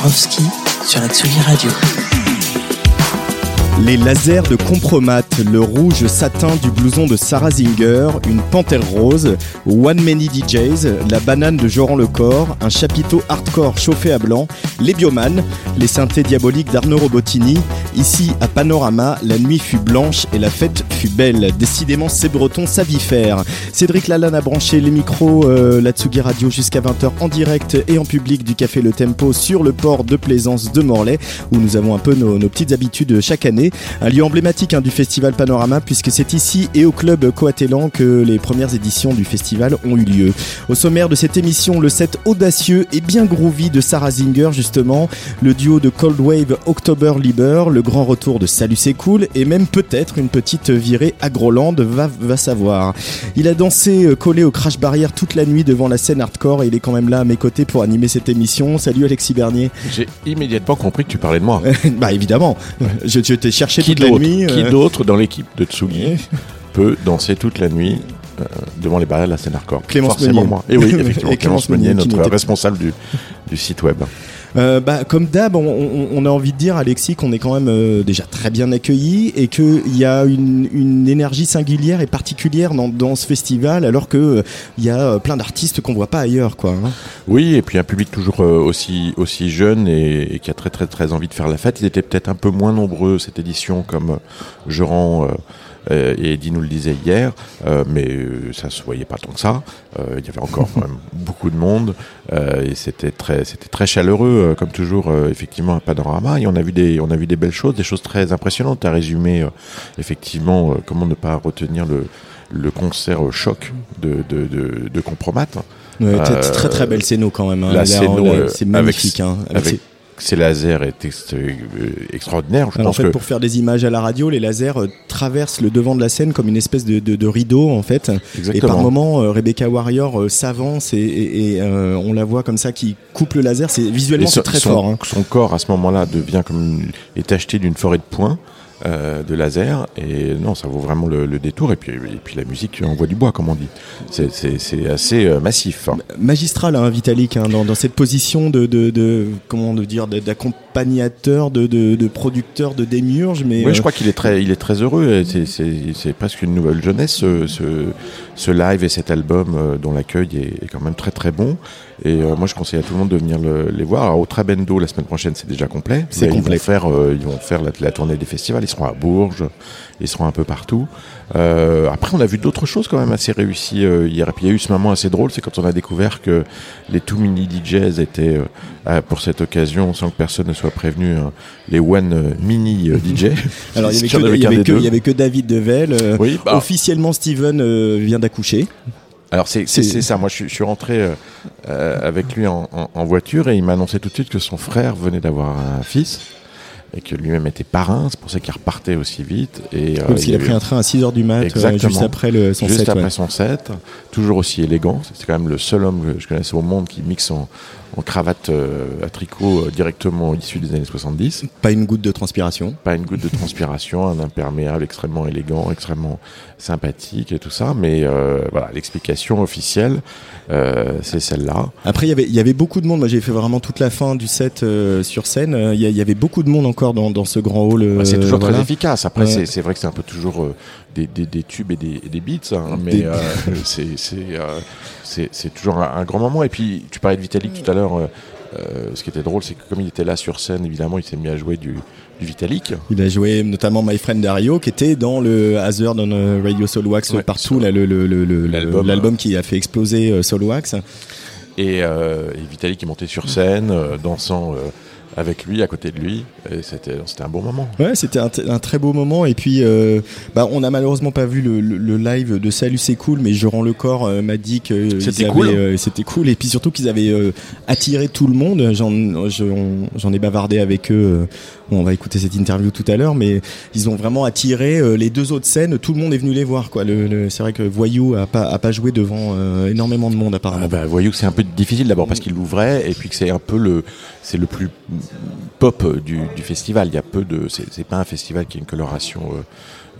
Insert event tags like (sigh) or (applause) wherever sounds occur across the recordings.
Dabrowski sur la Tsugi Radio. Les lasers de compromat, le rouge satin du blouson de Sarah Zinger, une panthère rose, One Many DJs, la banane de Joran Lecor, un chapiteau hardcore chauffé à blanc, les biomanes, les synthés diaboliques d'Arnaud Robotini. Ici, à Panorama, la nuit fut blanche et la fête fut belle. Décidément, ces bretons faire. Cédric Lalanne a branché les micros, euh, la Tsugi Radio jusqu'à 20h en direct et en public du Café Le Tempo sur le port de plaisance de Morlaix, où nous avons un peu nos petites habitudes chaque année. Un lieu emblématique hein, du festival Panorama, puisque c'est ici et au club Coatelan que les premières éditions du festival ont eu lieu. Au sommaire de cette émission, le set audacieux et bien groovy de Sarah Zinger, justement, le duo de Cold Wave October Lieber, le grand retour de Salut c'est cool, et même peut-être une petite virée à Groland, va, va savoir. Il a dansé euh, collé au crash barrière toute la nuit devant la scène hardcore et il est quand même là à mes côtés pour animer cette émission. Salut Alexis Bernier. J'ai immédiatement compris que tu parlais de moi. (laughs) bah évidemment, je, je t'ai cherché Qui toute la d'autre nuit. qui euh, d'autre dans l'équipe de Tsugi (laughs) peut danser toute la nuit euh, devant les barrières de la scène hardcore Clémence Forcément Meunier. moi. Et oui, (laughs) effectivement, Et Clémence Clémence Meunier, Meunier, notre responsable du, du site web. Euh, bah, comme d'hab, on, a envie de dire, Alexis, qu'on est quand même euh, déjà très bien accueillis et qu'il y a une, énergie singulière et particulière dans, ce festival, alors que euh, il y a euh, plein d'artistes qu'on voit pas ailleurs, quoi. hein. Oui, et puis un public toujours euh, aussi jeune et, qui a très très très envie de faire la fête. Ils étaient peut-être un peu moins nombreux cette édition, comme euh, euh, euh, et Eddie nous le disait hier, euh, mais euh, ça se voyait pas tant que ça. Euh, il y avait encore (laughs) quand même beaucoup de monde euh, et c'était très c'était très chaleureux, euh, comme toujours euh, effectivement à Panorama. Et on a vu des on a vu des belles choses, des choses très impressionnantes. à résumé euh, effectivement euh, comment ne pas retenir le le concert euh, choc de, de, de, de Compromat. Ouais, Euh, très très belle scéno quand même. hein. la scéno, euh, c'est magnifique. hein. Avec avec ces- lasers est ex- euh, extraordinaire. Je Alors, en pense fait, que pour faire des images à la radio, les lasers euh, traversent le devant de la scène comme une espèce de, de, de rideau en fait. Et par exactement. moment, euh, Rebecca Warrior s'avance et, et- et, euh, on la voit comme ça qui coupe le laser. C'est visuellement c'est très son, fort. hein. son corps à ce moment-là devient comme une- est tacheté d'une forêt de points. Euh, de laser et non ça vaut vraiment le, le détour et puis et puis la musique envoie du bois comme on dit c'est assez euh, massif hein. magistral hein, Vitalik hein, dans, dans cette position de, de, de comment de dire d'accompagnateur de, de, producteur de démiurge mais Oui, euh, je crois qu'il est très, il est très heureux. C'est, presque une nouvelle jeunesse, ce, ce, ce live et cet album dont l'accueil est, est quand même très très bon. Et euh, moi, je conseille à tout le monde de venir le- les voir. Alors, au Trabendo, la semaine prochaine, c'est déjà complet. C'est complet. Ils vont faire, euh, ils vont faire la, la tournée des festivals. Ils seront à Bourges, ils seront un peu partout. Euh, après, on a vu d'autres choses quand même assez réussies hier. Et puis, il y a eu ce moment assez drôle, c'est quand on a découvert que les Two Mini DJs étaient, pour cette occasion, sans que personne ne soit prévenu, hein, les One Mini (laughs) DJ. alors il y avait que, avait avait David Devel Oui, bah, officiellement Steven vient d'accoucher Alors c'est c'est C'est- c'est ça. Moi, je suis, je suis rentré euh, euh, avec lui en, en- en voiture et il m'a annoncé tout de suite que son frère venait d'avoir un fils et que lui-même était parrain. C'est pour ça qu'il repartait aussi vite. Et euh, parce qu'il il a pris un train à 6h du mat euh, Exactement. juste après le, son juste set après ouais. son set, toujours aussi élégant. C'est quand même le seul homme que je connaisse au monde qui mixe en, en cravate euh, à tricot euh, directement issu des années 70. pas une goutte de transpiration Pas une goutte de transpiration, un imperméable extrêmement élégant, extrêmement sympathique et tout ça. Mais euh, voilà, l'explication officielle, c'est celle-là. Après, il y avait, il y avait beaucoup de monde. Moi, j'ai fait vraiment toute la fin du set sur scène. Il y, avait beaucoup de monde encore dans, dans ce grand hall. Bah, c'est toujours voilà. très efficace. Après, Ouais. c'est- vrai que c'est un peu toujours des, des, des tubes et des, et des beats, hein, mais euh, (laughs) c'est c'est, euh, c'est- toujours un, un grand moment. Et puis, tu parlais de Vitalik tout à l'heure. euh, euh, ce qui était drôle, c'est que comme il était là sur scène, évidemment, il s'est mis à jouer du, du Vitalik. Il a joué notamment My Friend Dario, qui était dans le Hazard on euh, Radio Soul Wax Ouais, partout, le, le, le, L'album, qui a fait exploser euh, Soul Wax. Et, euh, et Vitalik est monté sur scène, euh, dansant euh, avec lui, à côté de lui. Et c'était, c'était un bon moment. Ouais, c'était un, très beau moment. Et puis, euh, bah, on a malheureusement pas vu le, le- le live de Salut, c'est cool, mais Je rends le corps euh, m'a dit que C'était cool. euh, c'était cool. Et puis surtout qu'ils avaient euh, attiré tout le monde. J'en, j'en ai bavardé avec eux. euh, on va écouter cette interview tout à l'heure, mais ils ont vraiment attiré les deux autres scènes. Tout le monde est venu les voir. Quoi. Le, le- c'est vrai que Voyou a pas, a pas joué devant énormément de monde apparemment. Ah bah, voyez que c'est un peu difficile d'abord parce qu'il l'ouvrait et puis que c'est un peu le c'est le plus pop du, du festival. Il y a peu de c'est pas un festival qui a une coloration euh,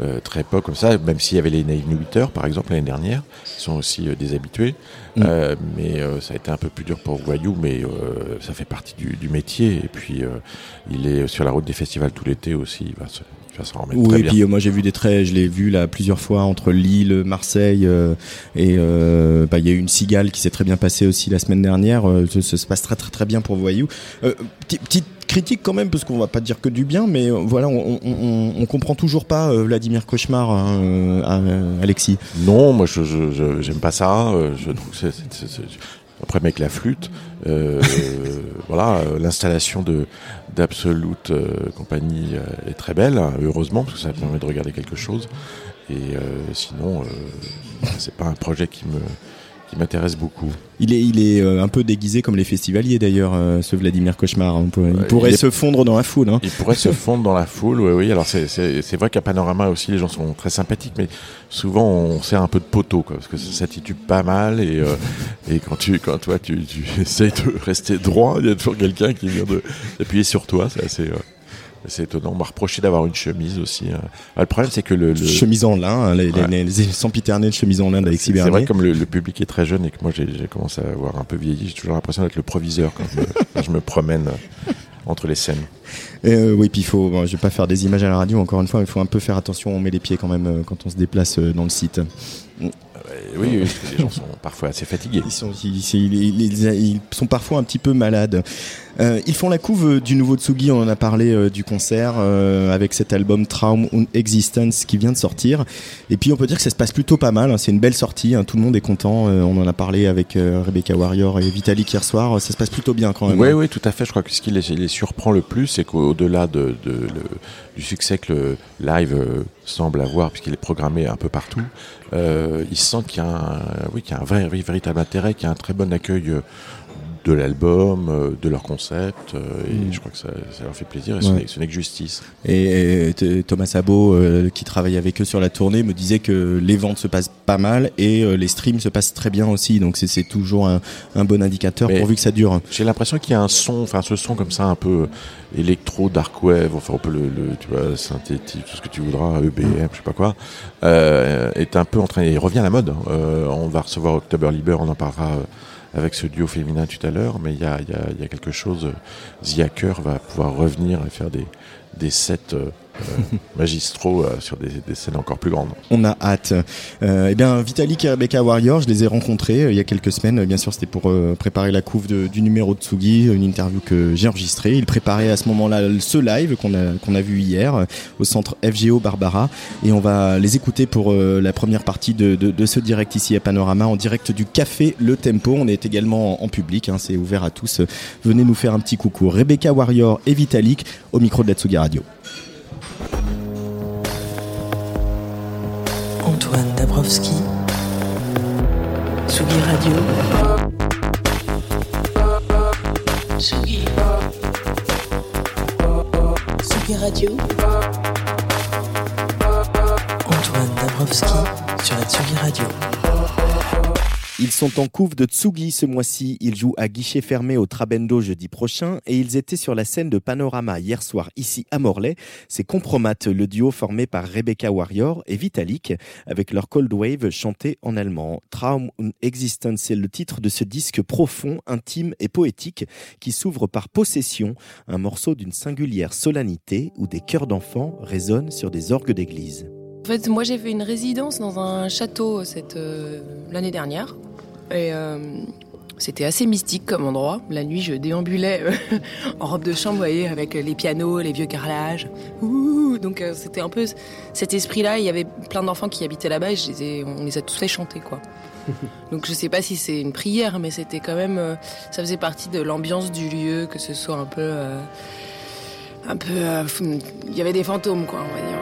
euh, très pop comme ça. Même s'il y avait les Naive Nuiteurs par exemple l'année dernière, qui sont aussi euh, des habitués. Mm. Euh, mais euh, ça a été un peu plus dur pour Voyou, mais euh, ça fait partie du, du métier. Et puis euh, il est sur la route des festivals tout l'été aussi. Il va se, il va s'en remettre Oui, très et bien. puis euh, moi j'ai vu des traits, je l'ai vu là plusieurs fois entre Lille, Marseille euh, et euh, bah, il y a eu une cigale qui s'est très bien passée aussi la semaine dernière. Ça, se passe très très très bien pour Voyou. Petit- petite critique quand même parce qu'on va pas dire que du bien, mais voilà, on, on, comprend toujours pas Vladimir Cauchemar, hein, euh, Alexis. Non, moi je j'aime pas ça. Je trouve que c'est- après avec la flûte, euh, (laughs) voilà, l'installation de d'Absolute euh, compagnie euh, est très belle, hein, heureusement parce que ça permet de regarder quelque chose. Et euh, sinon, c'est pas un projet qui me qui m'intéresse beaucoup. Il est, il est euh, un peu déguisé comme les festivaliers d'ailleurs, euh, ce Vladimir Cauchemar. Il pourrait il est- se fondre dans la foule. Hein. Il pourrait se fondre dans la foule, oui, oui. Alors c'est- vrai qu'à Panorama aussi, les gens sont très sympathiques, mais souvent on sert un peu de poteau, quoi, parce que ça s'attitube pas mal et, euh, et quand tu, quand toi tu, tu (laughs) essayes de rester droit, il y a toujours quelqu'un qui vient de d'appuyer sur toi. C'est assez, assez étonnant. On m'a reproché d'avoir une chemise aussi. euh. Ah, le problème, c'est que le, le- Chemise en lin, hein, les, Ouais. les, les sempiternelles chemises en lin d'Alexis c'est c'est Bernier. vrai que comme le, le public est très jeune et que moi j'ai commencé à avoir un peu vieilli, j'ai toujours l'impression d'être le proviseur quand je me, quand je me promène euh, entre les scènes. Et, euh, oui, puis il faut. bon, je vais pas faire des images à la radio encore une fois, mais il faut un peu faire attention. On met les pieds quand même quand on se déplace dans le site. Euh, oui, oui, parce que les gens sont parfois assez fatigués. Ils sont, ils, ils- ils- ils- ils sont parfois un petit peu malades. Euh, ils font la couve euh, du nouveau Tsugi. On en a parlé euh, du concert euh, avec cet album Traum und Existence qui vient de sortir. Et puis on peut dire que ça se passe plutôt pas mal. hein. C'est une belle sortie. hein. Tout le monde est content. On en a parlé avec Rebecca Warrior et Vitalik hier soir. Ça se passe plutôt bien quand même. Oui, hein. oui, tout à fait. Je crois que ce qui les, les surprend le plus, c'est qu'au-delà de, de- le- du succès que le live semble avoir, puisqu'il est programmé un peu partout, euh, ils sentent qu'il y a un, oui, qu'il y a un vrai, vrai- véritable intérêt, qu'il y a un très bon accueil euh, de l'album, euh, de leur concept, euh, et Mm. je crois que ça, ça leur fait plaisir, et ce Ouais. n'est- ce n'est que justice. Et, Thomas Sabo, euh, qui travaille avec eux sur la tournée, me disait que les ventes se passent pas mal et euh, les streams se passent très bien aussi. Donc c'est- toujours un, un bon indicateur Mais- pourvu que ça dure. J'ai l'impression qu'il y a un son, enfin ce son comme ça un peu électro, dark wave, enfin on peut le, le- tu vois, synthétique, tout ce que tu voudras, EBM, je sais pas quoi, euh, est un peu en train, il revient à la mode. Euh, on va recevoir October Liber, on en parlera euh, avec ce duo féminin tout à l'heure, mais il y a, y, a, quelque chose, euh, The Hacker va pouvoir revenir et faire des, des sets euh, magistraux euh, sur des, scènes encore plus grandes. On a hâte. Euh, eh bien, Vitalik et Rebecca Warrior, je les ai rencontrés euh, il y a quelques semaines. Euh, Bien sûr, c'était pour euh, préparer la couve du numéro de Tsugi, une interview que j'ai enregistrée. Ils préparaient à ce moment-là ce live qu'on a, qu'on a vu hier euh, au centre FGO Barbara. Et on va les écouter pour euh, la première partie de, ce direct ici à Panorama, en direct du Café Le Tempo. On est également en, en public, hein, c'est ouvert à tous. Venez nous faire un petit coucou. Rebecca Warrior et Vitalik au micro de la Tsugi Radio. Dabrowski Tsugi Radio. Tsugi. Tsugi Radio. Antoine Dabrowski sur la Tsugi Radio Ils sont en couve de Tsugi ce mois-ci. Ils jouent à guichet fermé au Trabendo jeudi prochain et ils étaient sur la scène de Panorama hier soir ici à Morlaix. C'est Compromat, le duo formé par Rebecca Warrior et Vitalik avec leur Cold Wave chanté en allemand. Traum und Existence, c'est le titre de ce disque profond, intime et poétique qui s'ouvre par Possession, un morceau d'une singulière solennité où des chœurs d'enfants résonnent sur des orgues d'église. En fait, moi j'ai fait une résidence dans un château euh, l'année dernière. Et euh, c'était assez mystique comme endroit. La nuit, je déambulais euh, (laughs) en robe de chambre, vous voyez, avec les pianos, les vieux carrelages. Ouh, donc euh, c'était un peu cet esprit-là. Il y avait plein d'enfants qui habitaient là-bas et je les ai- on les a tous fait chanter, quoi. (laughs) Donc je sais pas si c'est une prière, mais c'était quand même, euh, ça faisait partie de l'ambiance du lieu, que ce soit un peu, euh, un peu, euh, il y avait des fantômes quoi, on va dire.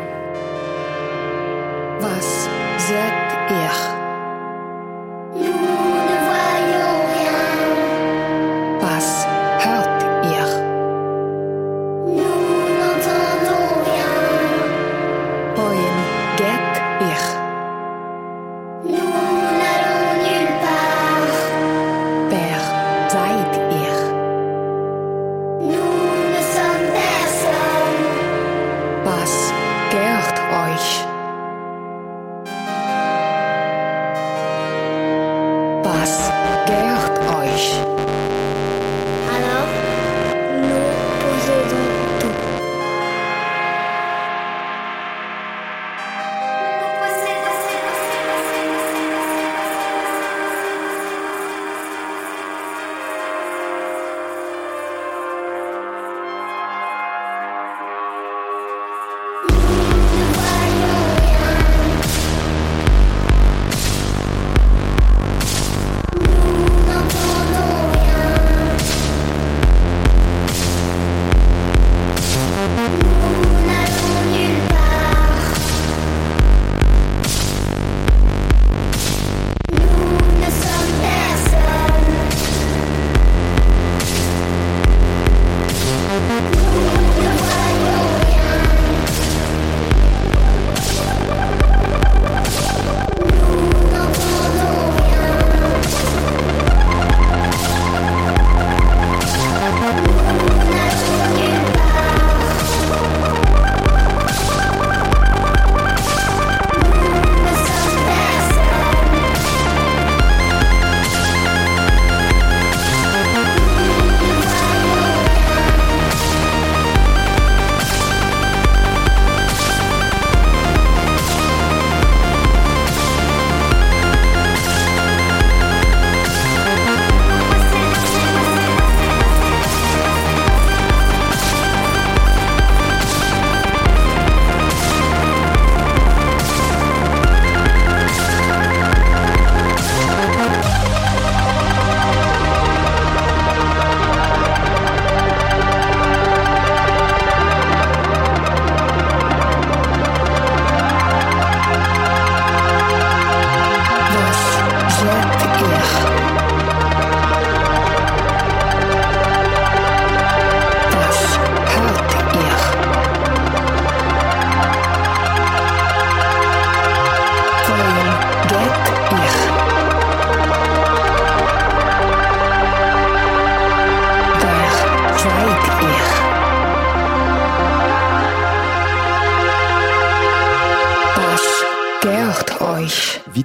Was ihr?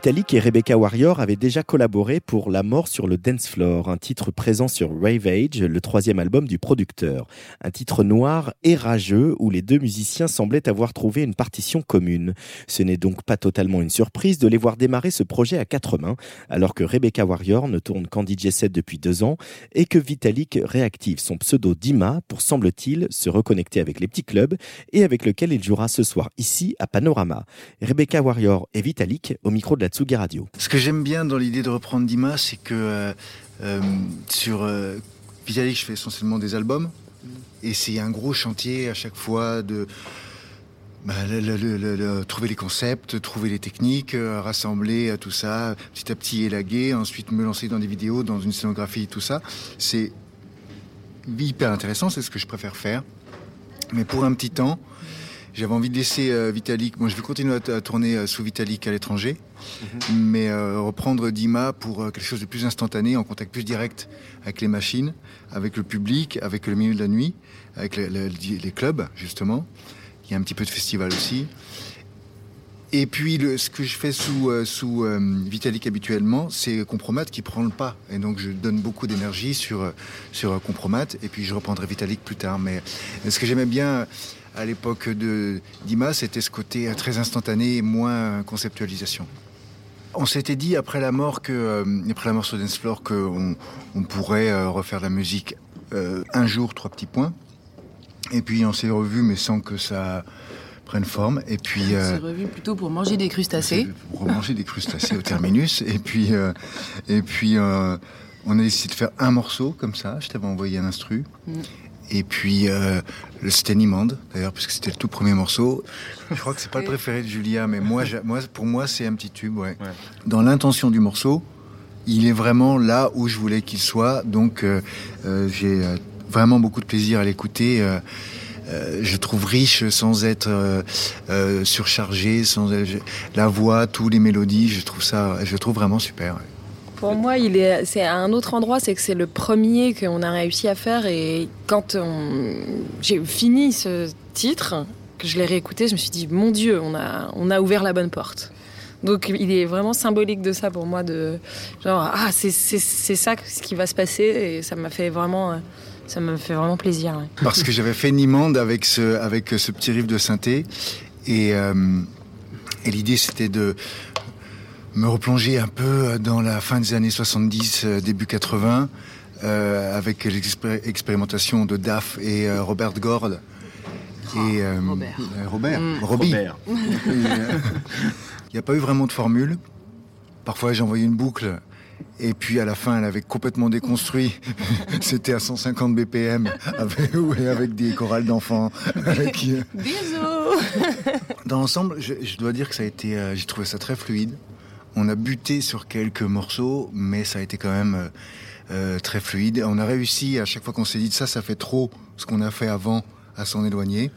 Vitalik et Rebecca Warrior avaient déjà collaboré pour La mort sur le dance floor, un titre présent sur Rave Age, le troisième album du producteur. Un titre noir et rageux où les deux musiciens semblaient avoir trouvé une partition commune. Ce n'est donc pas totalement une surprise de les voir démarrer ce projet à quatre mains, alors que Rebecca Warrior ne tourne qu'en DJ set depuis deux ans et que Vitalik réactive son pseudo Dima pour, semble-t-il, se reconnecter avec les petits clubs et avec lequel il jouera ce soir ici à Panorama. Rebecca Warrior et Vitalik au micro de la Ce que j'aime bien dans l'idée de reprendre Dima, c'est que euh, euh, sur euh, Vitalik, je fais essentiellement des albums. Et c'est un gros chantier à chaque fois de bah, trouver les concepts, trouver les techniques, euh, rassembler tout ça, petit à petit élaguer, ensuite me lancer dans des vidéos, dans une scénographie, tout ça. C'est hyper intéressant, c'est ce que je préfère faire. Mais pour un petit temps, j'avais envie de laisser euh, Vitalik. Moi, je vais continuer à, à tourner euh, sous Vitalik à l'étranger, mais euh, reprendre Dima pour euh, quelque chose de plus instantané, en contact plus direct avec les machines, avec le public, avec le milieu de la nuit, avec le- le- les clubs, justement. Il y a un petit peu de festival aussi. Et puis, le, ce que je fais sous, euh, sous euh, Vitalik habituellement, c'est Compromat qui prend le pas. Et donc, je donne beaucoup d'énergie sur, sur Compromat. Et puis, je reprendrai Vitalik plus tard. Mais ce que j'aimais bien à l'époque de Dima, c'était ce côté euh, très instantané et moins conceptualisation. On s'était dit après la mort que euh, après la mort sur Dance Floor qu'on on pourrait euh, refaire de la musique euh, un jour trois petits points. Et puis on s'est revu mais sans que ça prennent forme. Et puis, On s'est revus plutôt pour manger des crustacés. pour remanger des crustacés au terminus. Et puis, euh, et puis euh, on a décidé de faire un morceau comme ça. Je t'avais envoyé un instru. Mm. Et puis, euh, le- c'était Nimande, d'ailleurs, puisque c'était le tout premier morceau. Je crois que c'est pas le préféré de Julia, mais moi, pour moi, c'est un petit tube, ouais. Dans l'intention du morceau, il est vraiment là où je voulais qu'il soit. Donc, euh, euh, j'ai vraiment beaucoup de plaisir à l'écouter. euh, je trouve riche sans être euh, euh, surchargé, sans la voix, tous les mélodies. Je trouve ça, je le trouve vraiment super. ouais. Pour moi, c'est à un autre endroit, c'est que c'est le premier qu'on a réussi à faire. Et quand j'ai fini ce titre, que je l'ai réécouté, je me suis dit, mon Dieu, on a, on a ouvert la bonne porte. Donc il est vraiment symbolique de ça pour moi, de genre, ah, c'est, c'est, c'est ça ce qui va se passer. Et ça m'a fait vraiment, ça m'a fait vraiment plaisir. Parce que j'avais fait Nimande avec ce, avec ce petit riff de synthé. Et, euh, et l'idée, c'était de me replonger un peu dans la fin des années 70, euh, début 80, euh, avec l'expérimentation de Daf et euh, Robert Gord. Et, euh, Robert. euh, Robert. Mm. Robbie. (laughs) Il n'y a pas eu vraiment de formule. Parfois, j'ai envoyé une boucle. Et puis à la fin, elle avait complètement déconstruit. (laughs) C'était à 150 BPM, avec, ouais, avec des chorales d'enfants. avec, euh, Désolé Dans l'ensemble, je, je dois dire que ça a été, euh, j'ai trouvé ça très fluide. On a buté sur quelques morceaux, mais ça a été quand même euh, euh, très fluide. On a réussi à chaque fois qu'on s'est dit ça, ça fait trop ce qu'on a fait avant à s'en éloigner.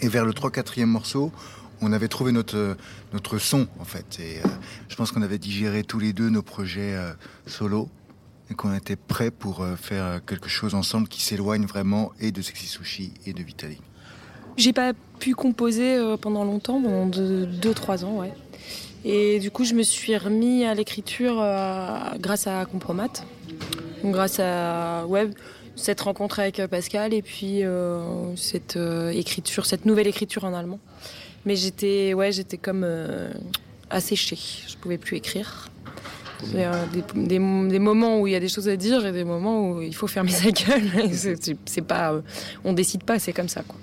Et vers le 3-4e morceau, on avait trouvé notre, euh, notre son, en fait. Et je pense qu'on avait digéré tous les deux nos projets solo et qu'on était prêts pour faire quelque chose ensemble qui s'éloigne vraiment et de Sexy Sushi et de Vitalik. J'ai pas pu composer pendant longtemps, pendant 2-3 ans, ouais. Et du coup, je me suis remis à l'écriture euh, grâce à Compromat. Grâce à ouais, cette rencontre avec euh, Pascal et puis euh, cette écriture, cette nouvelle écriture en allemand. Mais j'étais ouais, j'étais comme asséchée. Je pouvais plus écrire. Il des, des- des moments où il y a des choses à dire et des moments où il faut fermer sa gueule. (laughs) C'est- pas, on décide pas, c'est comme ça quoi.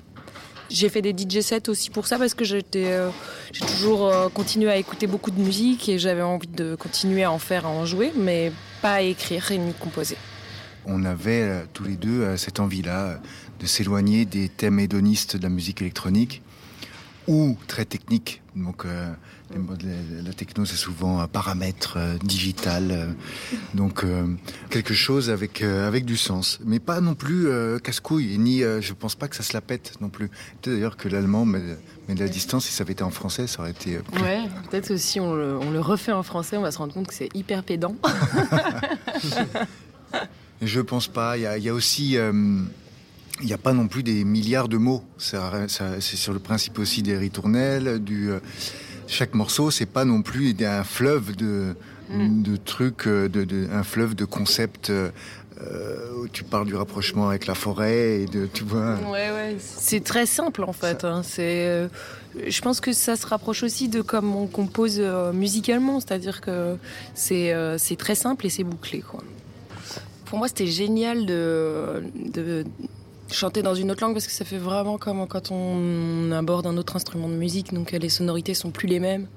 J'ai fait des DJ sets aussi pour ça parce que euh, j'ai toujours euh, continué à écouter beaucoup de musique et j'avais envie de continuer à en faire, à en jouer, mais pas à écrire et ni composer. on avait euh, tous les deux cette envie-là de s'éloigner des thèmes hédonistes de la musique électronique ou très techniques. Donc la, techno c'est souvent un paramètre euh, digital, euh, donc euh, quelque chose avec avec du sens, mais pas non plus casse-couille. Ni je pense pas que ça se la pète non plus. Peut-être d'ailleurs que l'allemand met, met de la distance. Si ça avait été en français, ça aurait été plus- Ouais, peut-être on le, on le refait en français, on va se rendre compte que c'est hyper pédant. (laughs) Je pense pas. Il y a, il y a aussi. euh, il n'y a pas non plus des milliards de mots. Ça- ça- c'est sur le principe aussi des ritournelles. Du, chaque morceau, c'est pas non plus un fleuve de, de trucs, euh, de, de- un fleuve de concepts euh, où tu parles du rapprochement avec la forêt et de, tu vois. Ouais, ouais. C'est très simple en fait. hein. C'est, euh, je pense que ça se rapproche aussi de comme on compose euh, musicalement, c'est-à-dire que c'est euh, c'est très simple et c'est bouclé. Quoi. Pour moi, c'était génial de, de chanter dans une autre langue parce que ça fait vraiment comme quand on aborde un autre instrument de musique, donc euh, les sonorités sont plus les mêmes.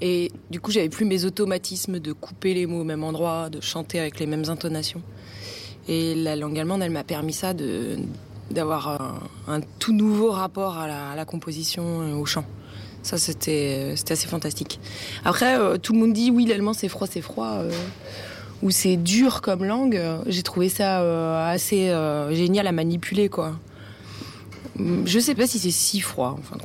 Et du coup, j'avais plus mes automatismes de couper les mots au même endroit, de chanter avec les mêmes intonations. Et la langue allemande, elle m'a permis ça, de, d'avoir un, tout nouveau rapport à la, composition et au chant. Ça, c'était, c'était assez fantastique. Après, euh, tout le monde dit oui, l'allemand c'est froid, c'est froid, euh, ou c'est dur comme langue. J'ai trouvé ça euh, assez euh, génial à manipuler, quoi. Je sais pas si c'est si froid, enfin.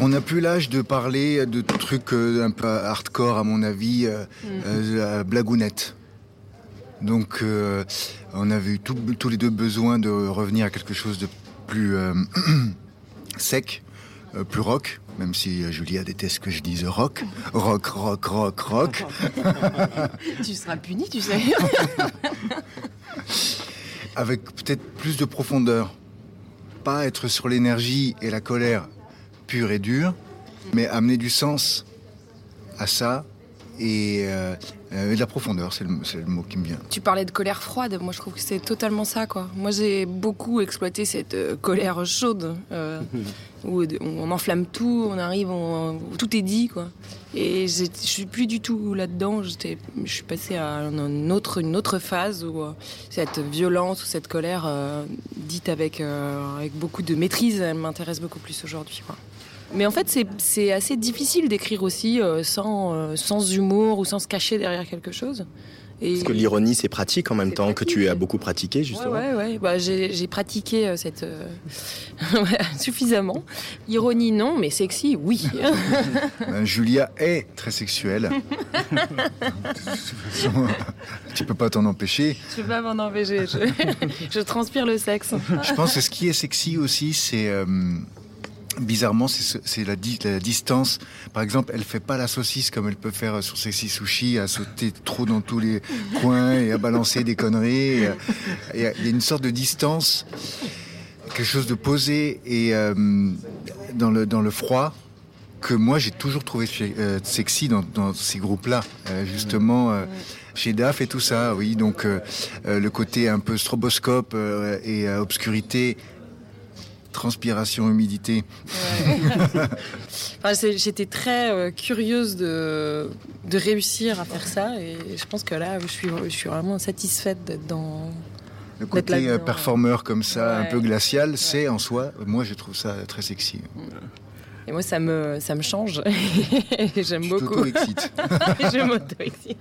On n'a plus l'âge de parler de trucs euh, un peu hardcore, à mon avis, euh, euh, blagounettes. Donc, on avait eu tout- tous les deux besoin de revenir à quelque chose de plus (clears throat) sec, plus rock, même si euh, Julia déteste que je dise rock. Rock, rock, rock, rock. (laughs) tu seras puni, tu sais. (laughs) avec peut-être plus de profondeur. Pas être sur l'énergie et la colère pure et dure, mais amener du sens à ça et, euh, euh, et de la profondeur, c'est le, mot qui me vient. Tu parlais de colère froide, moi je trouve que c'est totalement ça quoi. Moi j'ai beaucoup exploité cette euh, colère chaude euh, (laughs) où on enflamme tout, on arrive, on- où tout est dit quoi. Et je suis plus du tout là-dedans, je suis passée à une autre, une autre phase où euh, cette violence ou cette colère euh, dite avec, euh, avec beaucoup de maîtrise, elle m'intéresse beaucoup plus aujourd'hui. quoi. Mais en fait, c'est- assez difficile d'écrire aussi euh, sans, euh, sans humour ou sans se cacher derrière quelque chose. Et... Parce que l'ironie, c'est pratique en même temps que tu as beaucoup pratiqué, justement. ouais, ouais. Bah, j'ai pratiqué euh, cette euh, (laughs) suffisamment. Ironie non, mais sexy oui. Ben, (laughs) Julia est très sexuelle. De toute façon, tu peux pas t'en empêcher. je peux pas m'en empêcher. Je, (laughs) je transpire le sexe. Je pense que ce qui est sexy aussi, c'est euh, bizarrement, c'est ce- c'est la, di- la distance. Par exemple, elle fait pas la saucisse comme elle peut faire sur Sexy Sushi, à sauter trop dans tous les (laughs) coins et à balancer des conneries. Et, euh, Il y, a une sorte de distance, quelque chose de posé et euh, dans le dans le froid que moi j'ai toujours trouvé euh, sexy dans, dans ces groupes-là, Euh, justement. euh, chez DAF et tout ça, oui. Donc euh, euh, le côté un peu stroboscope euh, et euh, obscurité, transpiration, humidité. (laughs) Enfin, J'étais très euh, curieuse de, de réussir à faire ça et je pense que là, je suis, je suis vraiment satisfaite d'être dans. Le côté euh, performeur comme ça, un peu glacial, c'est en soi, moi je trouve ça très sexy. Et moi, ça me, ça me change. (laughs) J'aime beaucoup. (laughs) je m'auto-excite.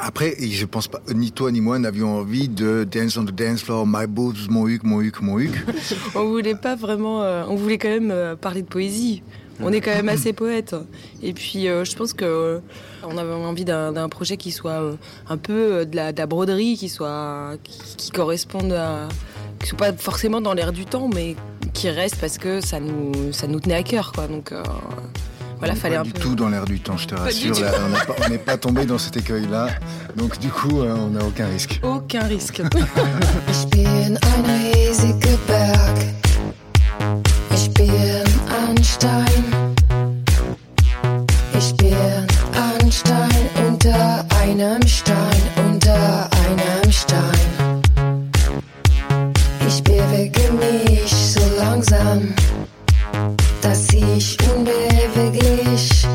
Après, je pense pas, ni toi ni moi n'avions envie de dance on the dance floor, my boobs, mon huc, mon huc, mon huc. (laughs) On voulait pas vraiment. euh, on voulait quand même euh, parler de poésie. On est quand même assez poète. Et puis, euh, je pense que on avait envie d'un projet qui soit un peu de la, de la broderie, qui soit qui, qui corresponde à, qui soit pas forcément dans l'air du temps, mais qui reste parce que ça nous ça nous tenait à cœur, quoi. Donc voilà, On est fallait pas un du peu. tout dans l'air du temps, je te rassure. là, on pas- n'est pas, tombé dans cet écueil-là. Donc du coup, euh, on n'a aucun risque. Aucun risque. (laughs) Ich bewege mich so langsam, dass ich unbeweglich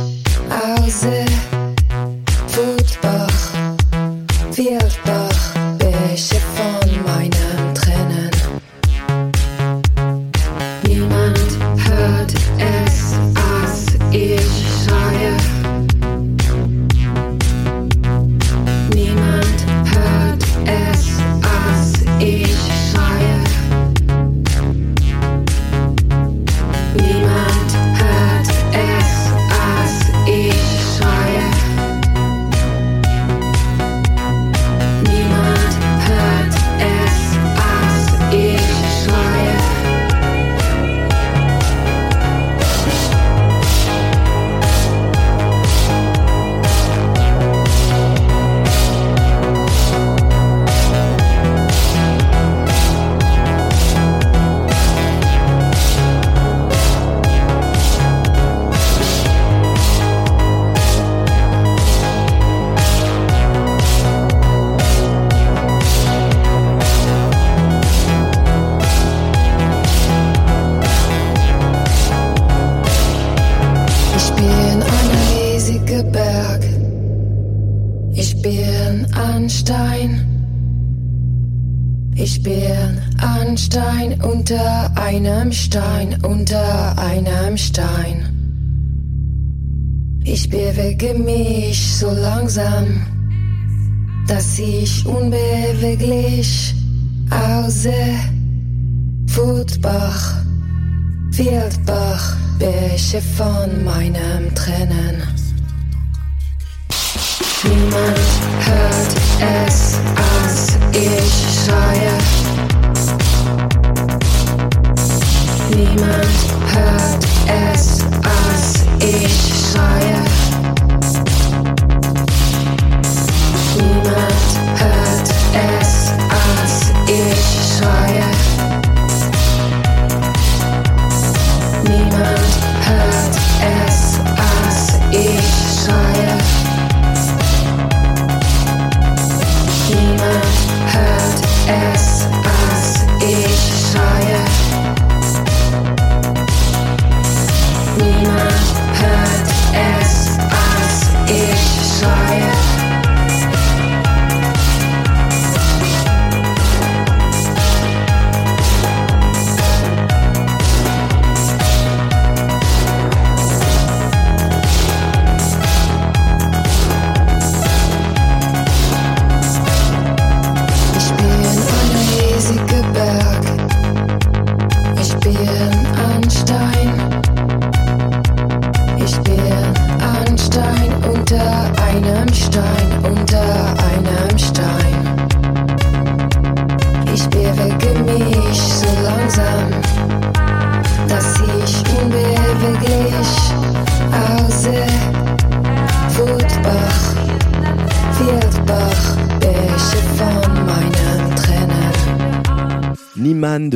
aussehe. Unbeweglich aussehe. Wutbach, Wildbach, Bäche von meinem Tränen.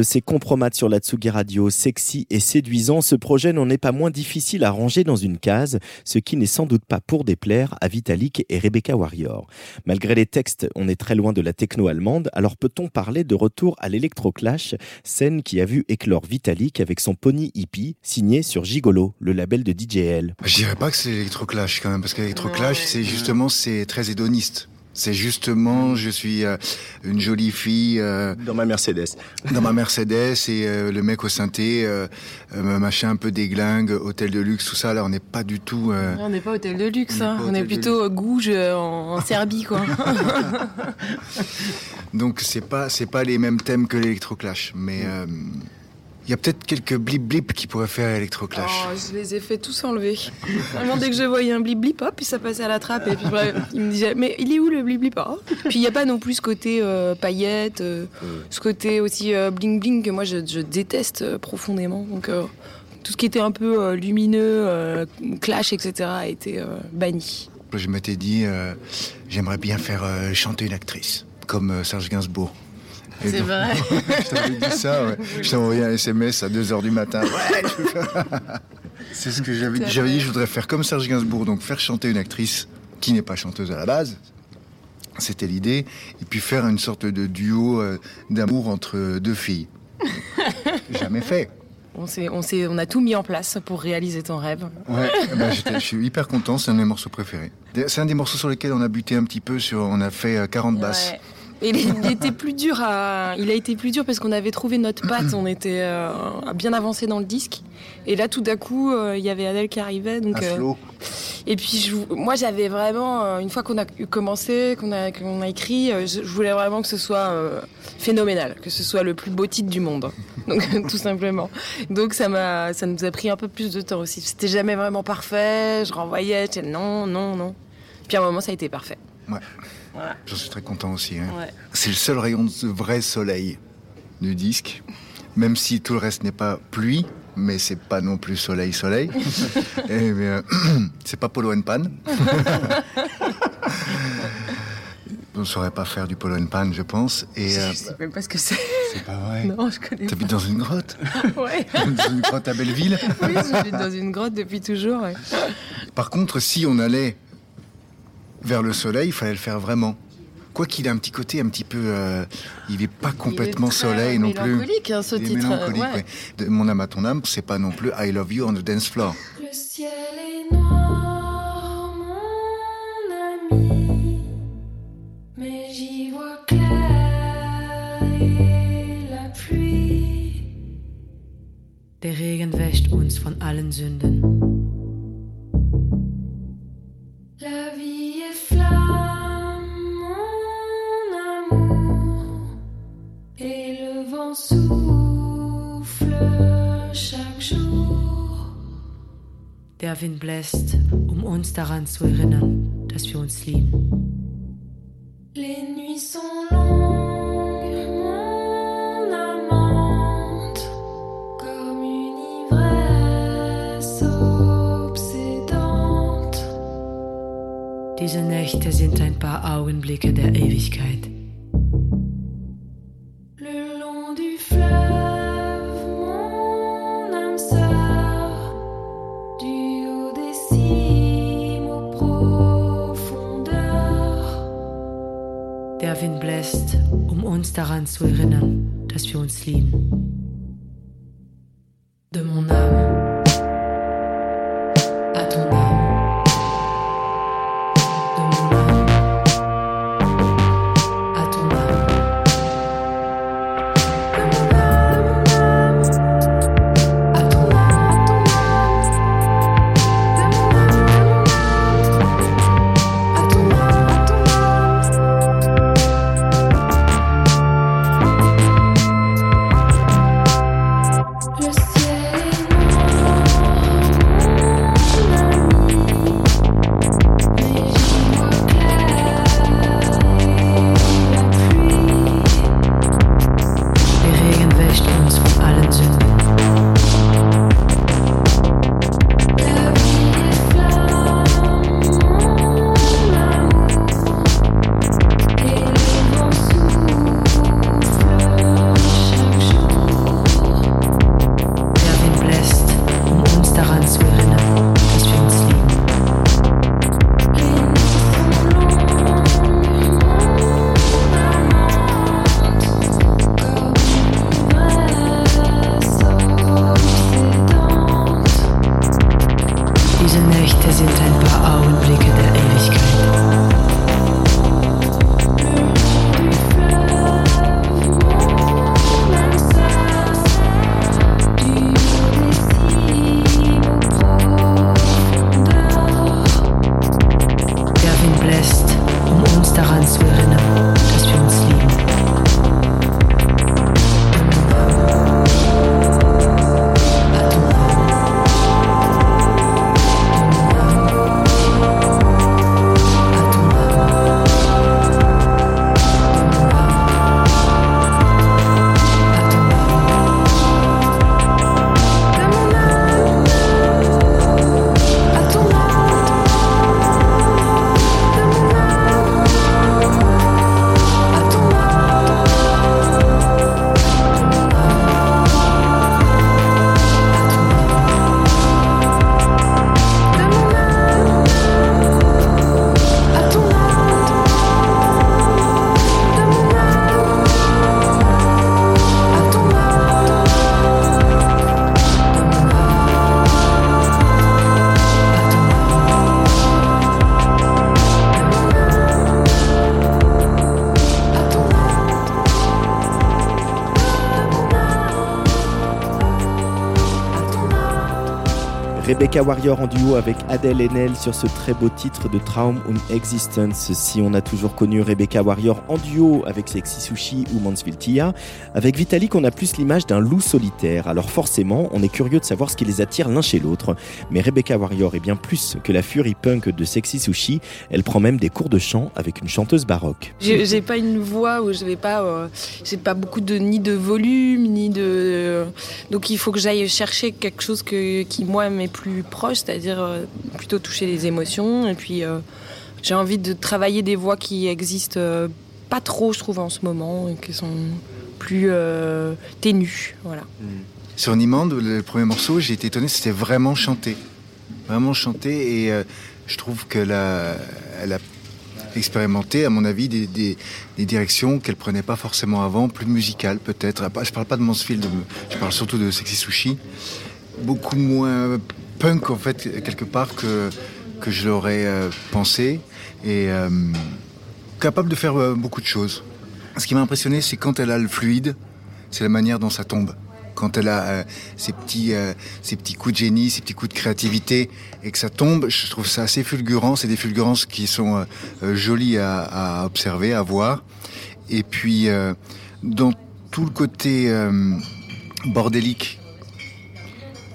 Ses compromates sur la Tsugi Radio, sexy et séduisant, ce projet n'en est pas moins difficile à ranger dans une case, ce qui n'est sans doute pas pour déplaire à Vitalik et Rebecca Warrior. Malgré les textes, on est très loin de la techno allemande, alors peut-on parler de retour à l'électroclash, scène qui a vu éclore Vitalik avec son pony hippie, signé sur Gigolo, le label de DJL. Je dirais pas que c'est l'électroclash quand même, parce que l'électroclash, c'est justement, c'est très hédoniste. C'est justement, je suis euh, une jolie fille euh, Dans ma Mercedes. dans ma Mercedes et euh, le mec au synthé, machin un peu déglingue, hôtel de luxe, tout ça. Là, on n'est pas du tout. euh, On n'est pas hôtel de luxe, On hein. on est plutôt euh, en, en Serbie, quoi. (laughs) Donc c'est pas c'est pas les mêmes thèmes que l'électroclash, mais euh, il y a peut-être quelques blip blip qui pourraient faire électroclash. Oh, je les ai fait tous enlever. Vraiment, dès que je voyais un blip blip, hop, puis ça passait à la trappe. Et puis bref, il me disait, mais il est où le blip blip? Ah. Puis il n'y a pas non plus ce côté euh, paillettes, euh, ce côté aussi euh, bling bling que moi je, je déteste euh, profondément. Donc euh, tout ce qui était un peu euh, lumineux, euh, clash, etc. a été euh, banni. Je m'étais dit, euh, j'aimerais bien faire euh, chanter une actrice, comme euh, Serge Gainsbourg. C'est donc- vrai. (laughs) je t'avais dit ça, ouais. (laughs) Je t'ai envoyé un SMS à 2h du matin. Ouais, (laughs) C'est ce que j'avais dit. J'avais dit, je voudrais faire comme Serge Gainsbourg, donc faire chanter une actrice qui n'est pas chanteuse à la base. C'était l'idée. Et puis faire une sorte de duo euh, d'amour entre deux filles. Jamais fait. On, s'est- on, s'est- on a tout mis en place pour réaliser ton rêve. Ouais, eh ben, je suis hyper content, c'est un de mes morceaux préférés. C'est un des morceaux sur lesquels on a buté un petit peu, sur, on a fait euh, 40 basses. Ouais. Et il, il était plus dur à, il a été plus dur parce qu'on avait trouvé notre patte, on était euh, bien avancé dans le disque. Et là, tout d'un coup, euh, il y avait Adèle qui arrivait, donc. Un euh, et puis, je- moi, j'avais vraiment, euh, une fois qu'on a commencé, qu'on a, qu'on a écrit, je, je voulais vraiment que ce soit phénoménal, que ce soit le plus beau titre du monde. (laughs) Donc, (laughs) tout simplement. Donc, ça m'a, ça nous a pris un peu plus de temps aussi. C'était jamais vraiment parfait. Je renvoyais, non, non, non. Puis à un moment, ça a été parfait. Ouais. Voilà. J'en suis très content aussi. hein. Ouais. C'est le seul rayon de vrai soleil du disque, même si tout le reste n'est pas pluie, mais c'est pas non plus soleil soleil. (laughs) Euh, (clears throat) c'est pas polo and pan. (laughs) On ne saurait pas faire du polo and pan, je pense. Et euh, Je sais même pas ce que c'est. c'est pas vrai. Non, je connais T'habites dans une grotte. (laughs) Ouais. Dans une grotte à Belleville Oui, j'habite dans une grotte depuis toujours. ouais. Par contre, si on allait vers le soleil, il fallait le faire vraiment. Quoi qu'il ait un petit côté un petit peu... euh, il n'est pas complètement est soleil non plus. mélancolique, hein, ce Il est titre. mélancolique, ouais. ouais. De mon âme à ton âme, c'est pas non plus I love you on the dance floor. Le ciel est noir, mon ami, mais j'y vois clair et la pluie. Der Regen wäscht uns von allen Sünden. Der Wind bläst, um uns daran zu erinnern, dass wir uns lieben. Les nuits sont longues. Diese Nächte sind ein paar Augenblicke der Ewigkeit. Zu erinnern, dass wir uns lieben. Rebecca Warrior en duo avec Adèle Haenel sur ce très beau titre de Traum und Existence. Si on a toujours connu Rebecca Warrior en duo avec Sexy Sushi ou Mansfield Tia, avec Vitalik on a plus l'image d'un loup solitaire. Alors forcément, on est curieux de savoir ce qui les attire l'un chez l'autre. Mais Rebecca Warrior est bien plus que la fury punk de Sexy Sushi. Elle prend même des cours de chant avec une chanteuse baroque. J'ai pas une voix où je vais pas, euh, j'ai pas beaucoup de ni de volume ni de, donc il faut que j'aille chercher quelque chose que, qui moi m'est plus proche, c'est-à-dire euh, plutôt toucher les émotions. Et puis euh, j'ai envie de travailler des voix qui existent euh, pas trop, je trouve en ce moment, et qui sont plus ténues, voilà. Sur Niemand, le premier morceau, j'ai été étonné, c'était vraiment chanté. Vraiment chanté. Et je trouve qu'elle a, elle a expérimenté, à mon avis, des directions qu'elle prenait pas forcément avant, plus musicales peut-être. Je parle pas de Mansfield, je parle surtout de Sexy Sushi. Beaucoup moins punk, en fait, quelque part, que, que je l'aurais euh, pensé. Et euh, capable de faire euh, beaucoup de choses. Ce qui m'a impressionné, c'est quand elle a le fluide, c'est la manière dont ça tombe. Quand elle a ces, petits, petits coups de génie, ces petits coups de créativité, et que ça tombe, je trouve ça assez fulgurant. C'est des fulgurances qui sont jolies à, à observer, à voir. Et puis, dans tout le côté bordélique,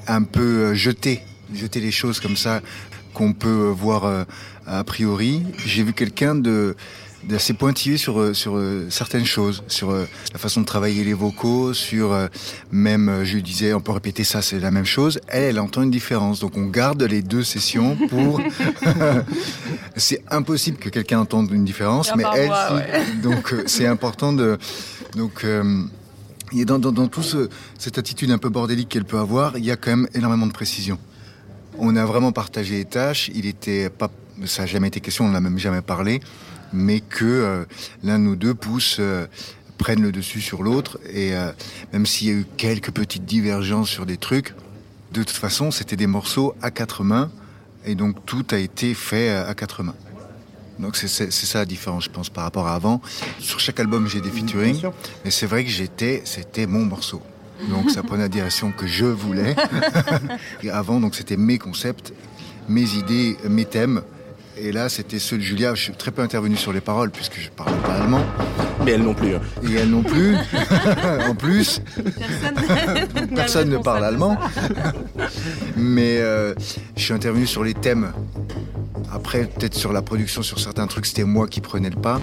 un peu jeté, jeter les choses comme ça qu'on peut euh, voir euh, a priori. J'ai vu quelqu'un de d'assez pointillé sur euh, sur certaines choses, sur la façon de travailler les vocaux, sur même je lui disais on peut répéter ça, c'est la même chose. Elle, elle entend une différence, donc on garde les deux sessions pour. (laughs) c'est impossible que quelqu'un entende une différence, Bien mais elle, moi, si. ouais. (laughs) donc c'est important de donc. euh, et dans, dans, dans tout ce, cette attitude un peu bordélique qu'elle peut avoir, il y a quand même énormément de précision. On a vraiment partagé les tâches. Il était pas, ça n'a jamais été question, on n'a même jamais parlé, mais que euh, l'un de nous deux pousse, euh, prenne le dessus sur l'autre. Et euh, même s'il y a eu quelques petites divergences sur des trucs, de toute façon, c'était des morceaux à quatre mains, et donc tout a été fait euh, à quatre mains. Donc c'est ça la différence, je pense, par rapport à avant. Sur chaque album, j'ai des featuring, mais c'est vrai que j'étais, c'était mon morceau. Donc ça prenait la direction que je voulais. (laughs) Et avant, donc c'était mes concepts, mes idées, mes thèmes. Et là, c'était ceux de Julia. Je suis très peu intervenu sur les paroles puisque je parle pas allemand. Mais elle non plus. hein. Et elle non plus. (laughs) en plus, personne (laughs) ne parle allemand. Mais euh, je suis intervenu sur les thèmes. Après, peut-être sur la production, sur certains trucs, c'était moi qui prenais le pas.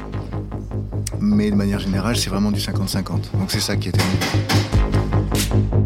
Mais de manière générale, c'est vraiment du 50-50. Donc c'est ça qui était mieux. Thank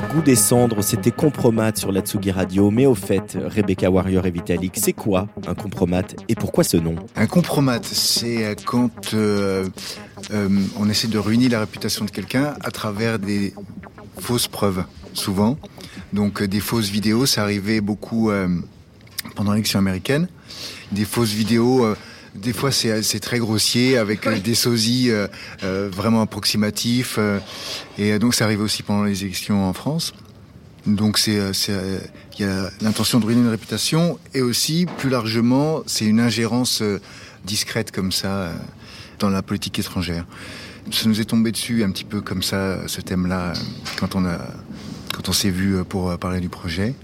Goût des cendres, c'était compromat sur la Tsugi Radio. Mais au fait, Rebecca Warrior et Vitalik, c'est quoi un compromat et pourquoi ce nom? Un compromat, c'est quand euh, euh, on essaie de ruiner la réputation de quelqu'un à travers des fausses preuves, souvent. Donc euh, des fausses vidéos, ça arrivait beaucoup pendant l'élection américaine. Des fausses vidéos, des fois c'est très grossier, avec euh, des sosies euh, euh, vraiment approximatifs. euh, et donc ça arrivait aussi pendant les élections en France. Donc c'est il y a l'intention de ruiner une réputation et aussi plus largement c'est une ingérence discrète comme ça dans la politique étrangère. Ça nous est tombé dessus un petit peu comme ça ce thème-là quand on a quand on s'est vu pour parler du projet.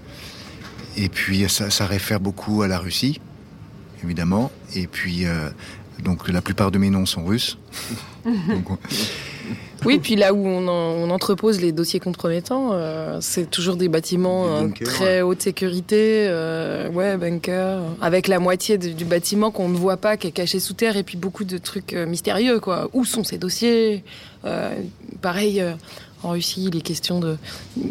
Et puis ça, ça réfère beaucoup à la Russie, évidemment. Et puis euh, donc la plupart de mes noms sont russes. (laughs) Donc, on- Oui, puis là où on, en- on entrepose les dossiers compromettants, euh, c'est toujours des bâtiments Des euh, bunkers, très haute sécurité, euh, ouais, bunker, avec la moitié de- du bâtiment qu'on ne voit pas, qui est caché sous terre, et puis beaucoup de trucs euh, mystérieux, quoi. Où sont ces dossiers? Euh, Pareil. euh, en Russie, il est question de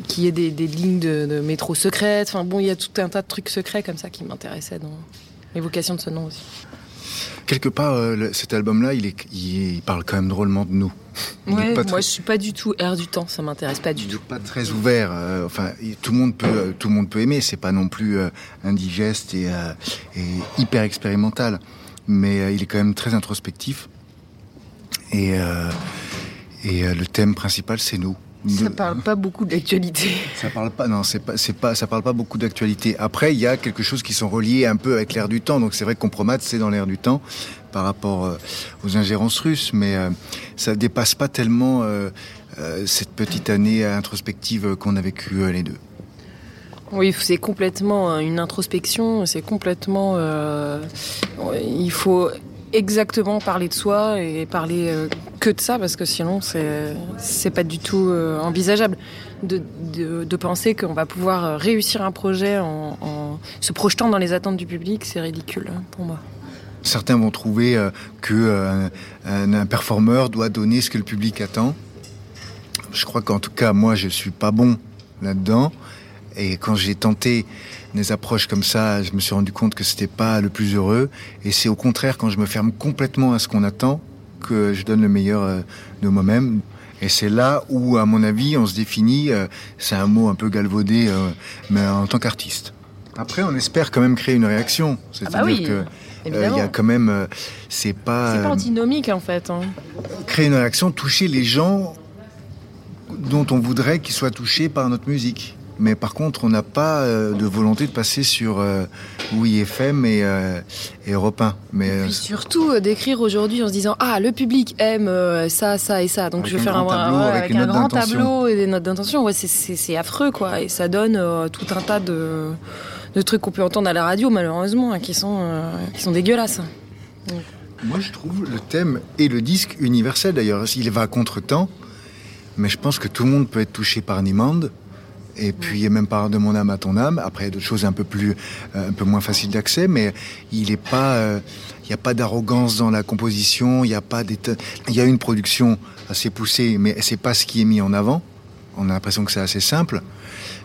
qu'il y ait des, des lignes de, de métro secrètes. Enfin bon, il y a tout un tas de trucs secrets comme ça qui m'intéressaient dans l'évocation de ce nom aussi. quelque part, euh, cet album-là, il, est, il, parle quand même drôlement de nous. Ouais, moi je suis pas du tout air du temps, ça m'intéresse pas du Il tout. pas très ouvert. euh, enfin, tout le monde peut, euh, tout le monde peut aimer. C'est pas non plus euh, indigeste et, et hyper expérimental, mais il est quand même très introspectif. Et, et le thème principal, c'est nous. Ça Nous- parle pas beaucoup d'actualité. Ça parle pas, non, c'est pas, c'est pas, ça parle pas beaucoup d'actualité. Après, il y a quelque chose qui sont reliés un peu avec l'air du temps. Donc c'est vrai que Compromat, c'est dans l'air du temps par rapport euh, aux ingérences russes, mais euh, ça dépasse pas tellement euh, euh, cette petite année introspective qu'on a vécue euh, les deux. Oui, c'est complètement euh, une introspection, c'est complètement... euh, il faut exactement parler de soi et parler euh, que de ça, parce que sinon c'est pas du tout euh, envisageable de, de, penser qu'on va pouvoir euh, réussir un projet en, se projetant dans les attentes du public, c'est ridicule hein, pour moi. Certains vont trouver euh, que euh, un performeur doit donner ce que le public attend. Je crois qu'en tout cas, moi, je suis pas bon là-dedans. Et quand j'ai tenté des approches comme ça, je me suis rendu compte que c'était pas le plus heureux. Et c'est au contraire quand je me ferme complètement à ce qu'on attend que je donne le meilleur euh, de moi-même. Et c'est là où, à mon avis, on se définit. euh, c'est un mot un peu galvaudé, euh, mais en tant qu'artiste. Après, on espère quand même créer une réaction. C'est-à-dire Ah bah oui, que euh, évidemment. il y a quand même, euh, c'est pas, C'est pas antinomique en fait. hein. créer une réaction, toucher les gens dont on voudrait qu'ils soient touchés par notre musique. Mais par contre, on n'a pas euh, de volonté de passer sur euh, Oui FM et, euh, et Europe 1. Mais euh, Puis surtout euh, d'écrire aujourd'hui en se disant ah le public aime euh, ça ça et ça donc je vais faire un, tableau, ouais, avec un grand tableau et des notes d'intention ouais c'est- affreux quoi et ça donne euh, tout un tas de, de trucs qu'on peut entendre à la radio malheureusement hein, qui sont euh, qui sont dégueulasses. moi, je trouve le thème et le disque universel d'ailleurs. Il va à contre-temps, mais je pense que tout le monde peut être touché par Niemand. Et puis même par de mon âme à ton âme. Après, il y a d'autres choses un peu plus, euh, un peu moins faciles d'accès, mais il est pas, euh, il n'y a pas d'arrogance dans la composition. Il y a pas il y a une production assez poussée, mais c'est pas ce qui est mis en avant. On a l'impression que c'est assez simple.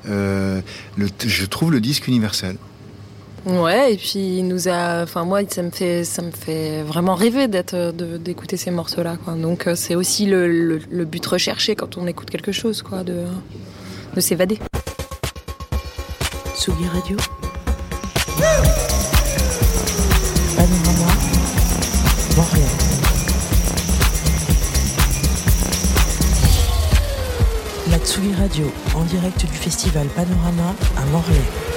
Euh, le, je trouve le disque universel. Ouais et puis il nous a enfin moi ça me fait ça me fait vraiment rêver d'être euh, d'écouter ces morceaux là quoi donc euh, c'est aussi le, le, le but recherché quand on écoute quelque chose quoi de de s'évader. Tsugi Radio. Panorama. Montréal. La Tsugi Radio, en direct du festival Panorama à Morlaix.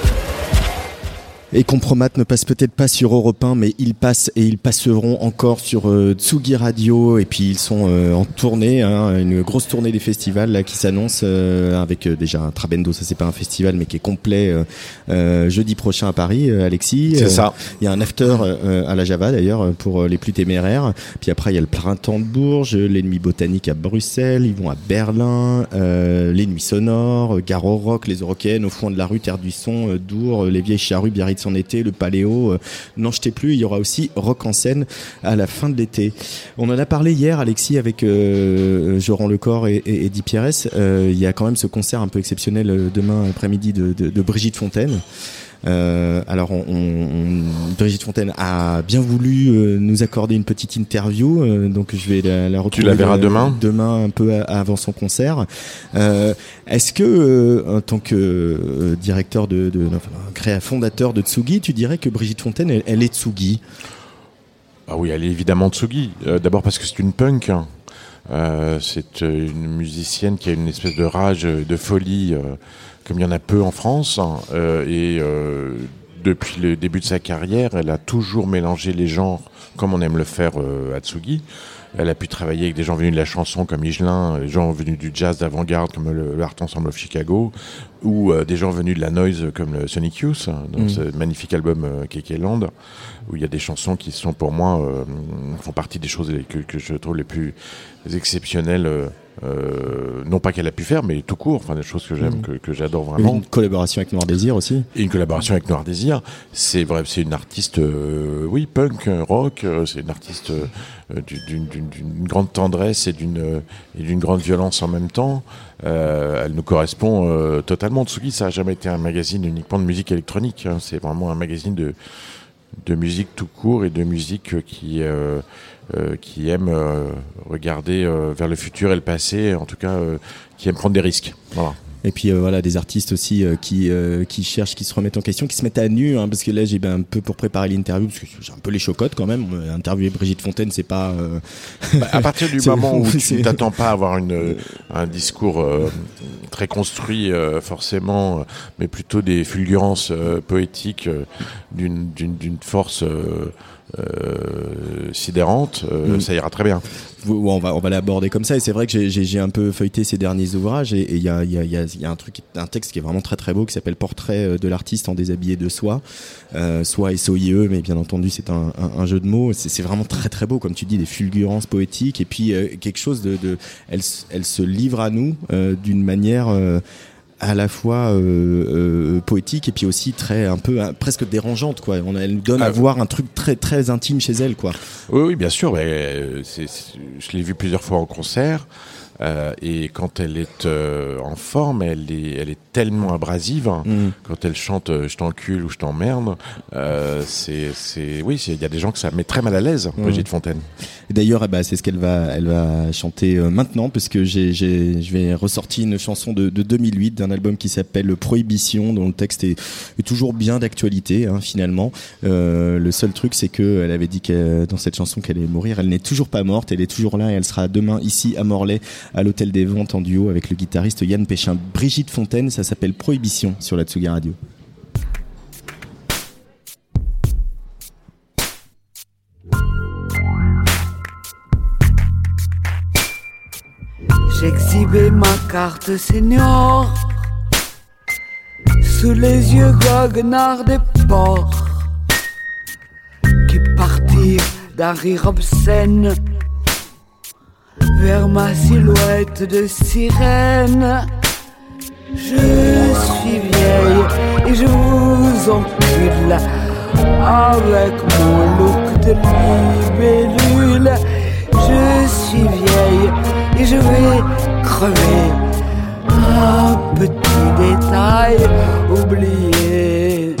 Et Compromat ne passe peut-être pas sur Europe 1, mais ils passent et ils passeront encore sur euh, Tsugi Radio. Et puis ils sont euh, en tournée, hein, une grosse tournée des festivals là, qui s'annonce euh, avec euh, déjà un Trabendo, ça c'est pas un festival, mais qui est complet jeudi prochain à Paris, euh, Alexis. C'est ça. Il y a un after euh, à la Java d'ailleurs pour les plus téméraires. Puis après il y a le printemps de Bourges, l'ennemi botanique à Bruxelles, ils vont à Berlin, euh, les nuits sonores, au Rock, les Européennes au fond de la rue, Terre du Son, Dour, les vieilles charrues, Biarritz en été, le paléo. euh, N'en jetez plus. Il y aura aussi Rock en scène à la fin de l'été. On en a parlé hier, Alexis, avec euh, Joran Lecor et, et, Di Pierres. Euh, il y a quand même ce concert un peu exceptionnel euh, demain après-midi de, de, de Brigitte Fontaine. Euh, alors, on, on- Brigitte Fontaine a bien voulu euh, nous accorder une petite interview, euh, donc je vais la, la retrouver la verras demain demain un peu avant son concert. Est-ce que, en tant que directeur de, de enfin, créa fondateur de Tsugi, tu dirais que Brigitte Fontaine, elle, elle est Tsugi? Ah oui, elle est évidemment Tsugi. D'abord parce que c'est une punk. hein. C'est une musicienne qui a une espèce de rage, de folie, comme il y en a peu en France. hein. Euh, et euh, depuis le début de sa carrière, elle a toujours mélangé les genres comme on aime le faire euh, à Tsugi. Elle a pu travailler avec des gens venus de la chanson comme Higelin, des gens venus du jazz d'avant-garde comme le, le Art Ensemble of Chicago, ou euh, des gens venus de la noise comme le Sonic Youth, hein, dans Mm. ce magnifique album euh, Keke Land, où il y a des chansons qui sont pour moi euh, font partie des choses que, que je trouve les plus exceptionnelles. euh, euh, non pas qu'elle a pu faire, mais tout court, enfin des choses que j'aime, Mm. que, que j'adore vraiment. Une collaboration avec Noir Désir aussi. Et une collaboration avec Noir Désir. C'est vrai, c'est une artiste, euh, oui, punk, euh, rock. euh, c'est une artiste euh, d'une d'une- grande tendresse et d'une euh, et d'une grande violence en même temps. Euh, elle nous correspond euh, totalement. Tsugi, ça a jamais été un magazine uniquement de musique électronique. hein. C'est vraiment un magazine de de musique tout court et de musique euh, qui euh, euh, qui aime euh, regarder euh, vers le futur et le passé. En tout cas, euh, qui aime prendre des risques. Voilà. Et puis euh, voilà des artistes aussi euh, qui euh, qui cherchent, qui se remettent en question, qui se mettent à nu, hein, parce que là j'ai ben, un peu pour préparer l'interview, parce que j'ai un peu les chocottes quand même. Interviewer Brigitte Fontaine, c'est pas. Bah, à partir du (laughs) moment où tu t'attends pas à avoir une, un discours très construit forcément, mais plutôt des fulgurances poétiques d'une d'une- d'une force euh, sidérante, euh, Mm. ça ira très bien. On va on va l'aborder comme ça. Et c'est vrai que j'ai- un peu feuilleté ces derniers ouvrages et et il y a il y y y a un truc un texte qui est vraiment très très beau qui s'appelle Portrait euh, de l'artiste en déshabillé de soie euh, soie S O I E mais bien entendu c'est un, un, un jeu de mots. C'est vraiment très très beau. Comme tu dis des fulgurances poétiques. Et puis euh, quelque chose de, de elle elle se livre à nous euh, d'une manière euh, à la fois euh, euh, poétique et puis aussi très un peu presque dérangeante quoi on elle nous donne à Ah, voir un truc très très intime chez elle quoi Oui, oui, bien sûr. mais, euh, je l'ai vue plusieurs fois en concert. Euh, et quand elle est euh, en forme, elle est, elle est tellement abrasive. Mm. Quand elle chante euh, "Je t'encule" ou "Je t'emmerde", euh, c'est, c'est, oui, il y a des gens que ça met très mal à l'aise. Mm. Brigitte Fontaine. D'ailleurs, eh ben, c'est ce qu'elle va, elle va chanter maintenant, parce que j'ai, j'ai, je vais ressortir une chanson de, de 2008 d'un album qui s'appelle Prohibition, dont le texte est, est toujours bien d'actualité, hein, finalement. Le seul truc, c'est que elle avait dit que dans cette chanson qu'elle allait mourir. Elle n'est toujours pas morte, elle est toujours là et elle sera demain ici à Morlaix, à l'Hôtel des Ventes en duo avec le guitariste Yann Péchin. Brigitte Fontaine, ça s'appelle Prohibition sur la Tsugi Radio. J'exhibais ma carte senior sous les yeux goguenards des porcs qui partirent d'un rire obscène vers ma silhouette de sirène. Je suis vieille et je vous encule avec mon look de libellule. Je suis vieille et je vais crever. Un petit détail oublié.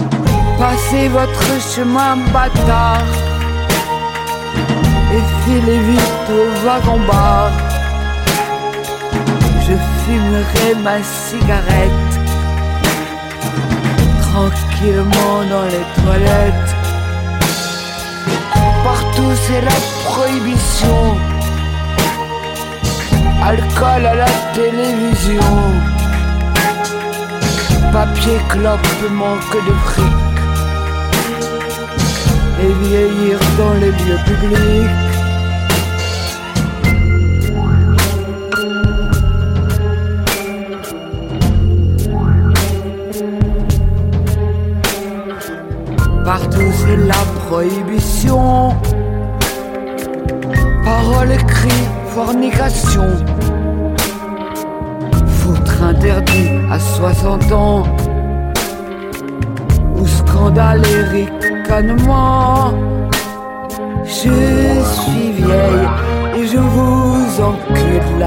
Passez votre chemin bâtard et filez vite au wagon-bar. Je fumerai ma cigarette tranquillement dans les toilettes. Partout c'est la prohibition. Alcool à la télévision. Papier clope manque de fric. Et vieillir dans les lieux publics. Partout c'est la prohibition. Parole écrite, fornication. Foutre interdit à 60 ans. Ou scandale et ricanement. Je suis vieille et je vous encule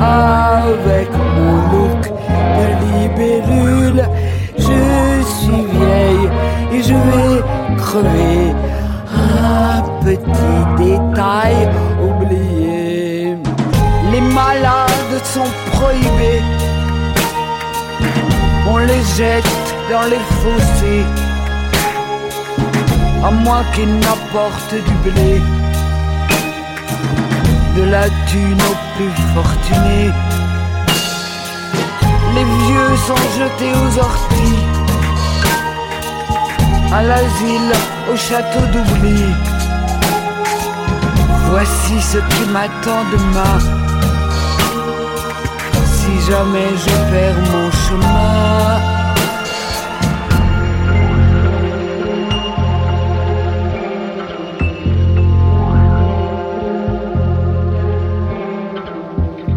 avec mon look de libellule. Et je vais crever. Un petit détail oublié. Les malades sont prohibés. On les jette dans les fossés. À moins qu'ils n'apportent du blé. De la thune aux plus fortunés. Les vieux sont jetés aux orties. À l'asile, au château d'oubli. Voici ce qui m'attend demain. Si jamais je perds mon chemin.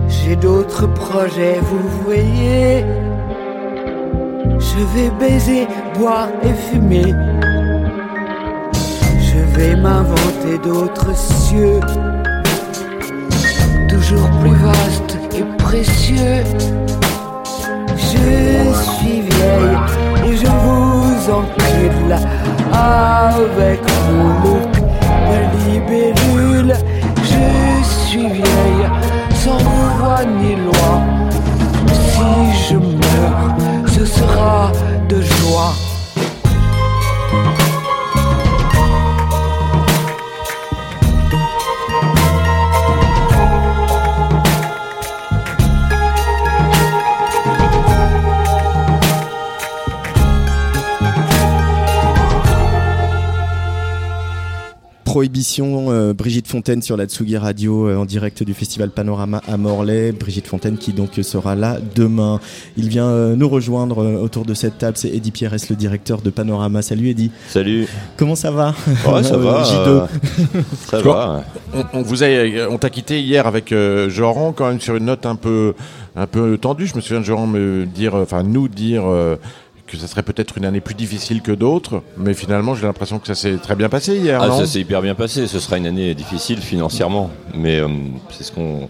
J'ai d'autres projets, vous voyez. Je vais baiser, boire et fumer. Je vais m'inventer d'autres cieux, toujours plus vastes et précieux. Je suis vieille et je vous encule avec mon look de libellule. Je suis vieille sans voix ni loi. Si je meurs, ce sera de joie. Prohibition, euh, Brigitte Fontaine sur la Tsugi Radio euh, en direct du festival Panorama à Morlaix. Brigitte Fontaine qui donc sera là demain. Il vient euh, nous rejoindre euh, autour de cette table. C'est Eddy Pierres, le directeur de Panorama. Salut Eddy. Salut. Comment ça va? Ouais, ça va. J2. euh, ça va. On, on vous a, on t'a quitté hier avec euh, Joran quand même sur une note un peu, un peu tendue. Je me souviens de Joran me dire, enfin nous dire euh, que ça serait peut-être une année plus difficile que d'autres, mais finalement j'ai l'impression que ça s'est très bien passé hier. Ah, non? ça s'est hyper bien passé. Ce sera une année difficile financièrement, mais euh, c'est ce qu'on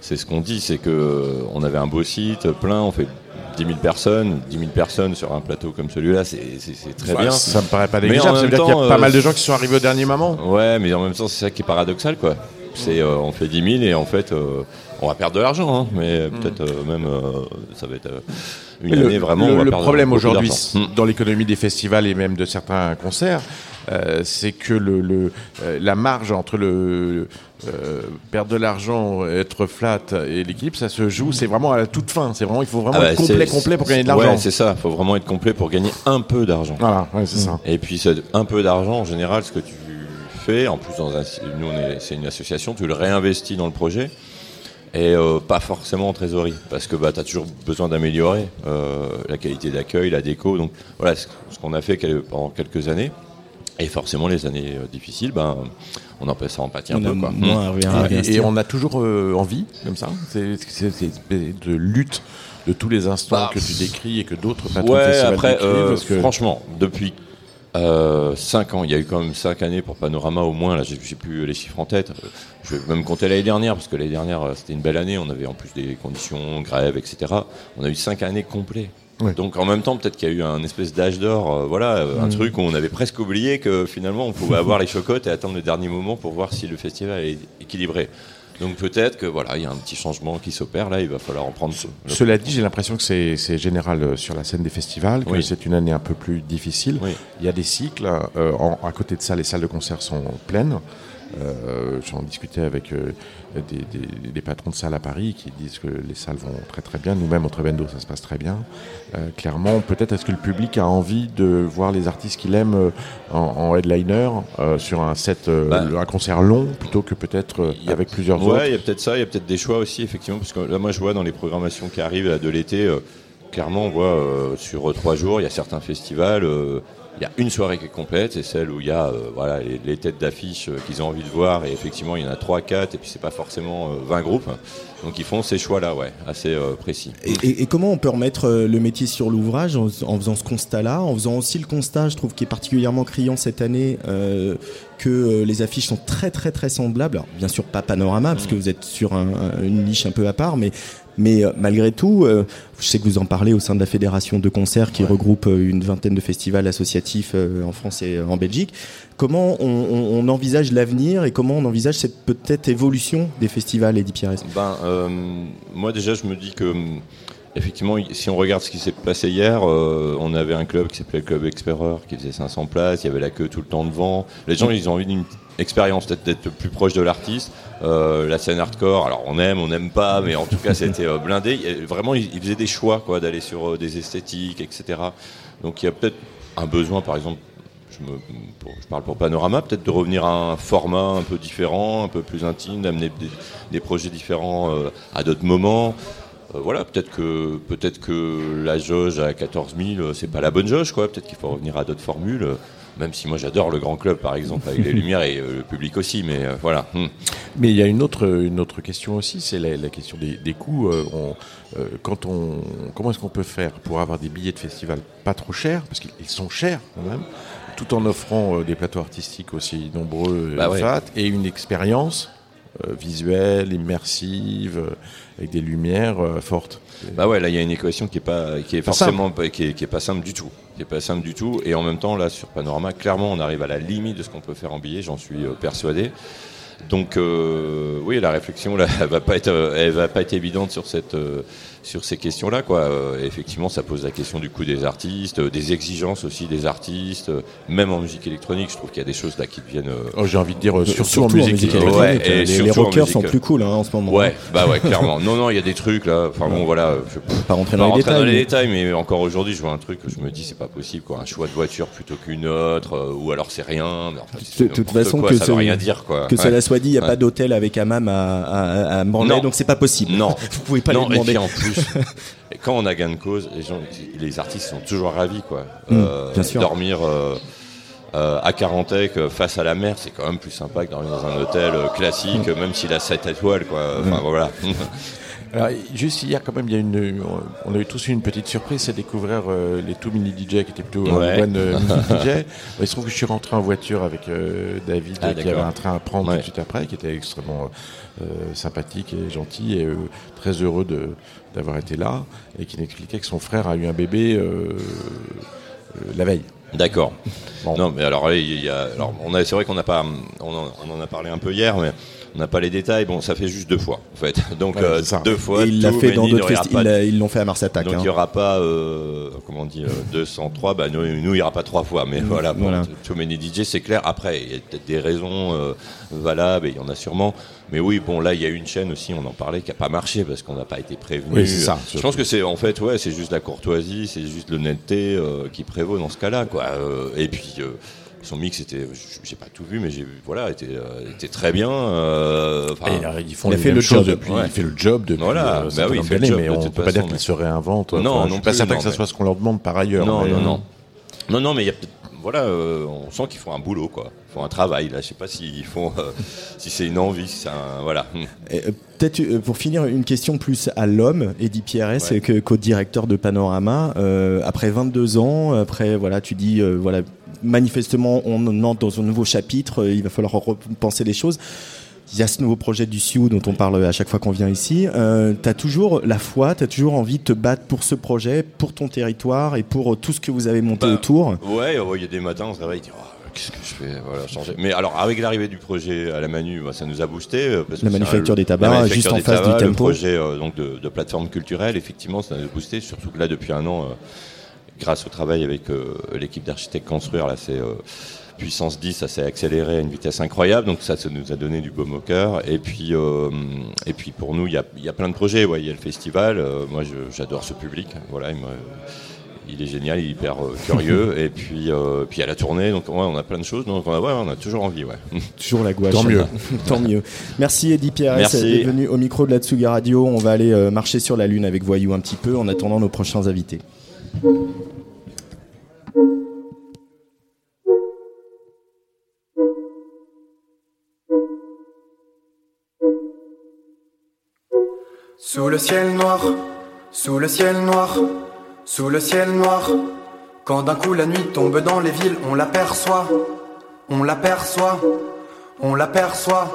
c'est ce qu'on dit, c'est que euh, on avait un beau site plein, on fait 10 000 personnes, 10 000 personnes sur un plateau comme celui-là, c'est très Ouais, bien. ça me paraît pas Mais négligeable. Ça veut même dire qu'il y a temps, pas euh, mal de gens qui sont arrivés au dernier moment. Ouais, mais en même temps, c'est ça qui est paradoxal, quoi. C'est euh, on fait 10 000 et en fait, on va perdre de l'argent, hein, mais peut-être euh, même euh, ça va être euh, une le- année vraiment. Le, on va le perdre problème aujourd'hui c- dans l'économie des festivals et même de certains concerts, euh, c'est que le, le, euh, la marge entre le euh, perdre de l'argent, être flat et l'équilibre, ça se joue. C'est vraiment à la toute fin. C'est vraiment, il faut vraiment Ah bah, être complet, complet pour gagner de Ouais, l'argent. c'est ça. Il faut vraiment être complet pour gagner un peu d'argent. Voilà, ouais, c'est ça. Et puis, ce un peu d'argent, en général, ce que tu fais, en plus, dans un, nous, c'est une association, tu le réinvestis dans le projet. Et euh, pas forcément en trésorerie, parce que bah, tu as toujours besoin d'améliorer euh, la qualité d'accueil, la déco. Donc voilà ce qu'on a fait pendant quelques années. Et forcément, les années euh, difficiles, ben, on en peut, ça en pâtit un peu. Quoi. moins à Mm. rien Et- on a toujours euh, envie, comme ça. C'est de lutte de tous les instants Bah, que tu décris et que d'autres patrons Ouais, après, décrivent, euh, parce que- franchement, depuis 5 ans, il y a eu quand même 5 années pour Panorama au moins, là j'ai plus les chiffres en tête, Euh, je vais même compter l'année dernière, parce que l'année dernière euh, c'était une belle année, on avait en plus des conditions, grève, etc. On a eu 5 années complètes. Ouais. Donc en même temps, peut-être qu'il y a eu un espèce d'âge d'or, euh, voilà, euh, un Mm. truc où on avait presque oublié que finalement on pouvait avoir les chocottes et attendre le dernier moment pour voir si le festival est équilibré. Donc peut-être que voilà, il y a un petit changement qui s'opère là, il va falloir en prendre. ce- Cela dit, j'ai l'impression que c'est c'est général euh, sur la scène des festivals, que Oui. c'est une année un peu plus difficile. Oui. Il y a des cycles. euh, en- à côté de ça, les salles de concert sont pleines. Euh, J'en discutais avec euh, des, des- des patrons de salles à Paris qui disent que les salles vont très très bien. Nous-mêmes au Trevendo, ça se passe très bien. Euh, clairement, peut-être est-ce que le public a envie de voir les artistes qu'il aime euh, en, en headliner euh, sur un set, Bah. un concert long, plutôt que peut-être avec plusieurs Ouais, autres. il y a peut-être ça, il y a peut-être des choix aussi, effectivement, parce que là, moi, je vois dans les programmations qui arrivent là, de l'été, clairement, on voit euh, sur euh, trois jours, il y a certains festivals, euh, il y a une soirée qui est complète, c'est celle où il y a euh, voilà, les, les têtes d'affiche euh, qu'ils ont envie de voir, et effectivement il y en a 3, 4, et puis c'est pas forcément euh, 20 groupes. Donc ils font ces choix-là, ouais, assez euh, précis. Et, et- et comment on peut remettre le métier sur l'ouvrage en, en faisant ce constat-là, en faisant aussi le constat, je trouve, qui est particulièrement criant cette année, que les affiches sont très très très semblables. Alors, bien sûr pas panorama, parce que vous êtes sur un- un- une niche un peu à part, mais mais euh, malgré tout, euh, je sais que vous en parlez au sein de la fédération de concerts qui regroupe euh, une vingtaine de festivals associatifs en France et en Belgique. Comment on, on- on envisage l'avenir et comment on envisage cette peut-être évolution des festivals, Eddie Pierres Ben, euh, moi déjà, je me dis que hum, effectivement, si on regarde ce qui s'est passé hier, euh, on avait un club qui s'appelait le Club Explorer, qui faisait 500 places, il y avait la queue tout le temps devant. Les gens, ils ont envie d'une expérience, peut-être d'être plus proche de l'artiste. Euh, la scène hardcore, alors on aime, on n'aime pas, mais en tout cas, c'était euh, blindé. Il Vraiment, ils, ils faisaient des choix, quoi, d'aller sur euh, des esthétiques, etc. Donc il y a peut-être un besoin, par exemple, je, parle pour Panorama, peut-être de revenir à un format un peu différent, un peu plus intime, d'amener des, projets différents à d'autres moments. Voilà, peut-être que peut-être que la jauge à 14 000, euh, c'est pas la bonne jauge, quoi. Peut-être qu'il faut revenir à d'autres formules. Même si moi j'adore le grand club, par exemple, avec les (laughs) lumières et euh, le public aussi, mais euh, voilà. Hmm. Mais il y a une autre, une autre question aussi, c'est la, la question des, des coûts. Euh, on- euh, quand on, comment est-ce qu'on peut faire pour avoir des billets de festival pas trop chers, parce qu'ils ils sont chers quand même, tout en offrant des plateaux artistiques aussi nombreux, Bah et ouais. fat, et une expérience visuelle, immersive, avec des lumières fortes. Bah ouais, là il y a une équation qui est pas qui est Pas forcément qui est, qui est pas simple du tout. Qui est pas simple du tout et en même temps là sur Panorama, clairement on arrive à la limite de ce qu'on peut faire en billet, j'en suis euh, persuadé. Donc euh, oui, la réflexion là, (laughs) elle va pas être euh, elle va pas être évidente sur cette sur ces questions-là quoi. Euh, effectivement, ça pose la question du coût des artistes, euh, des exigences aussi des artistes, euh, même en musique électronique, je trouve qu'il y a des choses là qui deviennent euh, Oh, J'ai envie de dire euh, surtout, Surtout en musique, électronique. Ouais, et les, les surtout en rockers musique, sont plus cool hein, en ce moment. Ouais, bah ouais, clairement. (laughs) Non, non, il y a des trucs là. Enfin bon, voilà. Je peux Pas rentrer pas dans les rentrer dans les détails. détails, mais encore aujourd'hui, je vois un truc que je me dis, c'est pas possible, quoi. Un choix de voiture plutôt qu'une autre, euh, ou alors c'est rien. mais enfin, De toute façon, quoi, que, ça ce- veut rien dire, quoi. que Ouais. cela soit dit, il n'y a Ouais. pas d'hôtel avec hammam à, à, à Morlaix, donc c'est pas possible. Non. (laughs) Vous pouvez pas et demander. Plus, (laughs) et quand on a gain de cause, les gens, les artistes sont toujours ravis, quoi. Mm, Euh, bien sûr. Dormir euh, euh, à Carantec euh, face à la mer, c'est quand même plus sympa que dormir dans un hôtel euh, classique, Mm. même s'il a 7 étoiles, quoi. Enfin voilà. (laughs) Alors, juste hier, quand même, il y a une, on a eu tous une petite surprise, c'est découvrir les tout mini DJ qui étaient plutôt Ouais. one (laughs) mini DJ. Il se trouve que je suis rentré en voiture avec David, Ah, qui avait un train à prendre Ouais. tout de suite après, qui était extrêmement sympathique et gentil et très heureux de d'avoir été là et qui m'expliquait que son frère a eu un bébé euh, euh, la veille. D'accord. Bon. Non, mais alors, il y a, alors on a, c'est vrai qu'on n'a pas, on en, on en a parlé un peu hier, mais on n'a pas les détails. Bon, ça fait juste deux fois, en fait. (laughs) Donc Ouais, euh, deux fois. Et il l'a fait dans d'autres Ils l'ont fait à Mars Attack. Donc hein. il n'y aura pas, euh, comment on dit, euh, (laughs) 203. Bah nous, nous, il n'y aura pas trois fois. Mais voilà, bon, Voilà. Too Many DJ, c'est clair. Après, il y a peut-être des raisons euh, valables, et il y en a sûrement. Mais oui, bon, là, il y a une chaîne aussi, on en parlait, qui n'a pas marché parce qu'on n'a pas été prévenu. Oui, c'est ça. Je pense que c'est, en fait, ouais, c'est juste la courtoisie, c'est juste l'honnêteté qui prévaut dans ce cas-là, quoi. Et puis. Son mix était, j'ai pas tout vu, mais j'ai vu, voilà, était, euh, était très bien. euh, Et, ils font il fait le choses job. depuis. Ouais. Il fait le job depuis. Voilà, euh, bah oui, il fait le job, mais on toute peut pas dire façon, qu'il mais- se réinvente. Non, Enfin, non je suis pas plus, certain non, que ça mais- soit ce qu'on leur demande par ailleurs. Non, mais, non, euh, non. Non, non, mais il y a peut-être. Voilà, euh, on sent qu'ils font un boulot, quoi. Ils font un travail, là. Je sais pas s'ils font. euh, (laughs) si c'est une envie, si c'est un. Voilà. Et, euh, Peut-être pour finir une question plus à l'homme, Eddie Pierres, Ouais. que co-directeur de Panorama. Euh, après 22 ans, après voilà, tu dis euh, voilà, manifestement on entre dans un nouveau chapitre. euh, il va falloir repenser les choses. Il y a ce nouveau projet du Sioux dont on parle à chaque fois qu'on vient ici. Euh, tu as toujours la foi, tu as toujours envie de te battre pour ce projet, pour ton territoire et pour euh, tout ce que vous avez monté Bah, autour. Ouais, ouais, il y a des matins, on se réveille, Oh, qu'est-ce que je fais Voilà, changer. Mais alors, avec l'arrivée du projet à la Manu, bah, ça nous a boosté. euh, Parce que La c'est manufacture des tabacs, la manufacture juste en face du tabacs, le Tempo. projet euh, donc de, de plateforme culturelle, effectivement, ça nous a boosté. Surtout que là, depuis un an, euh, grâce au travail avec euh, l'équipe d'architectes construire, là, c'est euh, puissance 10, ça s'est accéléré à une vitesse incroyable. Donc ça, ça nous a donné du baume au cœur. Et puis, euh, et puis pour nous, il y a, y a plein de projets. Ouais, il y a le festival. euh, moi, j'adore ce public. Voilà, il me- il est génial, il est hyper euh, curieux. (laughs) et puis, euh, puis il y a la tournée, donc ouais, on a plein de choses. Donc ouais, ouais, on a toujours envie, ouais. (laughs) Toujours la gouache. Tant mieux. (laughs) Tant mieux. Merci Eddie Pierre Merci. d'être venu au micro de la Tsuga Radio. On va aller euh, marcher sur la Lune avec Voyou un petit peu en attendant nos prochains invités. Sous le ciel noir, sous le ciel noir, sous le ciel noir. Quand d'un coup la nuit tombe dans les villes, on l'aperçoit, on l'aperçoit, on l'aperçoit.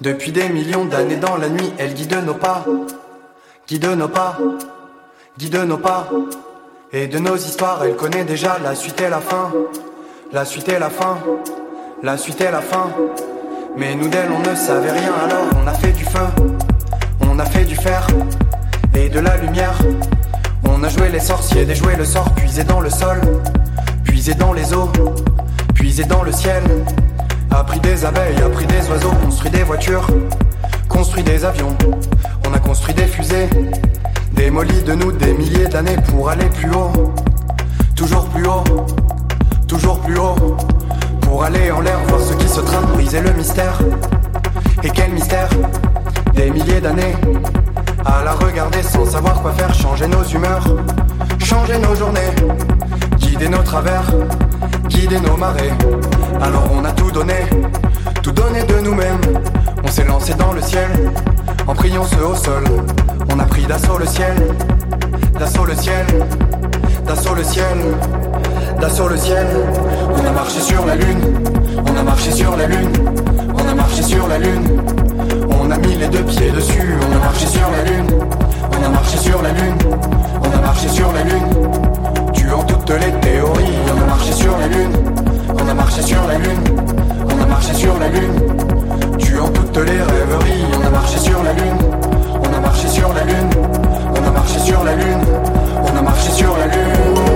Depuis des millions d'années dans la nuit, elle guide nos pas, guide nos pas, guide nos pas. Et de nos histoires, elle connaît déjà la suite et la fin, la suite et la fin, la suite et la fin. Mais nous d'elle, on ne savait rien alors, on a fait du feu, on a fait du fer et de la lumière. On a joué les sorciers, déjoué le sort, puisé dans le sol, puisé dans les eaux, puisé dans le ciel. A pris des abeilles, a pris des oiseaux, construit des voitures, construit des avions. On a construit des fusées, démoli de nous des milliers d'années pour aller plus haut. Toujours plus haut, toujours plus haut. Pour aller en l'air, voir ce qui se trame, briser le mystère. Et quel mystère Des milliers d'années à la regarder sans savoir quoi faire, changer nos humeurs, changer nos journées, guider nos travers, guider nos marées. Alors on a tout donné, tout donné de nous-mêmes. On s'est lancé dans le ciel, en priant ce au sol. On a pris d'assaut le ciel, d'assaut le ciel, d'assaut le ciel, d'assaut le ciel. On a marché sur la lune, on a marché sur la lune, on a marché sur la lune. On a mis les deux pieds dessus, on a marché sur la lune, on a marché sur la lune, on a marché sur la lune, tuant toutes les théories, on a marché sur la lune, on a marché sur la lune, on a marché sur la lune, tuant toutes les rêveries, on a marché sur la lune, marché sur la lune, on a marché sur la lune, on a marché sur la lune.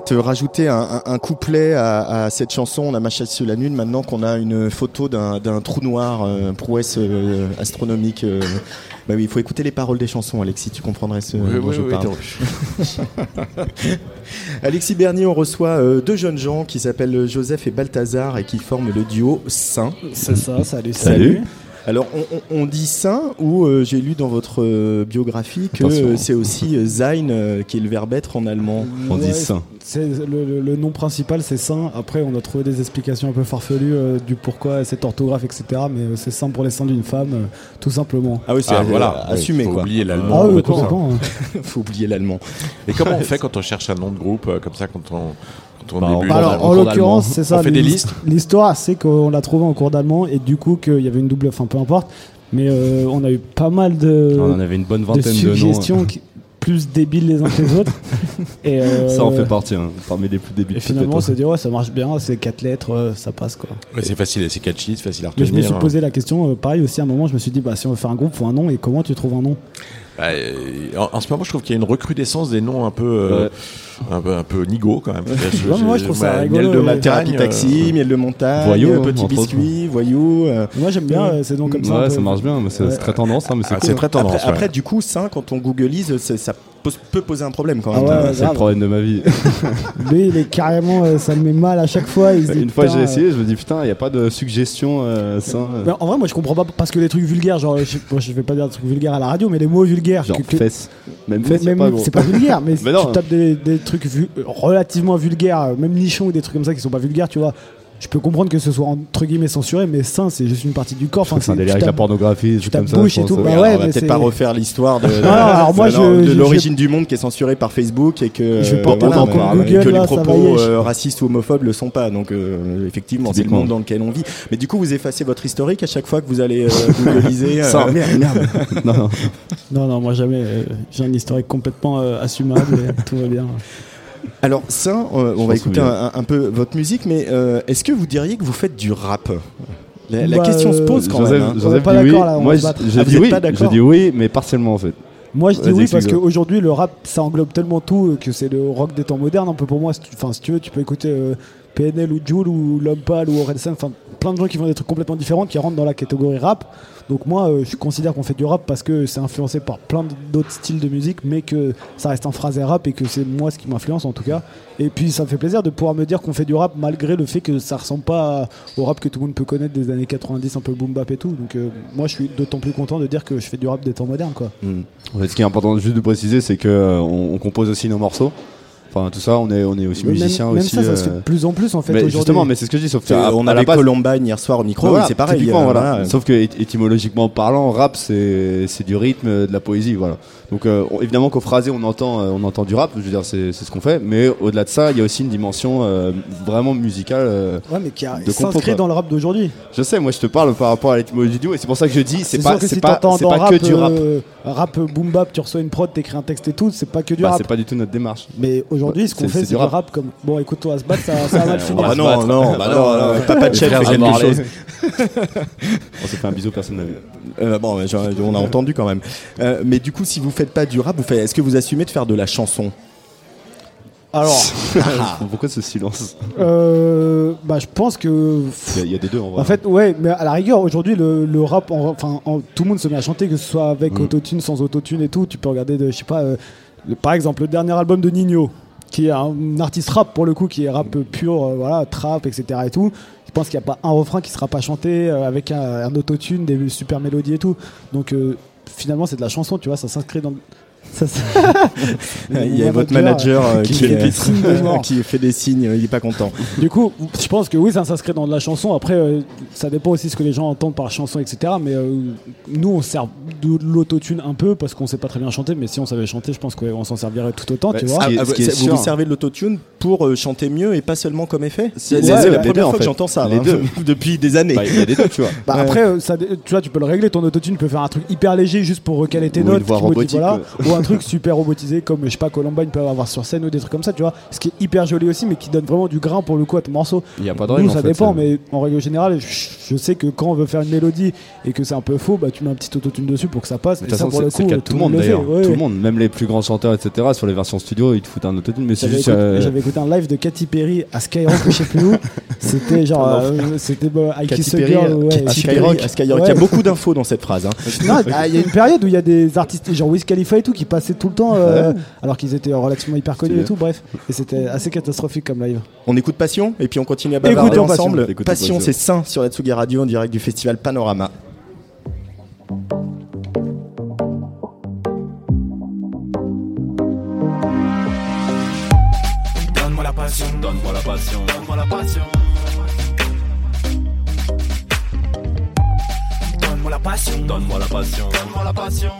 Peut-être rajouter un, un- un couplet à, à cette chanson. On a marché sur la lune. Maintenant qu'on a une photo d'un d'un trou noir, euh, prouesse euh, astronomique. euh, bah oui, il faut écouter les paroles des chansons, Alexis. Tu comprendrais ce Oui, dont oui, je oui, parle. (laughs) Alexis Bernier, on reçoit euh, deux jeunes gens qui s'appellent Joseph et Balthazar et qui forment le duo Saint. C'est ça, salut, Salut. salut. Alors, on, on- on dit Saint ou euh, j'ai lu dans votre euh, biographie que euh, c'est aussi euh, Sein euh, qui est le verbe être en allemand. Ouais, C'est le, le- le nom principal, c'est saint. Après, on a trouvé des explications un peu farfelues euh, du pourquoi cette orthographe, etc. Mais euh, c'est saint pour les seins d'une femme, euh, tout simplement. Ah oui, c'est Ah, euh, voilà. assumé Faut quoi. oublier l'allemand, Ah oui, tout ça. complètement. hein. (laughs) Faut oublier l'allemand. Et comment on fait quand on cherche un nom de groupe euh, comme ça quand on quand on Bah, débute alors, en l'occurrence, c'est ça. On fait des listes. L'histoire, c'est qu'on l'a trouvé en cours d'allemand et du coup qu'il y avait une double, enfin peu importe. Mais euh, on a eu pas mal de. On en avait une bonne vingtaine de noms. suggestions qui- plus débiles les uns que les autres. (laughs) et euh, Ça en fait partie, hein, parmi les plus débiles. Et finalement, on peut-être. s'est dit ouais, ça marche bien, c'est quatre lettres, euh, ça passe quoi. Ouais, c'est facile, c'est catchy, c'est facile à Mais je retenir. me suis posé la question, euh, pareil aussi à un moment, je me suis dit bah si on veut faire un groupe, faut un nom et comment tu trouves un nom? En, en ce moment, je trouve qu'il y a une recrudescence des noms un peu, euh, un peu, un peu nigo quand même. Je- Ouais, moi, je trouve ça ouais, rigolo, Miel de ouais. montagne, Thérapie taxi, euh, miel de montagne, Voyou, euh, petit biscuit, voyou. euh, Moi j'aime bien euh, ces noms comme ça. un Ouais, ça marche bien, mais c'est c'est très tendance, hein, mais c'est Ah, cool. c'est très tendance. Après, ouais. après, du coup, Saint, quand on googleise, c'est- ça pose- peut poser un problème quand Ah même. ouais, Euh, C'est le problème de ma vie. (laughs) Lui, il est carrément. euh, ça me met mal à chaque fois. Il se dit, Une fois j'ai euh, essayé, je me dis putain, il n'y a pas de suggestion euh, euh, Mais en vrai, moi je comprends pas parce que les trucs vulgaires, genre, je, bon, je vais pas dire des trucs vulgaires à la radio, mais les mots vulgaires. Genre que- fesses. Même fesses, c'est pas gros. c'est pas vulgaire, (laughs) mais, Mais tu tapes des, des trucs vu- relativement vulgaires, même nichons ou des trucs comme ça qui sont pas vulgaires, tu vois. Je peux comprendre que ce soit entre guillemets censuré, mais ça, c'est juste une partie du corps. Enfin, C'est un délire avec la pornographie, des tu trucs comme ça. bouche et tout, ouais. bah ouais, on va peut-être pas refaire l'histoire de, je- l'origine du monde qui est censurée par Facebook et que, Je vais euh, que les propos euh, racistes ou homophones le sont pas. Donc euh, effectivement, c'est le monde dans lequel on vit. Mais du coup, vous effacez votre historique à chaque fois que vous allez googliser. Ça, merde, merde. (laughs) non, non. Non, non, moi jamais. J'ai un historique complètement assumable et tout va bien. Alors ça, euh, on Je va écouter un, un peu votre musique, mais euh, est-ce que vous diriez que vous faites du rap? La, la Bah, question se pose quand Joseph, même. hein. On Joseph pas dit oui. d'accord, là, on Moi, va se je, battre. je Ah, dis oui. Je dis oui, mais partiellement en fait. Moi je dis oui parce qu'aujourd'hui le rap ça englobe tellement tout euh, que c'est le rock des temps modernes un peu pour moi. Si tu, enfin, si tu veux, tu peux écouter euh, PNL ou Joule ou L'Homme Pâle ou Orelsan, enfin plein de gens qui font des trucs complètement différents qui rentrent dans la catégorie rap. Donc moi euh, je considère qu'on fait du rap parce que c'est influencé par plein d'autres styles de musique mais que ça reste un phrasé rap et que c'est moi ce qui m'influence en tout cas. Et puis ça me fait plaisir de pouvoir me dire qu'on fait du rap malgré le fait que ça ressemble pas au rap que tout le monde peut connaître des années 90 un peu boom bap et tout. Donc euh, moi je suis d'autant plus content de dire que je fais du rap des temps modernes quoi. Hmm. En fait, ce qui est important juste de préciser, c'est que euh, on, on compose aussi nos morceaux. Enfin, tout ça, on est, on est aussi même- musicien même aussi. ça, ça se fait euh, de plus en plus en fait mais justement, mais c'est ce que je dis, sauf que on avait base- Columbine hier soir au micro, Voilà, c'est pareil. euh, voilà. voilà. Sauf que étymologiquement parlant, rap c'est c'est du rythme, de la poésie, voilà. Donc euh, on- évidemment qu'au phrasé on entend euh, on entend du rap, je veux dire c'est c'est ce qu'on fait, mais au-delà de ça, il y a aussi une dimension euh, vraiment musicale. euh, Ouais, mais qui a de compo, s'inscrit dans le rap d'aujourd'hui. Je sais, moi je te parle par rapport à l'étymologie du et c'est pour ça que je dis c'est pas c'est si pas pas rap, que du rap. euh, rap boom bap, tu reçois une prod, t'écris un texte et tout, c'est pas que du Bah, rap. c'est pas du tout notre démarche. Mais aujourd'hui, ce qu'on C'est- fait, c'est c'est du rap. rap. comme. Bon, écoute-toi, à se battre, ça, ça va (laughs) mal finir. Ah non, non, bah non, Papa Chef. On s'est (laughs) fait un bisou, personne n'a vu. Bon, on a entendu quand même. Mais du coup, si vous faites pas du rap, vous faites, est-ce que vous assumez de faire de la chanson Alors, (laughs) (laughs) Pourquoi ce silence euh, bah, je pense que. Il y a- il y a des deux en vrai. En fait, ouais, mais à la rigueur, aujourd'hui, le, le rap, en- enfin, en- tout le monde se met à chanter, que ce soit avec Mm. autotune, sans autotune et tout. Tu peux regarder, de, je sais pas, euh, le- par exemple, le dernier album de Nino, qui est un artiste rap pour le coup, qui est rap pur, euh, voilà, trap, etc. et tout. Je pense qu'il n'y a pas un refrain qui sera pas chanté avec un, un autotune, des super mélodies et tout. Donc, euh, finalement, c'est de la chanson, tu vois, ça s'inscrit dans. Ça (laughs) Il y a votre manager euh, qui qui, fait est- des signes de mort. (laughs) qui fait des signes, il est pas content. Du coup, je pense que oui, ça s'inscrit dans de la chanson. Après, euh, ça dépend aussi ce que les gens entendent par chanson, etc. Mais euh, nous, on sert de l'autotune un peu parce qu'on sait pas très bien chanter. Mais si on savait chanter, je pense qu'on s'en servirait tout autant, tu vois. Ah, ah, est vous servez de l'autotune pour euh, chanter mieux et pas seulement comme effet C'est Ouais, c'est ouais, la première deux, en fois que j'entends ça Les hein, deux. (laughs) depuis des années. Bah, il y a des deux, tu vois. Bah, Ouais. Après, ça, tu vois, tu peux le régler ton autotune, tu peux faire un truc hyper léger juste pour recaler tes une notes, voix robotique, un truc super robotisé comme je sais pas Columbine peut avoir sur scène ou des trucs comme ça, tu vois. Ce qui est hyper joli aussi, mais qui donne vraiment du grain pour le coup à ton morceau. Il y a pas de Nous, règle, ça en fait, dépend, ça. mais en règle générale, je, je sais que quand on veut faire une mélodie et que c'est un peu faux, bah tu mets un petit autotune dessus pour que ça passe. De Et toute ça, façon, pour c'est le cas de tout le monde le fait, d'ailleurs. ouais, Tout le monde, même les plus grands chanteurs, etc. Sur les versions studio, ils te foutent un autotune, mais c'est J'avais juste. écouté, euh, j'avais écouté un live de Katy Perry à Skyrock, je sais plus où. C'était genre, euh, c'était bah, I Katy Kiss a Perry, Girl, euh, ouais, à Katy Skyrock. Il y a beaucoup d'infos dans cette phrase. hein. Bah, il y a une période où il y a des artistes genre Wiz Khalifa et tout qui passaient tout le temps euh, alors qu'ils étaient relativement hyper connus et tout. Bref, et c'était assez catastrophique comme live. On écoute Passion et puis on continue à bavarder Écoutons ensemble. Passion, Passion. c'est sain sur la Tsugi Radio en direct du festival Panorama. Donne-moi la passion, donne-moi la passion, donne-moi la passion. Donne-moi la passion, donne-moi la passion, donne-moi la passion.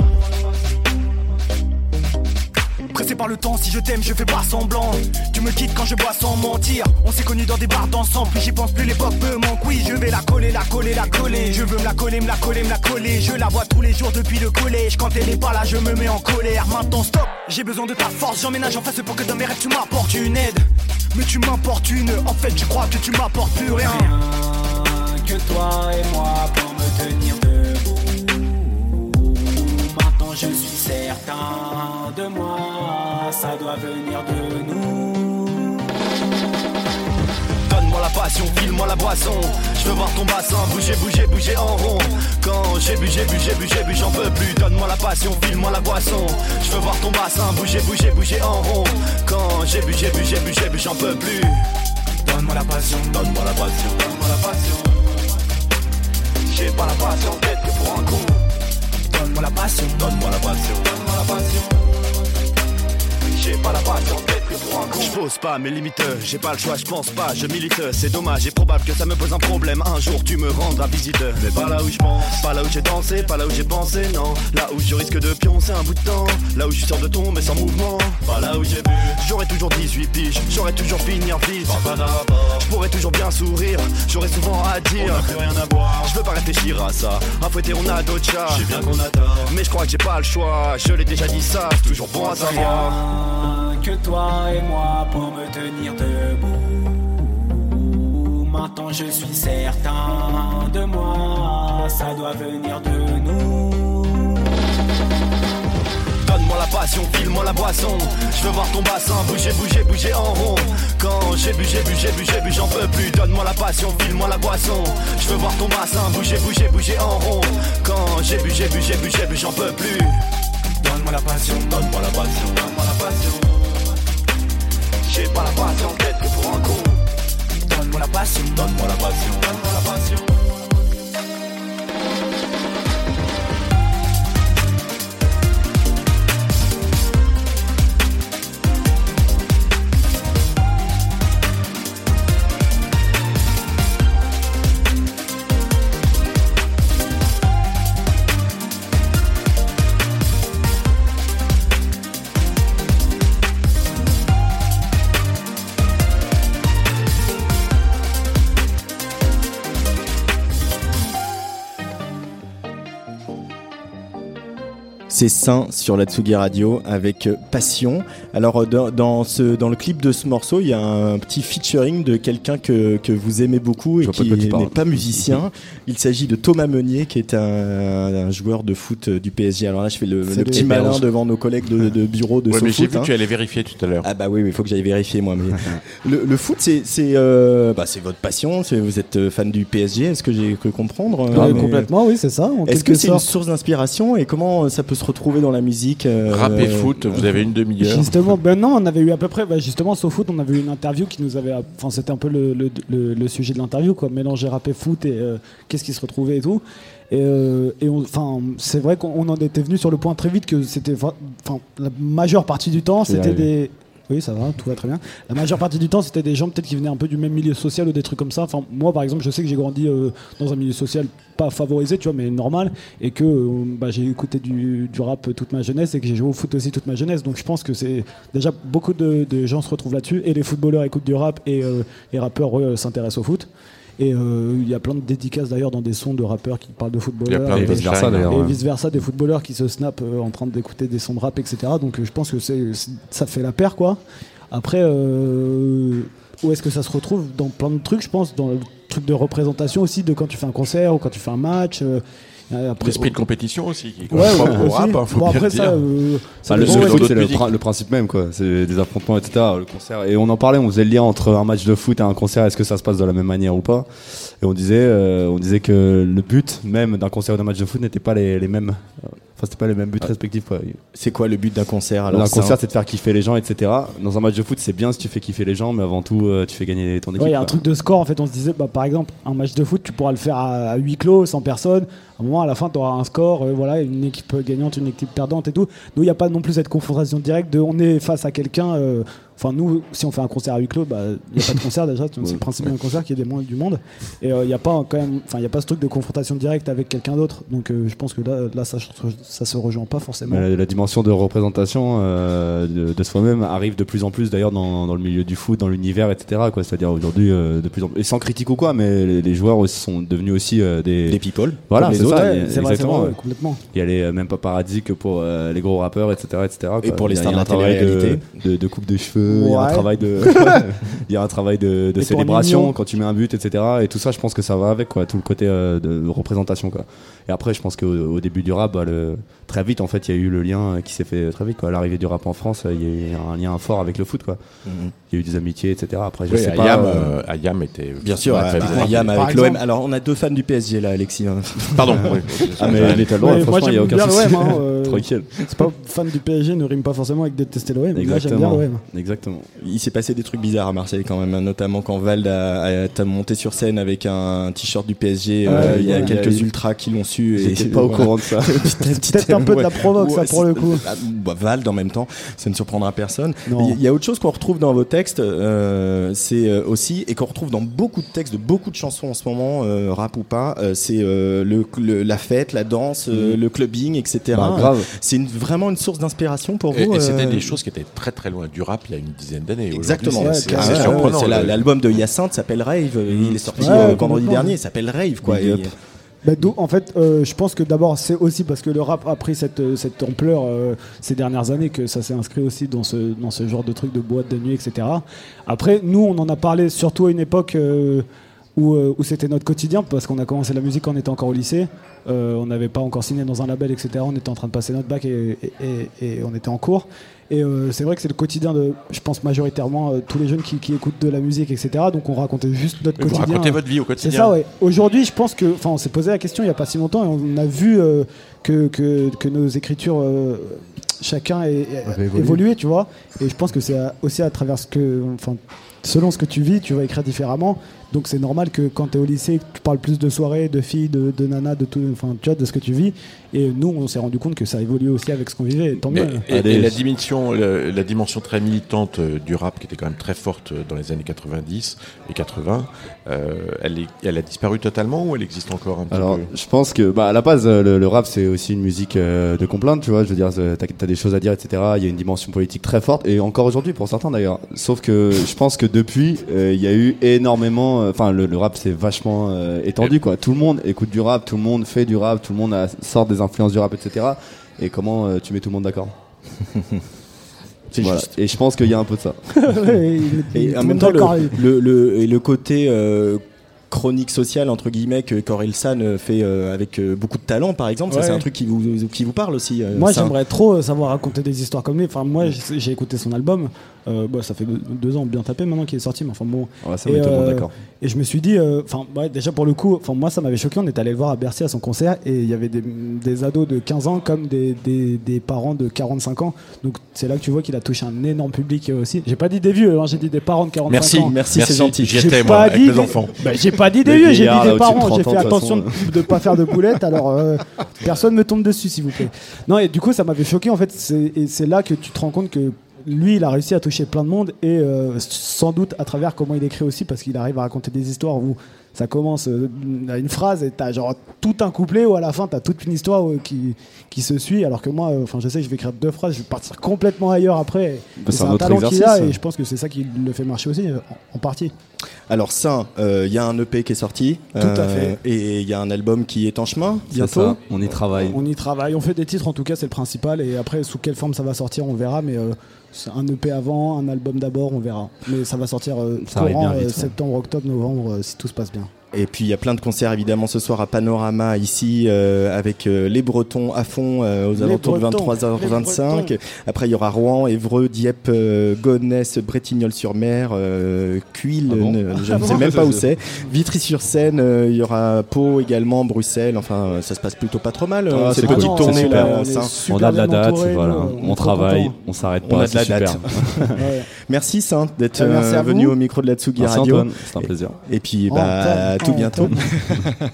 Pressé par le temps, si je t'aime, je fais pas semblant. Tu me quittes quand je bois sans mentir. On s'est connus dans des bars d'ensemble, plus j'y pense plus l'époque me manque. Oui, je vais la coller, la coller, la coller. Je veux me la coller, me la coller, me la coller. Je la vois tous les jours depuis le collège. Quand elle est pas là, je me mets en colère. Maintenant, stop, j'ai besoin de ta force. J'emménage en face pour que dans mes rêves tu m'apportes une aide. Mais tu m'importunes, en fait, je crois que tu m'apportes plus rien. que toi et moi pour me tenir debout. Maintenant, je suis certain de moi, ça doit venir de nous. Donne-moi la passion, file file-moi la boisson. Je veux voir ton bassin bouger, bouger, bouger en rond. Quand j'ai bu, j'ai bu, j'ai bu, j'ai bu, j'en peux plus. Donne-moi la passion, file-moi la boisson. Je veux voir ton bassin bouger, bouger, bouger en rond. Quand j'ai bu, j'ai bu, j'ai bu, j'ai bu, j'en peux plus. Donne-moi la passion, donne-moi la passion, donne-moi la passion. J'ai pas la passion d'être que pour un con. Donne-moi la passion, donne-moi la passion, donne-moi la passion. J'ai pas la d'être que pour un con. Je pose pas mes limites, j'ai pas le choix, je pense pas, je milite. C'est dommage et probable que ça me pose un problème. Un jour tu me rendras visite, mais pas là où je pense, pas là où j'ai dansé, pas là où j'ai pensé, non. Là où je risque de pioncer un bout de temps, là où je suis sûr de tomber sans mouvement, pas là où j'ai bu. J'aurais toujours 18 piges, j'aurais toujours finir vite. Je pourrais toujours bien sourire, j'aurais souvent à dire. On a plus rien à boire. Je veux pas réfléchir à ça, à fouetter on a d'autres chats. J'ai bien qu'on a tort, mais je crois que j'ai pas le choix. Je l'ai déjà dit ça, c'est toujours bon à savoir. Que toi et moi pour me tenir debout. Maintenant je suis certain de moi, ça doit venir de nous. Donne-moi la passion, file-moi la boisson. Je veux voir ton bassin bouger, bouger, bouger en rond. Quand j'ai bu, j'ai bu, j'ai bu, j'ai bu, j'en peux plus. Donne-moi la passion, file-moi la boisson. Je veux voir ton bassin bouger, bouger, bouger en rond. Quand j'ai bu, j'ai bu, j'ai bu, j'ai bu, j'en peux plus. Donne-moi la passion, donne-moi la passion, donne-moi la passion. J'ai pas la passion d'être que pour un con. Donne-moi la passion, donne-moi la passion, donne-moi la passion. C'est Saint sur la Tsugi Radio avec euh, Passion. Alors euh, dans, dans ce, dans le clip de ce morceau, il y a un petit featuring de quelqu'un que, que vous aimez beaucoup et Je qui n'est pas musicien. (laughs) Il s'agit de Thomas Meunier qui est un, un joueur de foot euh, du PSG. Alors là, je fais le, petit malin devant nos collègues de, de bureau de Ouais, mais j'ai vu hein. que tu allais vérifier tout à l'heure. Ah bah oui, il faut que j'aille vérifier moi. Mais (laughs) le, le foot, c'est euh, bah, votre passion. Vous êtes fan du PSG. Est-ce que j'ai cru comprendre Ah, complètement, oui, c'est ça, Est-ce que c'est une source d'inspiration et comment ça peut se retrouver dans la musique euh, Rap et foot, vous avez une demi-heure. Justement, (laughs) ben non, on avait eu à peu près, bah justement, sur foot, on avait eu une interview qui nous avait, enfin, c'était un peu le, le, le- le sujet de l'interview, quoi, mélanger rap et foot et euh, qu'est-ce qui se retrouvait et tout. Et, euh, et on- enfin, c'est vrai qu'on on en était venu sur le point très vite que c'était, enfin, la majeure partie du temps, c'était arrivé. des oui, ça va, tout va très bien. La majeure partie du temps, c'était des gens peut-être qui venaient un peu du même milieu social ou des trucs comme ça. Enfin, moi, par exemple, je sais que j'ai grandi euh, dans un milieu social pas favorisé, tu vois, mais normal, et que euh, bah, j'ai écouté du, rap toute ma jeunesse et que j'ai joué au foot aussi toute ma jeunesse. Donc, je pense que c'est déjà beaucoup de, gens se retrouvent là-dessus, et les footballeurs écoutent du rap et euh, les rappeurs s'intéressent au foot. Et euh, il y a plein de dédicaces d'ailleurs dans des sons de rappeurs qui parlent de footballeurs. de et vice versa, d'ailleurs, Et vice versa, des footballeurs qui se snap euh, en train d'écouter des sons de rap, etc. Donc euh, je pense que c'est, ça fait la paire, quoi. Après, euh, où est-ce que ça se retrouve? Dans plein de trucs, je pense, dans le truc de représentation aussi, de quand tu fais un concert ou quand tu fais un match. euh, après- L'esprit de compétition aussi, qui est Ouais, ouais, aussi. rap, hein, faut Bon, bien après, ça, dire. euh, ça Bah, le, foot, c'est le, principe même, quoi. C'est des affrontements, etc. Le concert. Et on en parlait, on faisait le lien entre un match de foot et un concert. Est-ce que ça se passe de la même manière ou pas? Et on disait, euh, on disait que le but même d'un concert ou d'un match de foot n'était pas les, les mêmes. Enfin, c'était pas les mêmes buts respectifs. quoi. C'est quoi le but d'un concert alors Un concert, c'est de faire kiffer les gens, etc. Dans un match de foot, c'est bien si tu fais kiffer les gens, mais avant tout, euh, tu fais gagner ton équipe. Ouais, il y a un truc de score en fait. On se disait, bah, par exemple, un match de foot, tu pourras le faire à, à huis clos, sans personne. À un moment, à la fin, tu auras un score, euh, voilà, une équipe gagnante, une équipe perdante et tout. Nous, il n'y a pas non plus cette confrontation directe de on est face à quelqu'un. euh, Enfin, nous, si on fait un concert à huis clos, bah, il n'y a pas de concert déjà. C'est le principe d'un concert qui est des moins du monde. Et euh, il n'y a pas quand même, enfin, il y a pas ce truc de confrontation directe avec quelqu'un d'autre. Donc, euh, je pense que là, là, ça, ça se rejoint pas forcément. La, la dimension de représentation euh, de, de soi-même arrive de plus en plus d'ailleurs dans, dans le milieu du foot, dans l'univers, etc. quoi. C'est-à-dire aujourd'hui, euh, de plus en plus, et sans critique ou quoi, mais les, les joueurs aussi sont devenus aussi euh, des, Des people, Voilà, c'est autres. ça, Ouais, c'est vrai, c'est exactement. vrai, ouais. complètement. Il y a les, euh, même paparazzi que pour euh, les gros rappeurs, etc., etc. Et pour les Il y a stars de un la travail télé-réalité. de, de, de coupe de cheveux (laughs) il y a un travail de, il y a un travail de, célébration quand tu mets un but, etc. Et tout ça, je pense que ça va avec quoi, tout le côté euh, de représentation quoi. Et après, je pense qu'au au début du rap, bah, le- très vite en fait, il y a eu le lien qui s'est fait très vite quoi. L'arrivée du rap en France, il y a eu un lien fort avec le foot quoi. Mhm. Il y a eu des amitiés, etc. Après, je Oui, sais Ayam, pas. euh, euh, Ayam était Bien sûr, bah. Ayam avec l'OM. Alors, on a deux fans du PSG là, Alexis. hein. Pardon. (laughs) Ah mais il droit, Ouais, moi franchement, il y a j'aime aucun bien souci. Tranquille. C'est pas fan du PSG ne rime pas forcément avec détester l'OM. mais Moi j'aime bien Exactement. Exactement. Il s'est passé des trucs bizarres à Marseille quand même, hein, notamment quand Vald a, monté sur scène avec un t-shirt du PSG. euh, Ouais, il y a ouais, quelques ultras qui l'ont su. et- (laughs) pas au courant de ça. (laughs) Peut-être un peu de la ouais. provoque, ça, pour le coup. ah, bah, Vald en même temps, ça ne surprendra personne. Il y, a autre chose qu'on retrouve dans vos textes, euh, c'est euh, aussi, et qu'on retrouve dans beaucoup de textes, de beaucoup de chansons en ce moment, euh, rap ou pas, euh, c'est euh, le, le- la fête, la danse, Mhm. le clubbing, etc. Bah. C'est vraiment une source d'inspiration pour vous Et, et c'était des choses qui étaient très très loin du rap il y a une dizaine d'années. Exactement. C'est- ah L'album de Hyacinthe s'appelle Rave. Il est sorti Ouais, euh, vendredi dernier. Il s'appelle Rave, quoi. Bah, en fait, euh, je pense que d'abord, c'est aussi parce que le rap a pris cette, euh, cette ampleur euh, ces dernières années que ça s'est inscrit aussi dans ce, dans ce genre de truc de boîte de nuit, etc. Après, nous, on en a parlé surtout à une époque euh, où, euh, où c'était notre quotidien, parce qu'on a commencé la musique quand on était encore au lycée. Euh, on n'avait pas encore signé dans un label, etc. On était en train de passer notre bac et, et- et- et on était en cours. Et euh, c'est vrai que c'est le quotidien de, je pense majoritairement, euh, tous les jeunes qui, qui écoutent de la musique, etc. Donc on racontait juste notre Vous quotidien. racontez votre vie au C'est quotidien. ça, ouais. Aujourd'hui, je pense que, enfin, on s'est posé la question il n'y a pas si longtemps et on a vu euh, que, que, que nos écritures, euh, chacun est, évolué. évolué, tu vois. Et je pense que c'est aussi à travers ce que, enfin, selon ce que tu vis, tu vas écrire différemment. Donc c'est normal que quand tu es au lycée, tu parles plus de soirées, de filles, de, de nanas, de tout, enfin, tu de ce que tu vis. Et nous, on s'est rendu compte que ça évolue aussi avec ce qu'on vivait. Et tant mieux. et, la dimension, la, la dimension très militante euh, du rap, qui était quand même très forte euh, dans les années 90 et 80, euh, elle, est- elle a disparu totalement ou elle existe encore un petit Alors, peu? je pense que, bah, à la base, le, le rap, c'est aussi une musique euh, de complainte, tu vois. Je veux dire, t'as as des choses à dire, etc. Il y a une dimension politique très forte, et encore aujourd'hui pour certains d'ailleurs. Sauf que je pense que depuis, euh, il y a eu énormément. euh, Enfin, le, le rap, c'est vachement euh, étendu, quoi. Tout le monde écoute du rap, tout le monde fait du rap, tout le monde a, sort des influences du rap, etc. Et comment euh, tu mets tout le monde d'accord (laughs) C'est Voilà. juste. Et je pense qu'il y a un peu de ça. (laughs) Et en même temps, le, le, le, et le côté euh, chronique sociale, entre guillemets, que Corelsan fait euh, avec euh, beaucoup de talent, par exemple, ça c'est un truc qui vous, qui vous parle aussi. Moi, j'aimerais trop savoir raconter des histoires comme lui. Enfin, moi, j'ai écouté son album. Euh, bah, ça fait deux, deux ans bien tapé maintenant qu'il est sorti. Mais enfin bon. Ouais, ça, monde d'accord. Et je me suis dit, euh, enfin, ouais, déjà pour le coup, enfin moi, ça m'avait choqué. On est allé le voir à Bercy à son concert et il y avait des, des ados de 15 ans comme des, des, des parents de 45 ans. Donc c'est là que tu vois qu'il a touché un énorme public euh, aussi. J'ai pas dit des vieux, hein, j'ai dit des parents de 45 Merci, ans. merci, Merci, c'est gentil. j'y J'ai étais, pas moi, avec dit les des- enfants. Bah, j'ai pas dit des vieux, j'ai dit des parents. 30 J'ai fait attention de façon. ne pas faire de boulettes, alors euh, personne me tombe dessus, s'il vous plaît. Non, et du coup, ça m'avait choqué en fait. c'est- Et c'est là que tu te rends compte que lui, il a réussi à toucher plein de monde et euh, sans doute à travers comment il écrit aussi, parce qu'il arrive à raconter des histoires où ça commence euh, à une phrase et t'as genre tout un couplet où à la fin t'as toute une histoire euh, qui, qui se suit, alors que moi, euh, enfin, je sais que je vais écrire deux phrases, je vais partir complètement ailleurs après. Bah, c'est un un, autre talent qu'il a et je pense que c'est ça qui le fait marcher aussi, euh, en, en partie. Alors ça, euh, il y a un EP qui est sorti. Tout à fait. Et il y a un album qui est en chemin C'est bientôt. ça, on y travaille. On y travaille, on fait des titres en tout cas, c'est le principal. Et après, sous quelle forme ça va sortir, on verra. Mais euh, un EP avant, un album d'abord, on verra. Mais ça va sortir euh, Ça courant bien vite, euh, septembre, octobre, novembre, euh, si tout se passe bien. Et puis il y a plein de concerts évidemment ce soir à Panorama ici euh, avec euh, les Bretons à fond euh, aux alentours de Bretons, 23h25. les Après il y aura Rouen, Évreux, Dieppe, euh, Gonesse, Bretignolles-sur-Mer, euh, Cuil, Ah bon ne- je Ah ne sais même pas où (laughs) c'est. Vitry-sur-Seine, euh, il y aura Pau également, Bruxelles. Enfin euh, ça se passe plutôt pas trop mal. Ah, c'est cool. petite tournée là. on on a de la date, voilà. on, trop travaille, on s'arrête On pas, a de la super. date. Merci Saint d'être venu au micro de la Tsugi Merci Radio. C'est un plaisir. Et puis bah, tout bientôt. (laughs) Et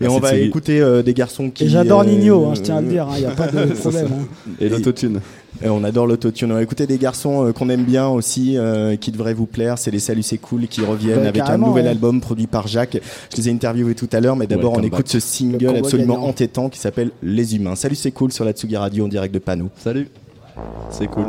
Merci on va écouter euh, des garçons qui. J'adore euh, Nino, hein, je tiens à le dire, il n'y a pas de (laughs) problème. hein. Et l'autotune. Et on adore l'autotune. On va écouter des garçons euh, qu'on aime bien aussi, euh, qui devraient vous plaire. C'est les Salut c'est cool qui reviennent Bah, avec un nouvel ouais. album produit par Jacques. Je les ai interviewés tout à l'heure, mais d'abord on écoute back. ce Le single absolument gagnant. entêtant qui s'appelle Les Humains. Salut c'est cool sur la Tsugi Radio en direct de Pano. Salut. C'est cool.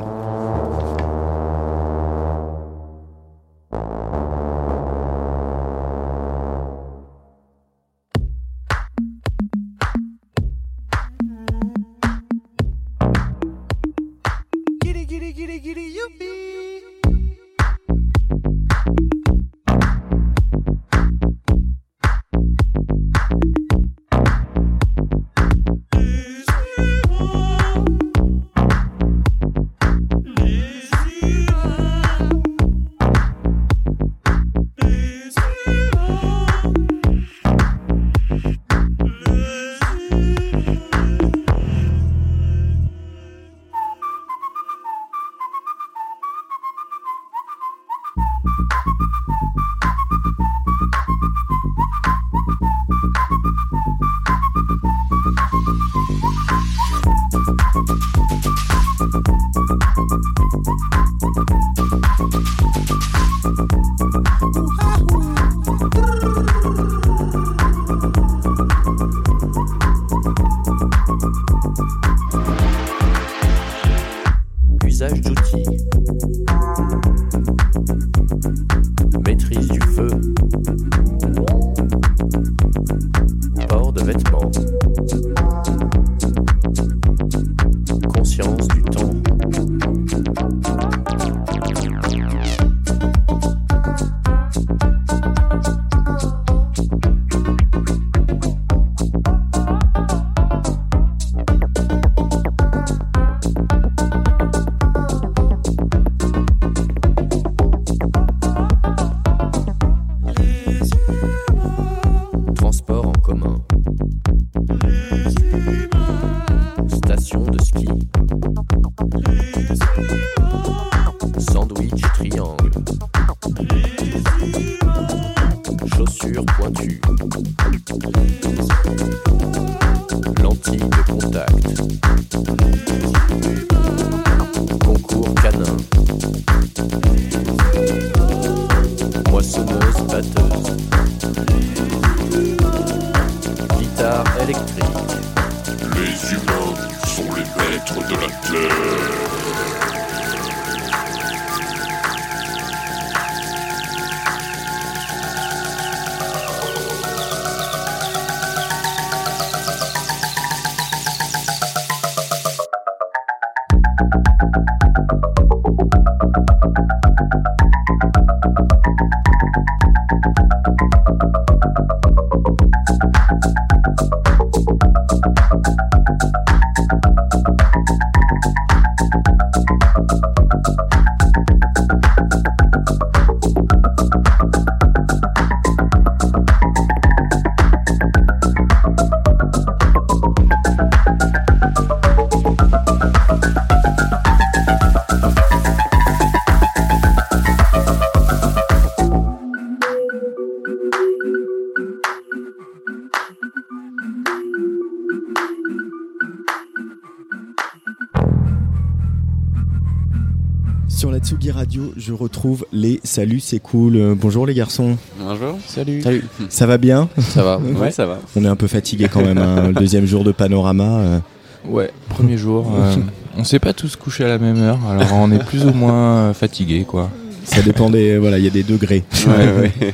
Je retrouve les Salut, c'est cool. Euh, bonjour les garçons. Bonjour. Salut. Ça va bien Ça va. Ouais, ça va. On est un peu fatigué quand même. hein, le deuxième jour de panorama. euh. Ouais, premier jour. euh, on s'est pas tous couchés à la même heure, alors on est plus ou moins euh, fatigués, quoi. Ça dépend des. Voilà, il y a des degrés. Ouais, ouais. (laughs)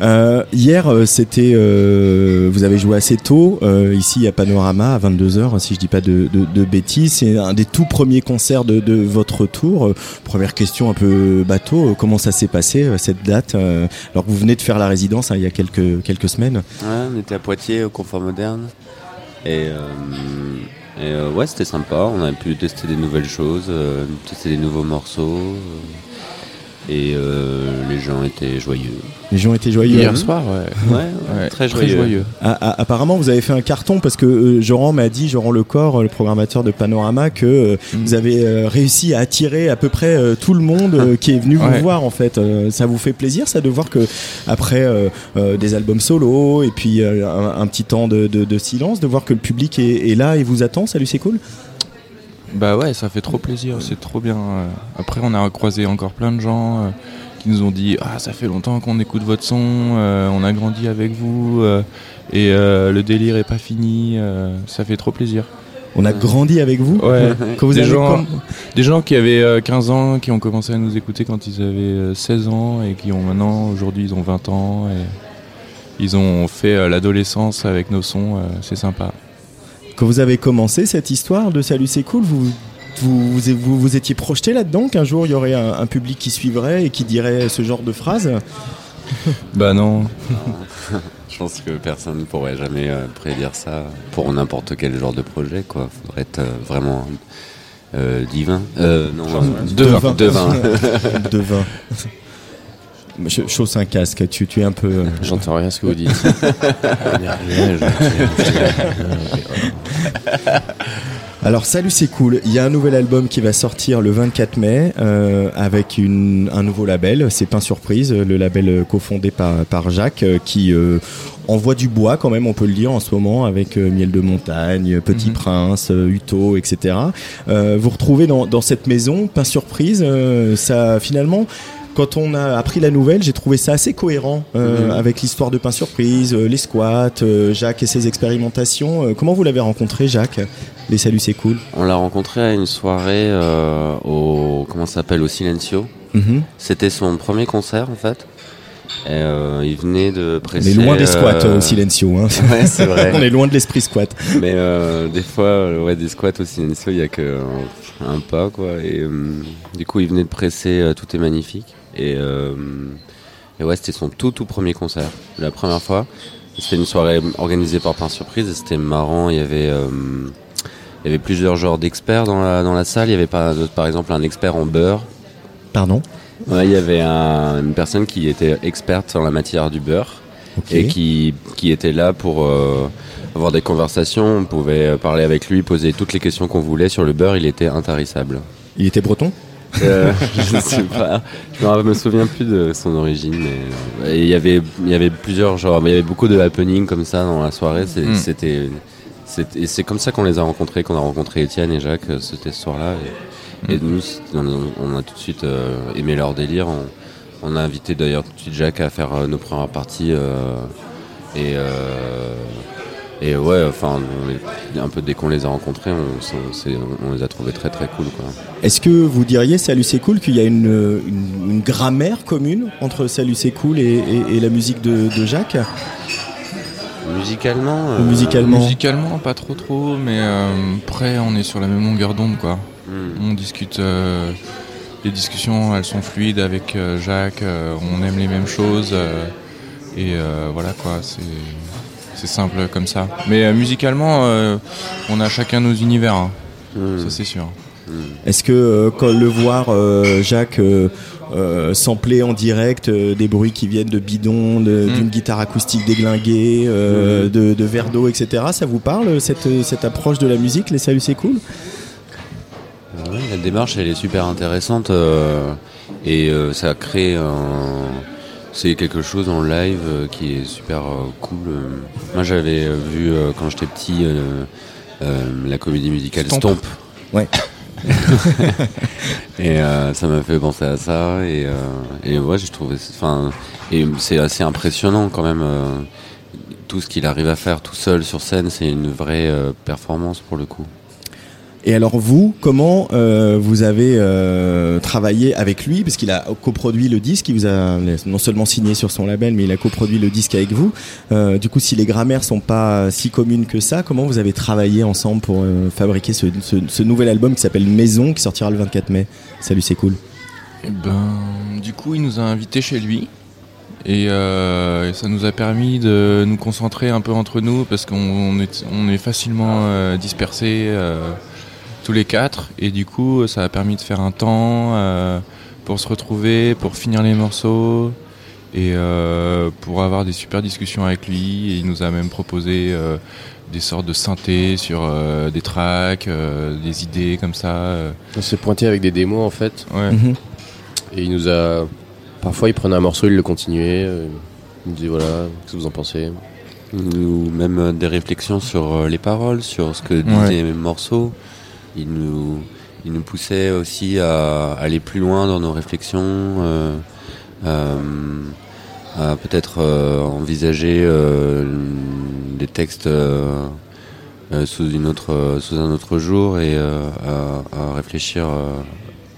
Euh, hier, euh, c'était. euh, vous avez joué assez tôt, ici à Panorama, à 22h, si je dis pas de, de- de bêtises. C'est un des tout premiers concerts de, de votre tour. Première question un peu bateau, comment ça s'est passé, cette date Alors que vous venez de faire la résidence hein, il y a quelques, quelques semaines. Ouais, on était à Poitiers au Confort Moderne. Et, euh, et, ouais, c'était sympa. On a pu tester des nouvelles choses, tester des nouveaux morceaux. Et euh, les gens étaient joyeux. Les gens étaient joyeux. Hier soir, ouais. Ouais, ouais, très joyeux. Ah, ah, apparemment, vous avez fait un carton parce que euh, Joran m'a dit, Joran Lecor, euh, le programmateur de Panorama, que euh, Mm. vous avez euh, réussi à attirer à peu près euh, tout le monde euh, qui est venu vous voir en fait. Euh, ça vous fait plaisir ça de voir que après euh, euh, des albums solo et puis euh, un, un petit temps de, de- de silence, de voir que le public est, est là et vous attend. Salut, c'est cool. Bah ouais, ça fait trop plaisir, c'est trop bien. euh. Après, on a croisé encore plein de gens euh, qui nous ont dit Ah, ça fait longtemps qu'on écoute votre son, euh, on a grandi avec vous, et le délire est pas fini, ça fait trop plaisir. On a grandi avec vous. Ouais, (laughs) Quand vous des, avez gens, des gens qui avaient euh, 15 ans, qui ont commencé à nous écouter quand ils avaient euh, 16 ans, et qui ont maintenant, aujourd'hui, ils ont 20 ans, et ils ont fait l'adolescence avec nos sons, c'est sympa. Quand vous avez commencé cette histoire de Salut, c'est cool, vous vous, vous, vous, étiez projeté là-dedans qu'un jour il y aurait un, un public qui suivrait et qui dirait ce genre de phrase? Bah non. (laughs) Je pense que personne ne pourrait jamais euh, prédire ça pour n'importe quel genre de projet. Quoi, faudrait être euh, vraiment euh, divin. Euh, non, Devin. devin. Devin. (laughs) (laughs) Je chausse un casque, tu, tu es un peu. euh, J'entends rien ce que vous dites. (laughs) Alors salut c'est cool, il y a un nouvel album qui va sortir le 24 mai euh, avec une, un nouveau label, c'est pas surprise, le label euh, cofondé par, par Jacques euh, qui euh, envoie du bois quand même on peut le dire en ce moment avec euh, Miel de Montagne, Petit Mhm. Prince, Uto, etc. Euh, vous retrouvez dans, dans cette maison, pas surprise, euh, ça finalement quand on a appris la nouvelle, j'ai trouvé ça assez cohérent euh, Mhm. avec l'histoire de Pain Surprise, euh, les squats, euh, Jacques et ses expérimentations. Comment vous l'avez rencontré, Jacques? Les saluts, c'est cool. On l'a rencontré à une soirée au comment ça s'appelle au Silencio. Mhm. C'était son premier concert en fait. Et, il venait de On presser. est loin des squats euh, au Silencio. Hein. (laughs) Ouais, c'est vrai. (laughs) on est loin de l'esprit squat. Mais des fois, ouais, des squats au Silencio, il y a que euh, un pas quoi. Et du coup, il venait de presser Tout est magnifique. Et, euh, et ouais, c'était son tout tout premier concert, la première fois. C'était une soirée organisée par Pain Surprise et c'était marrant. Il y avait euh, il y avait plusieurs genres d'experts dans la, dans la salle. Il y avait par, par exemple un expert en beurre. Pardon? Ouais, il y avait un- une personne qui était experte en la matière du beurre Ok. et qui, qui était là pour euh, avoir des conversations. On pouvait parler avec lui, poser toutes les questions qu'on voulait sur le beurre. Il était intarissable. Il était breton? Euh, (laughs) (laughs) je sais pas. Je me- me souviens plus de son origine, mais euh, il y avait y avait plusieurs genres. mais Il y avait beaucoup de happenings comme ça dans la soirée. C'est- Mm. C'était et c'est comme ça qu'on les a rencontrés, qu'on a rencontré Étienne et Jacques. euh, C'était ce soir-là. Et, et nous, on, a tout de suite euh, aimé leur délire. On, on a invité d'ailleurs tout de suite Jacques à faire euh, nos premières parties. euh, et euh, et ouais, enfin, on un peu dès qu'on les a rencontrés, on, les a trouvés très très cool. Est-ce que vous diriez, Salut c'est cool, qu'il y a une, une, une grammaire commune entre Salut c'est cool et, et- et la musique de, de Jacques? Musicalement euh, musicalement Musicalement, pas trop trop, mais euh, après, on est sur la même longueur d'onde, quoi. Hmm. On discute. euh, les discussions, elles sont fluides avec euh, Jacques. euh, on aime les mêmes choses. euh, et euh, voilà, quoi. C'est. C'est simple comme ça. Mais euh, musicalement, euh, on a chacun nos univers. hein. Hmm. Ça, c'est sûr. Est-ce que euh, quand le voir, euh, Jacques, euh, euh, sampler en direct euh, des bruits qui viennent de bidons, de- Mm. d'une guitare acoustique déglinguée, euh, de, de verre d'eau, etc., ça vous parle, cette, cette approche de la musique, les Salut c'est cool? La démarche, elle est super intéressante euh, et euh, ça crée un... C'est quelque chose en live euh, qui est super euh, cool. euh. Moi, j'avais euh, vu quand j'étais petit la comédie musicale Stomp. Stomp. Ouais. (laughs) et ça m'a fait penser à ça et, et ouais, j'ai trouvé, enfin, et c'est assez impressionnant quand même. tout ce qu'il arrive à faire tout seul sur scène, c'est une vraie performance pour le coup. Et alors vous, comment euh, vous avez euh, travaillé avec lui? Parce qu'il a coproduit le disque, il vous a non seulement signé sur son label, mais il a coproduit le disque avec vous. Euh, du coup, si les grammaires sont pas si communes que ça, comment vous avez travaillé ensemble pour fabriquer ce, nouvel album qui s'appelle Maison, qui sortira le 24 mai? Salut, c'est cool. Eh ben, du coup, il nous a invités chez lui. Et, ça nous a permis de nous concentrer un peu entre nous parce qu'on on est, facilement dispersés tous les quatre. Et du coup, ça a permis de faire un temps euh, pour se retrouver, pour finir les morceaux et euh, pour avoir des super discussions avec lui. Et il nous a même proposé euh, des sortes de synthés sur euh, des tracks, euh, des idées comme ça. On s'est pointé avec des démos en fait. Ouais. Mhm. Et il nous a. Parfois, il prenait un morceau, il le continuait. Il nous disait voilà, qu'est-ce que vous en pensez ou même des réflexions sur les paroles, sur ce que disaient les morceaux. Il nous, il nous poussait aussi à aller plus loin dans nos réflexions, euh, euh, à peut-être euh, envisager des textes sous, une autre, sous un autre jour et à, à réfléchir,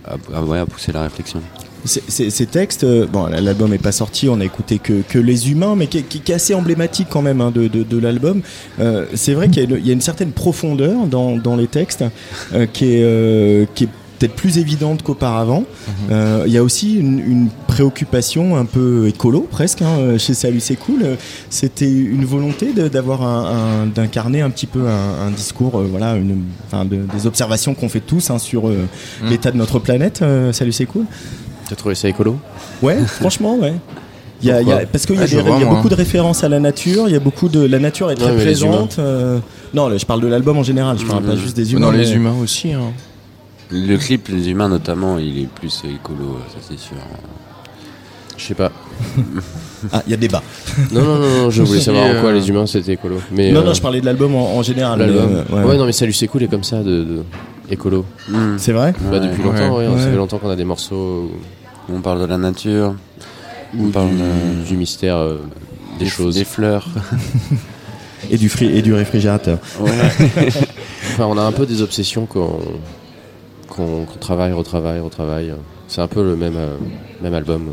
à, à- ouais, à pousser la réflexion. Ces- textes, euh, bon, l'album est pas sorti, on a écouté que, que les humains, mais qui, est- qui- qui est assez emblématique quand même hein, de, de- de l'album. Euh, c'est vrai qu'il y, a une- il y a une certaine profondeur dans, dans les textes euh, qui est, qui est peut-être plus évidente qu'auparavant. Euh, Il y a aussi une, une préoccupation un peu écolo presque hein, chez Salut c'est cool. C'était une volonté d'avoir un, d'incarner un petit peu un, un discours, euh, voilà, une, enfin, de- des observations qu'on fait tous hein, sur euh, Mm. l'état de notre planète. Salut c'est cool. T'as trouvé ça écolo Ouais, franchement, ouais. Il y a, il y a- Pourquoi parce qu'il y a, Ah, y a beaucoup de références à la nature, il y a beaucoup de la nature est Non, très présente. euh, non, là, je parle de l'album en général, je parle pas juste des humains. Dans les mais- humains aussi. hein. Le clip, les humains notamment, il est plus écolo, ça c'est sûr. Je sais pas. (laughs) Ah, il y a débat. Non, non, non, non, je voulais (laughs) savoir en quoi euh, les humains c'était écolo. Mais, non, euh, non, je parlais de l'album en, en général. L'album. mais, euh, ouais. non, mais Salut c'est cool est comme ça de, de écolo. C'est vrai Bah, Depuis longtemps, ouais, Ouais. Ça fait longtemps qu'on a des morceaux. où On parle de la nature. Ou on parle du, de- du mystère euh, des, Des- choses. des fleurs. (laughs) Et du, fri- et du réfrigérateur. (laughs) enfin, on a un peu des obsessions qu'on qu'on qu'on travaille, retravaille, retravaille. C'est un peu le même, euh, même album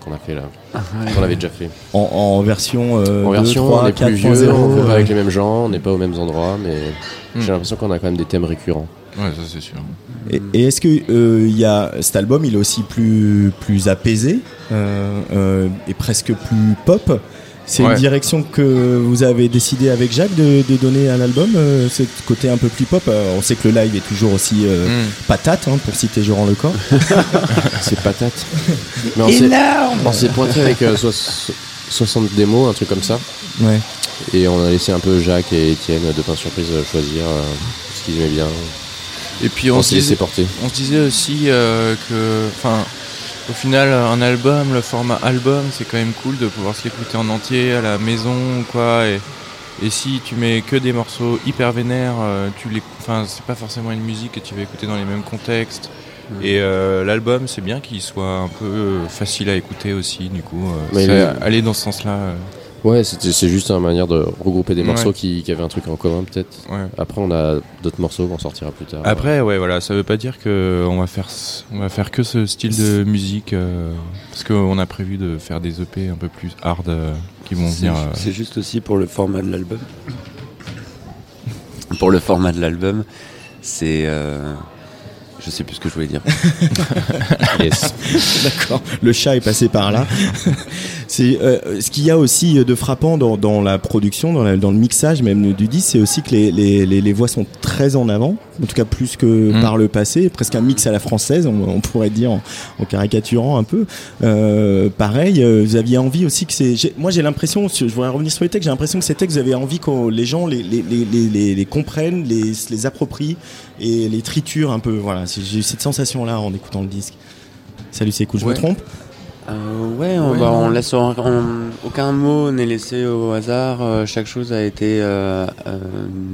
qu'on a fait là. ouais. Qu'on avait déjà fait. En, en version, euh, en 2, version, 3, on est 4, plus vieux, 0, on fait pas avec les mêmes gens, on n'est pas aux mêmes endroits, mais Hmm. j'ai l'impression qu'on a quand même des thèmes récurrents. Ouais, ça c'est sûr. Et, et est-ce que euh, il y a cet album, il est aussi plus plus apaisé euh, euh, et presque plus pop? C'est Ouais. une direction que vous avez décidé avec Jacques de, de donner à l'album, euh, ce côté un peu plus pop? Euh, on sait que le live est toujours aussi euh, Mm. patate, hein, pour citer Joran Le Corps. (laughs) C'est patate. Mais on s'est- on s'est pointé avec euh, soix- 60 démos, un truc comme ça. Ouais. Et on a laissé un peu Jacques et Étienne de Pain Surprise choisir euh, ce qu'ils aimaient bien. Et puis on, On se disait, porter. on se disait aussi euh, que, enfin, au final, un album, le format album, c'est quand même cool de pouvoir se l'écouter en entier à la maison ou quoi. Et, et si tu mets que des morceaux hyper vénères, euh, tu les, enfin, c'est pas forcément une musique que tu vas écouter dans les mêmes contextes. Et euh, l'album, c'est bien qu'il soit un peu facile à écouter aussi. Du coup, Mais aller dans ce sens-là. Ouais, c'était- c'est juste une manière de regrouper des Ouais. morceaux qui, qui avaient un truc en commun peut-être. Ouais. Après, on a d'autres morceaux qu'on sortira plus tard. Après, ouais, voilà, ça veut pas dire que on va faire, on va faire que ce style de musique, euh, parce qu'on a prévu de faire des EP un peu plus hard euh, qui vont venir. euh, C'est juste aussi pour le format de l'album. (laughs) Pour le format de l'album, c'est. Je sais plus ce que je voulais dire. (laughs) D'accord. Le chat est passé par là. c'est euh, ce qu'il y a aussi de frappant dans, dans la production, dans, la- dans le mixage même du disque, c'est aussi que les, les, les, les voix sont très en avant, en tout cas plus que Mm. par le passé, presque un mix à la française, on, on pourrait dire en, en caricaturant un peu. Euh, pareil, euh, vous aviez envie aussi que c'est. Moi, j'ai l'impression, je voudrais revenir sur les textes, j'ai l'impression que ces textes, vous avez envie que les gens les, les, les, les, les- les comprennent, les, se les approprient et les triturent un peu. Voilà, j'ai eu cette sensation-là en écoutant le disque. Salut, c'est cool, je me trompe Euh, ouais, on, Ouais, bah, on laisse on- on- aucun mot n'est laissé au hasard. euh, chaque chose a été euh, euh,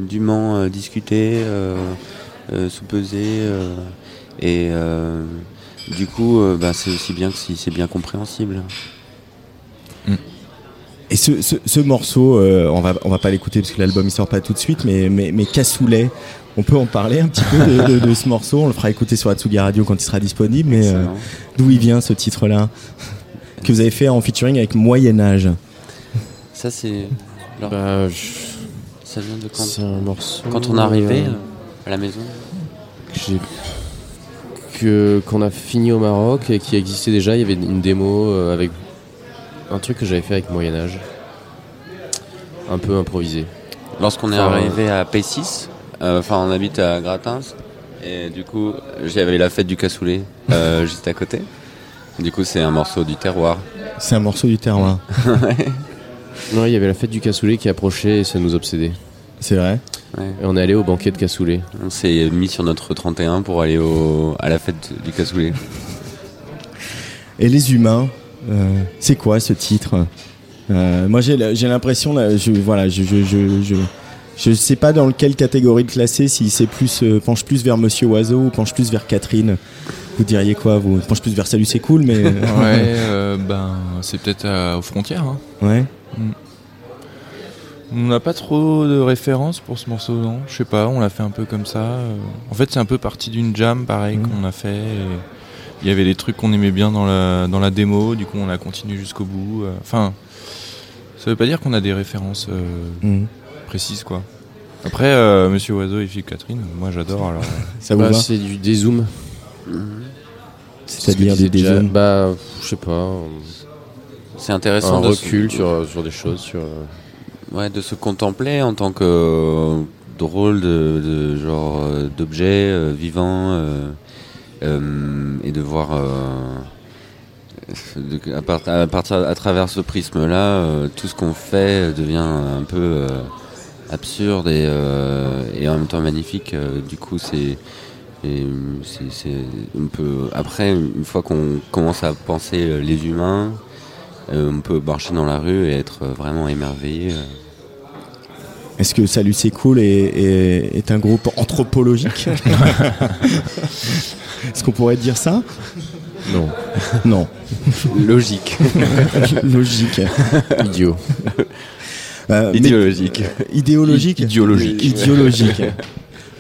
dûment euh, discutée, euh, euh, sous-pesée, euh, et euh, du coup, euh, bah, c'est aussi bien que si c'est bien compréhensible. Et ce, ce, ce morceau, euh, on va on va pas l'écouter parce que l'album il sort pas tout de suite, mais mais, mais Cassoulet, on peut en parler un petit peu de, de- de ce morceau. On le fera écouter sur Atsugi Radio quand il sera disponible. Mais euh, d'où il vient ce titre-là que vous avez fait en featuring avec Moyen Âge Ça, c'est. alors, Bah, ça vient de quand? C'est un morceau. Quand on est arrivé euh, euh, à la maison? j'ai- que qu'on a fini au Maroc et qui existait déjà. Il y avait une démo avec un truc que j'avais fait avec Moyen Âge, un peu improvisé. Lorsqu'on est Enfin, arrivé à P6, euh, enfin on habite à Gratins, et du coup j'avais la fête du cassoulet euh, (laughs) juste à côté. Du coup c'est un morceau du terroir. C'est un morceau du terroir. (laughs) Non, il y avait la fête du cassoulet qui approchait et ça nous obsédait. C'est vrai. Ouais. Et on est allé au banquet de cassoulet. On s'est mis sur notre 31 pour aller au, à la fête du cassoulet. Et les humains, euh, c'est quoi ce titre? Euh, Moi, j'ai la- j'ai l'impression, là, je voilà, je je, je je je sais pas dans quelle catégorie le classer. Si c'est plus euh, penche plus vers Monsieur Oiseau ou penche plus vers Catherine. Vous diriez quoi Vous? Penche plus vers Salut, c'est cool, mais Ouais, (laughs) euh, ben c'est peut-être aux frontières. hein. Ouais. Mm. On n'a pas trop de références pour ce morceau, non? Je sais pas, on l'a fait un peu comme ça. euh. En fait, c'est un peu parti d'une jam, pareil, Mm. qu'on a fait. Il y avait des trucs qu'on aimait bien dans la, dans la démo, du coup on a continué jusqu'au bout. euh. Enfin, ça veut pas dire qu'on a des références euh, Mm. Précises, quoi. Après, euh, Monsieur Oiseau et Philippe Catherine, moi j'adore. Alors, euh. (laughs) Ça vous Bah, va C'est du dézoom. C'est-à-dire des dézooms Bah, je sais pas. C'est intéressant Un de se- recul sur, sur des choses. Sur, euh, Ouais, de se contempler en tant que euh, drôle de, de genre d'objet euh, vivant euh, euh, et de voir euh, de- à, part- à partir à travers ce prisme-là, euh, tout ce qu'on fait devient un peu euh, absurde et, euh, et en même temps magnifique. Euh, du coup, c'est on peut après une fois qu'on commence à penser euh, les humains, euh, on peut marcher dans la rue et être vraiment émerveillé. Est-ce que Salut, c'est cool est, est, est un groupe anthropologique? (laughs) Est-ce qu'on pourrait dire ça? Non. Non. Logique. (laughs) Logique. Idiot. Euh, mais- (laughs) Idéologique. Idéologique. Idéologique. Idéologique. (laughs)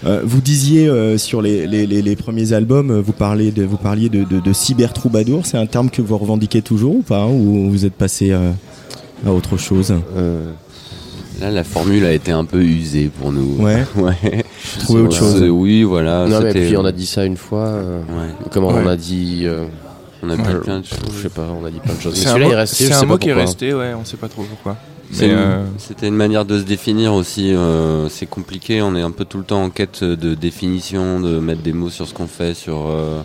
Euh, vous disiez euh, sur les, les, les, les premiers albums, euh, vous, parlez de, vous parliez de, de, de cyber troubadour. C'est un terme que vous revendiquez toujours ou pas Ou vous êtes passé euh, à autre chose? Là, la formule a été un peu usée pour nous. Ouais. (laughs) ouais. Trouver autre chose. Oui, voilà. Non, mais puis on a dit ça une fois. euh, Comment on a dit. euh, On a dit plein de choses. Je sais pas, on a dit plein de choses. Mais C'est un mot, est un mot qui est resté, ouais, on sait pas trop pourquoi. Euh, C'était une manière de se définir aussi. euh, c'est compliqué. On est un peu tout le temps en quête de définition, de mettre des mots sur ce qu'on fait, sur euh,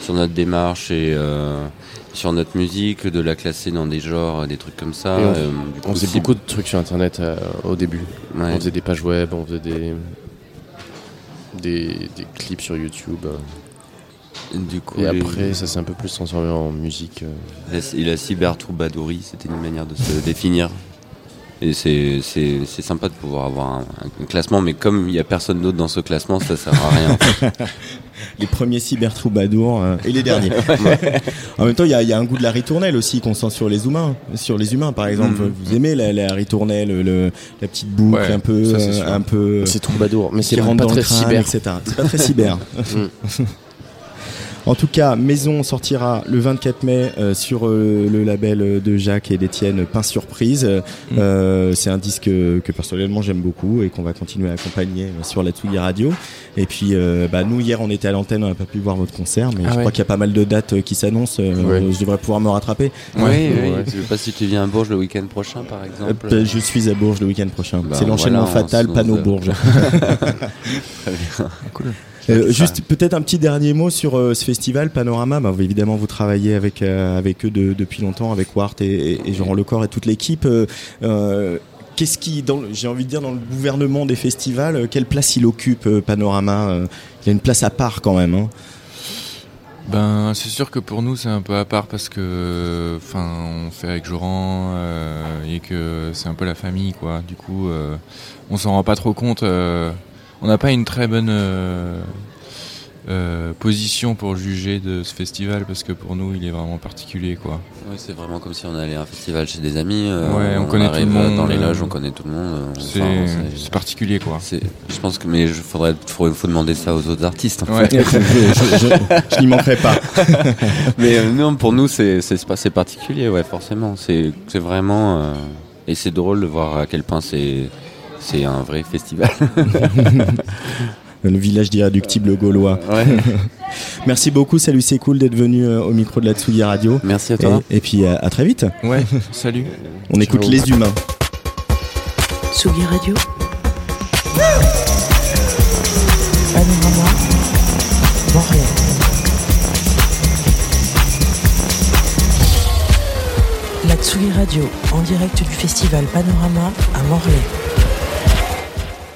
sur notre démarche et sur notre musique, de la classer dans des genres, des trucs comme ça. On, Euh, du on coup, faisait si- beaucoup de trucs sur internet euh, au début. Ouais. On faisait des pages web, on faisait des, des, des clips sur YouTube. euh. Du coup, et les- après, ça s'est un peu plus transformé en musique. La, et la cyber troubadouri, c'était une manière de se définir. Et c'est c'est- c'est sympa de pouvoir avoir un, un classement, mais comme il n'y a personne d'autre dans ce classement, ça sert à rien. en fait. (laughs) Les premiers cyber troubadours euh, et les derniers. (laughs) Ouais. en même temps, il y, a- il y a un goût de la ritournelle aussi qu'on sent sur les humains. Sur les humains, par exemple, Mhm. vous aimez la, la ritournelle, le, la petite boucle Ouais, un peu, ça, un peu. C'est troubadour, mais c'est pas très cyber. etc. C'est pas très cyber. Mm. En tout cas, Maison sortira le 24 mai euh, sur euh, le label de Jacques et d'Étienne Pain Surprise. Euh, c'est un disque que, personnellement j'aime beaucoup et qu'on va continuer à accompagner sur la Tsugi Radio. Et puis, euh, bah, nous hier on était à l'antenne, on n'a pas pu voir votre concert, mais Ah je ouais. crois qu'il y a pas mal de dates qui s'annoncent. euh, Ouais. Je devrais pouvoir me rattraper. Oui, oui. Je sais pas si tu viens à Bourges le week-end prochain, par exemple. Euh, je suis à Bourges le week-end prochain. Bah, c'est l'enchaînement voilà, fatal, panneau Bourges. (laughs) (laughs) Très bien. Cool. Euh, juste peut-être un petit dernier mot sur euh, ce festival Panorama. Bah, vous, évidemment, vous travaillez avec euh, avec eux de- depuis longtemps, avec Wart et, et, et Jean Lecor et toute l'équipe. Qu'est-ce qui, j'ai envie de dire, dans le gouvernement des festivals, quelle place il occupe Panorama Il y a une place à part quand même. Hein. Ben, c'est sûr que pour nous, c'est un peu à part parce que, enfin, on fait avec Joran et que c'est un peu la famille, quoi. Du coup, on s'en rend pas trop compte. On n'a pas une très bonne euh, euh, position pour juger de ce festival parce que pour nous, il est vraiment particulier, quoi. Ouais, c'est vraiment comme si on allait à un festival chez des amis. euh, Ouais, on connaît tout arrive le monde, Dans les loges, on connaît tout le monde. c'est- enfin, particulier, quoi. Je pense que, mais il faudrait, faut, faut demander ça aux autres artistes. en Ouais. fait. (laughs) Je- je- je- je n'y manquerai pas. (laughs) mais euh, non, pour nous, c'est c'est pas- c'est particulier, ouais, forcément. C'est c'est vraiment. euh, et c'est drôle de voir à quel point c'est c'est un vrai festival. (laughs) Le village d'irréductible gaulois. Ouais. (laughs) Merci beaucoup, salut, c'est cool d'être venu euh, au micro de la Tsugi Radio. Merci à toi. Et, et puis à, à très vite. Ouais, (laughs) salut. On écoute les humains. Tsugi Radio. Panorama. Montréal. La Tsugi Radio, en direct du festival Panorama à Morlaix.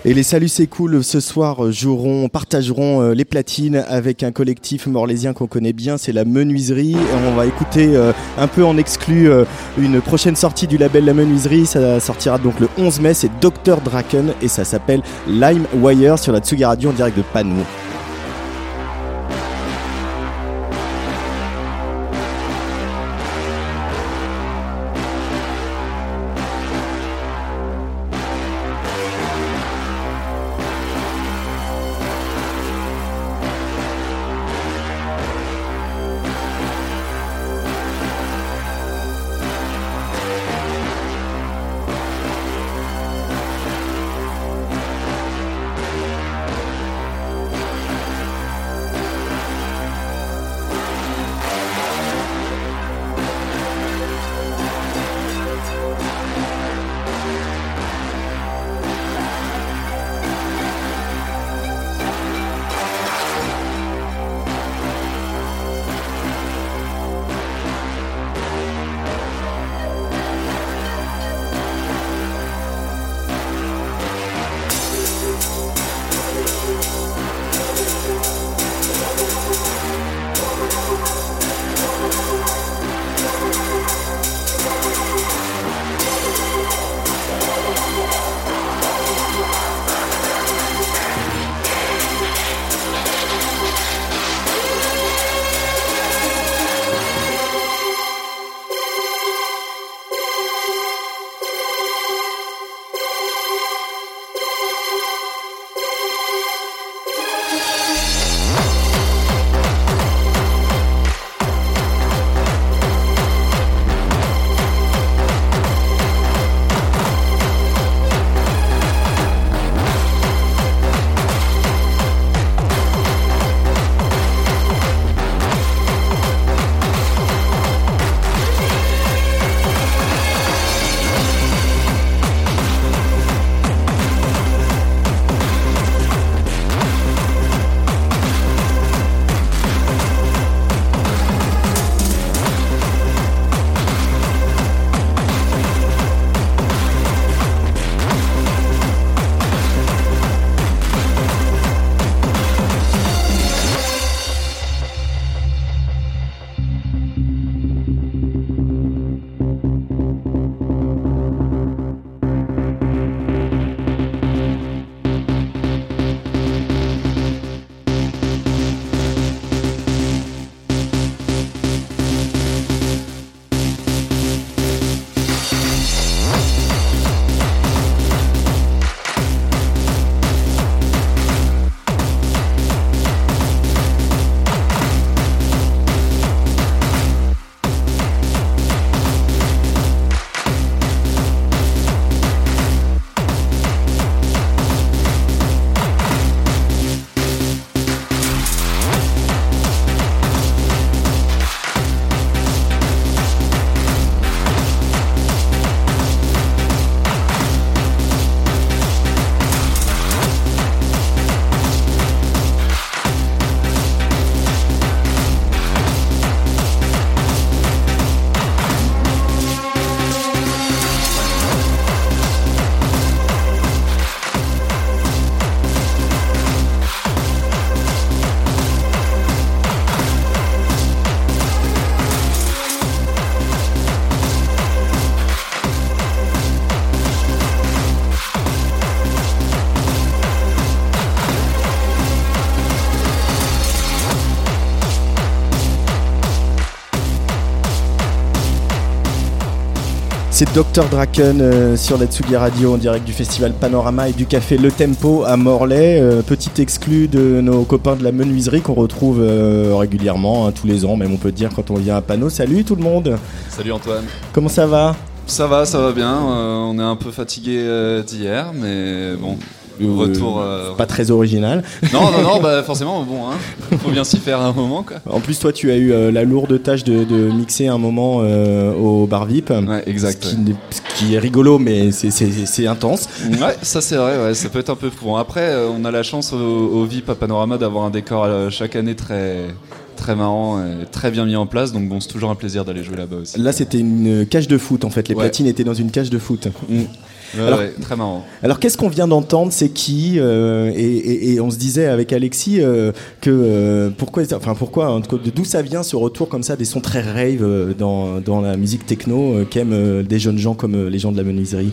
Et les Salut c'est cool ce soir joueront, partageront euh, les platines avec un collectif morlaisien qu'on connaît bien, c'est la Menuiserie. On va écouter euh, un peu en exclu euh, une prochaine sortie du label La Menuiserie. Ça sortira donc le 11 mai, c'est Dr Draken et ça s'appelle Lime Wire sur la Tsugi Radio en direct de Panou. C'est Dr Draken euh, sur la Tsugi Radio en direct du festival Panorama et du café Le Tempo à Morlaix. Euh, petit exclu de nos copains de la menuiserie qu'on retrouve euh, régulièrement, hein, tous les ans, même on peut dire quand on vient à Pano. Salut tout le monde, Salut Antoine. comment ça va? Ça va, ça va bien. euh, on est un peu fatigué euh, d'hier, mais bon. Retour. euh, Pas très original. Non, non, non, bah forcément, bon, hein. Faut bien s'y faire à un moment, quoi. En plus, toi, tu as eu euh, la lourde tâche de, de mixer un moment euh, au bar VIP. exact, Ce qui, n'est- ce qui est rigolo, mais c'est- intense. Ouais, ça c'est vrai, ouais, ça peut être un peu fou. Après, euh, on a la chance au, au VIP à Panorama d'avoir un décor euh, chaque année très, très marrant, et très bien mis en place. Donc bon, c'est toujours un plaisir d'aller jouer là-bas aussi. Là, c'était une cage de foot en fait. Les Ouais. platines étaient dans une cage de foot. Alors- ouais, très marrant. Alors qu'est-ce qu'on vient d'entendre? C'est qui euh, et, et- et on se disait avec Alexis euh, que euh, pourquoi, enfin pourquoi, en tout cas, d'où ça vient ce retour comme ça des sons très rave dans, dans la musique techno qu'aiment des jeunes gens comme les gens de la menuiserie?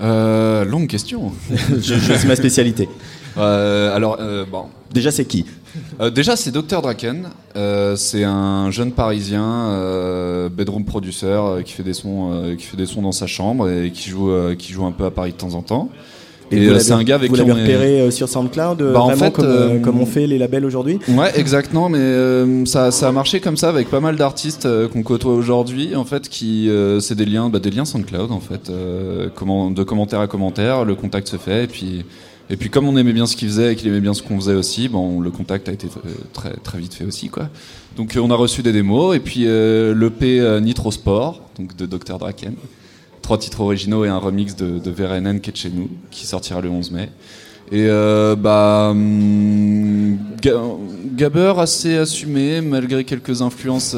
Longue question. (laughs) Je- je- c'est ma spécialité. Alors, bon. Déjà, c'est qui? Euh, Déjà, c'est Dr Draken. Euh, c'est un jeune Parisien, euh, bedroom producer, qui fait des sons, qui fait des sons dans sa chambre et qui joue, qui joue un peu à Paris de temps en temps. Et, c'est un gars avec vous qui on est- repéré euh, sur SoundCloud, Bah, en vraiment fait, comme, comme on fait les labels aujourd'hui? Ouais, exactement, mais ça, ça a marché comme ça avec pas mal d'artistes qu'on côtoie aujourd'hui, en fait, qui c'est des liens, bah, des liens SoundCloud, en fait, comment, de commentaire à commentaire, le contact se fait, et puis, et puis comme on aimait bien ce qu'il faisait et qu'il aimait bien ce qu'on faisait aussi, bon, le contact a été très, très vite fait aussi, quoi. Donc euh, on a reçu des démos, et puis euh, l'EP euh, Nitro Sport, donc de Dr Draken, trois titres originaux et un remix de, de VRNN qui est chez nous, qui sortira le 11 mai. Et euh, bah, hum, Ga- Gabber assez assumé malgré quelques influences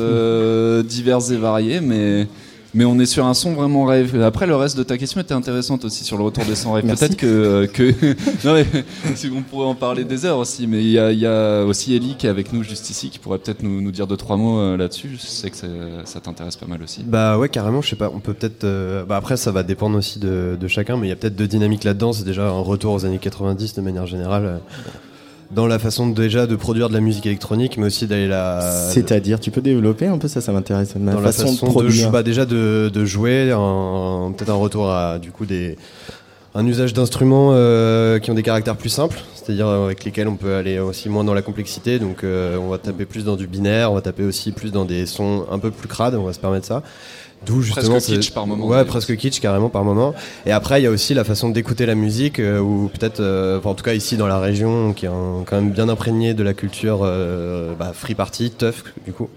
diverses et variées, mais mais on est sur un son vraiment rave. Après, le reste de ta question était intéressante aussi sur le retour des sons. Merci. Peut-être que euh, que (laughs) non mais si on pourrait en parler des heures aussi, mais il y a, il y a aussi Ellie qui est avec nous juste ici qui pourrait peut-être nous, nous dire deux trois mots euh, là-dessus. Je sais que ça, ça t'intéresse pas mal aussi. Bah ouais, carrément, je sais pas, on peut peut-être. euh, bah après, ça va dépendre aussi de, de chacun, mais il y a peut-être deux dynamiques là-dedans. C'est déjà un retour aux années 90 de manière générale. Dans la façon de- déjà de produire de la musique électronique, mais aussi d'aller la. C'est-à-dire, tu peux développer un peu ça, ça m'intéresse. Dans la façon, façon de de, produire. jou- bah, déjà de, de jouer, un- peut-être un retour à du coup des un usage d'instruments euh, qui ont des caractères plus simples, c'est-à-dire euh, avec lesquels on peut aller aussi moins dans la complexité. Donc euh, on va taper plus dans du binaire, on va taper aussi plus dans des sons un peu plus crades, on va se permettre ça. D'où Presque justement ce- kitsch par moment, Ouais, presque kitsch carrément par moment. Et après il y a aussi la façon d'écouter la musique, euh, ou peut-être, euh, enfin, en tout cas ici dans la région, qui est un- quand même bien imprégné de la culture euh, bah, free party, tough du coup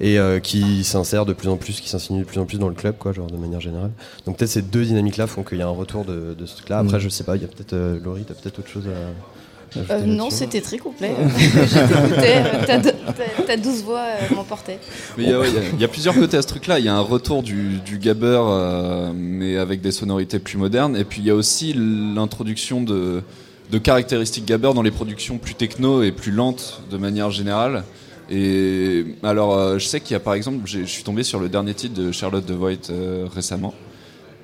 et euh, qui s'insère de plus en plus, qui s'insinue de plus en plus dans le club, quoi, genre de manière générale. Donc peut-être ces deux dynamiques-là font qu'il y a un retour de, de ce truc-là. Après, Mm. je sais pas, il y a peut-être euh, Laurie, t'as peut-être autre chose à. à ajouter Euh, non, c'était très complet. (laughs) Je t'écoutais, euh, ta, douce voix m'emportait. Mais il y, a- ouais, il y a- il y a plusieurs côtés à ce truc-là. Il y a un retour du, du gabber, euh, mais avec des sonorités plus modernes. Et puis il y a aussi l'introduction de, de caractéristiques gabber dans les productions plus techno et plus lentes de manière générale. Et alors, euh, je sais qu'il y a par exemple, je suis tombé sur le dernier titre de Charlotte de Voigt euh, récemment.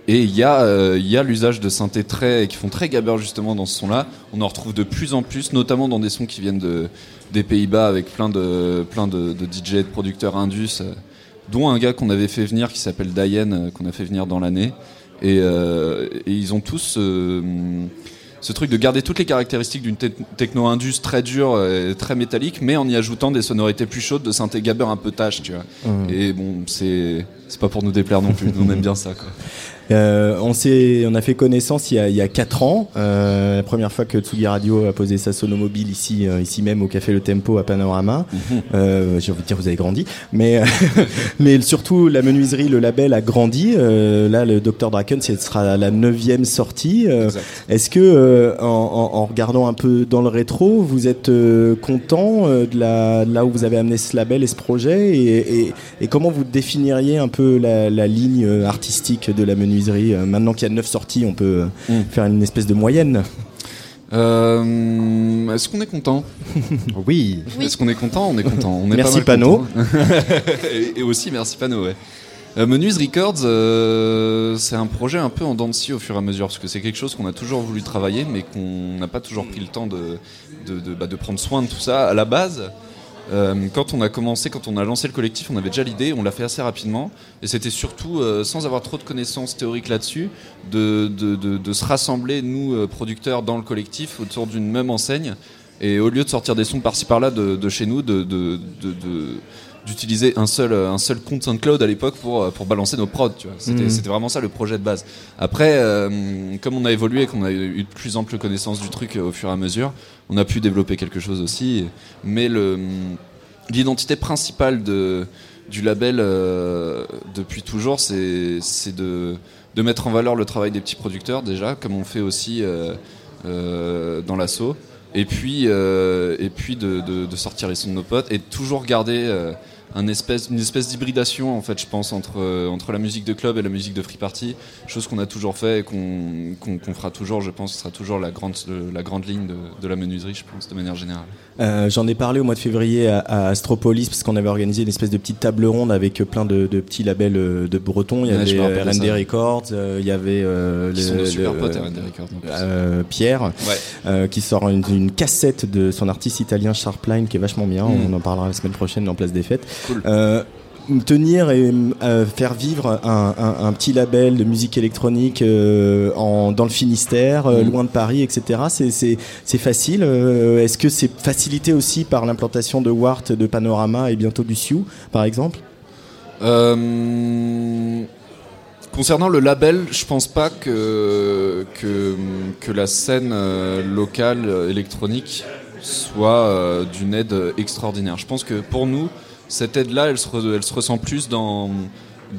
Et il y a, euh, l'usage de synthés très, qui font très gabber justement dans ce son-là. On en retrouve de plus en plus, notamment dans des sons qui viennent de, des Pays-Bas avec plein de, plein de, de DJ, de producteurs indus, dont un gars qu'on avait fait venir qui s'appelle Diane, qu'on a fait venir dans l'année. Et, ils ont tous ce truc de garder toutes les caractéristiques d'une te- techno-indus très dure, et très métallique, mais en y ajoutant des sonorités plus chaudes de synthé gabber un peu tâche, tu vois. Mhm. Et bon, c'est c'est pas pour nous déplaire non plus, nous on aime bien ça, quoi. (laughs) Euh, on, on a fait connaissance il y a, il y a 4 ans, euh, la première fois que Tsugi Radio a posé sa sonomobile ici, euh, ici même au Café Le Tempo à Panorama. Mhm. J'ai envie de dire vous avez grandi, mais, (laughs) mais surtout la menuiserie, le label a grandi. Là, le Dr Draken, ce sera la neuvième sortie. Est-ce que, en, regardant un peu dans le rétro, vous êtes content de, la, de là où vous avez amené ce label et ce projet et, et- et comment vous définiriez un peu la, la ligne artistique de la menuiserie? Euh, Maintenant qu'il y a neuf sorties, on peut euh, Mm. faire une espèce de moyenne. Euh, Est-ce qu'on est content (laughs) Oui. Est-ce qu'on est content? On est content. On est Merci, pas Pano. content. (laughs) et, et aussi merci Pano, ouais. Euh, Menuise Records, euh, c'est un projet un peu en dents de scie au fur et à mesure, parce que c'est quelque chose qu'on a toujours voulu travailler, mais qu'on n'a pas toujours pris le temps de, de, de- bah, de prendre soin de tout ça. À la base, Euh, quand on a commencé, quand on a lancé le collectif, on avait déjà l'idée, on l'a fait assez rapidement, et c'était surtout, euh, sans avoir trop de connaissances théoriques là-dessus, de, se rassembler, nous, euh, producteurs, dans le collectif, autour d'une même enseigne, et au lieu de sortir des sons par-ci par-là de, chez nous, de- d'utiliser un seul, un seul compte SoundCloud à l'époque pour, euh, pour balancer nos prods. tu vois. C'était vraiment ça le projet de base. Après, euh, comme on a évolué et qu'on a eu de plus ample connaissance du truc euh, au fur et à mesure, on a pu développer quelque chose aussi. Mais le, l'identité principale de, du label euh, depuis toujours, c'est, c'est de, de mettre en valeur le travail des petits producteurs déjà, comme on fait aussi euh, euh, dans l'assaut. Et puis, euh, et puis de, de- de sortir les sons de nos potes et toujours garder euh, un espèce, une espèce d'hybridation en fait, je pense, entre, euh, entre la musique de club et la musique de free party, chose qu'on a toujours fait et qu'on, qu'on fera toujours, je pense, ce sera toujours la grande, la grande ligne de, de la menuiserie, je pense, de manière générale. Euh, J'en ai parlé au mois de février à, à Astropolis parce qu'on avait organisé une espèce de petite table ronde avec plein de, de petits labels euh, de Bretons. Il y Ouais, avait R&D ça. Records, euh, il y avait euh, le- super potes, Records, Pierre Ouais. qui sort une, une cassette de son artiste italien Sharpline qui est vachement bien. Mm. On en parlera la semaine prochaine en place des fêtes. Cool. Euh, tenir et euh, faire vivre un, un- un petit label de musique électronique euh, en, dans le Finistère, euh, Mm. loin de Paris, etc. C'est- facile. Est-ce que c'est facilité aussi par l'implantation de Wart, de Panorama et bientôt du Sioux, par exemple? Concernant le label, je pense pas que, que, que la scène locale électronique soit euh, d'une aide extraordinaire. Je pense que pour nous, cette aide-là, elle, se ressent plus dans,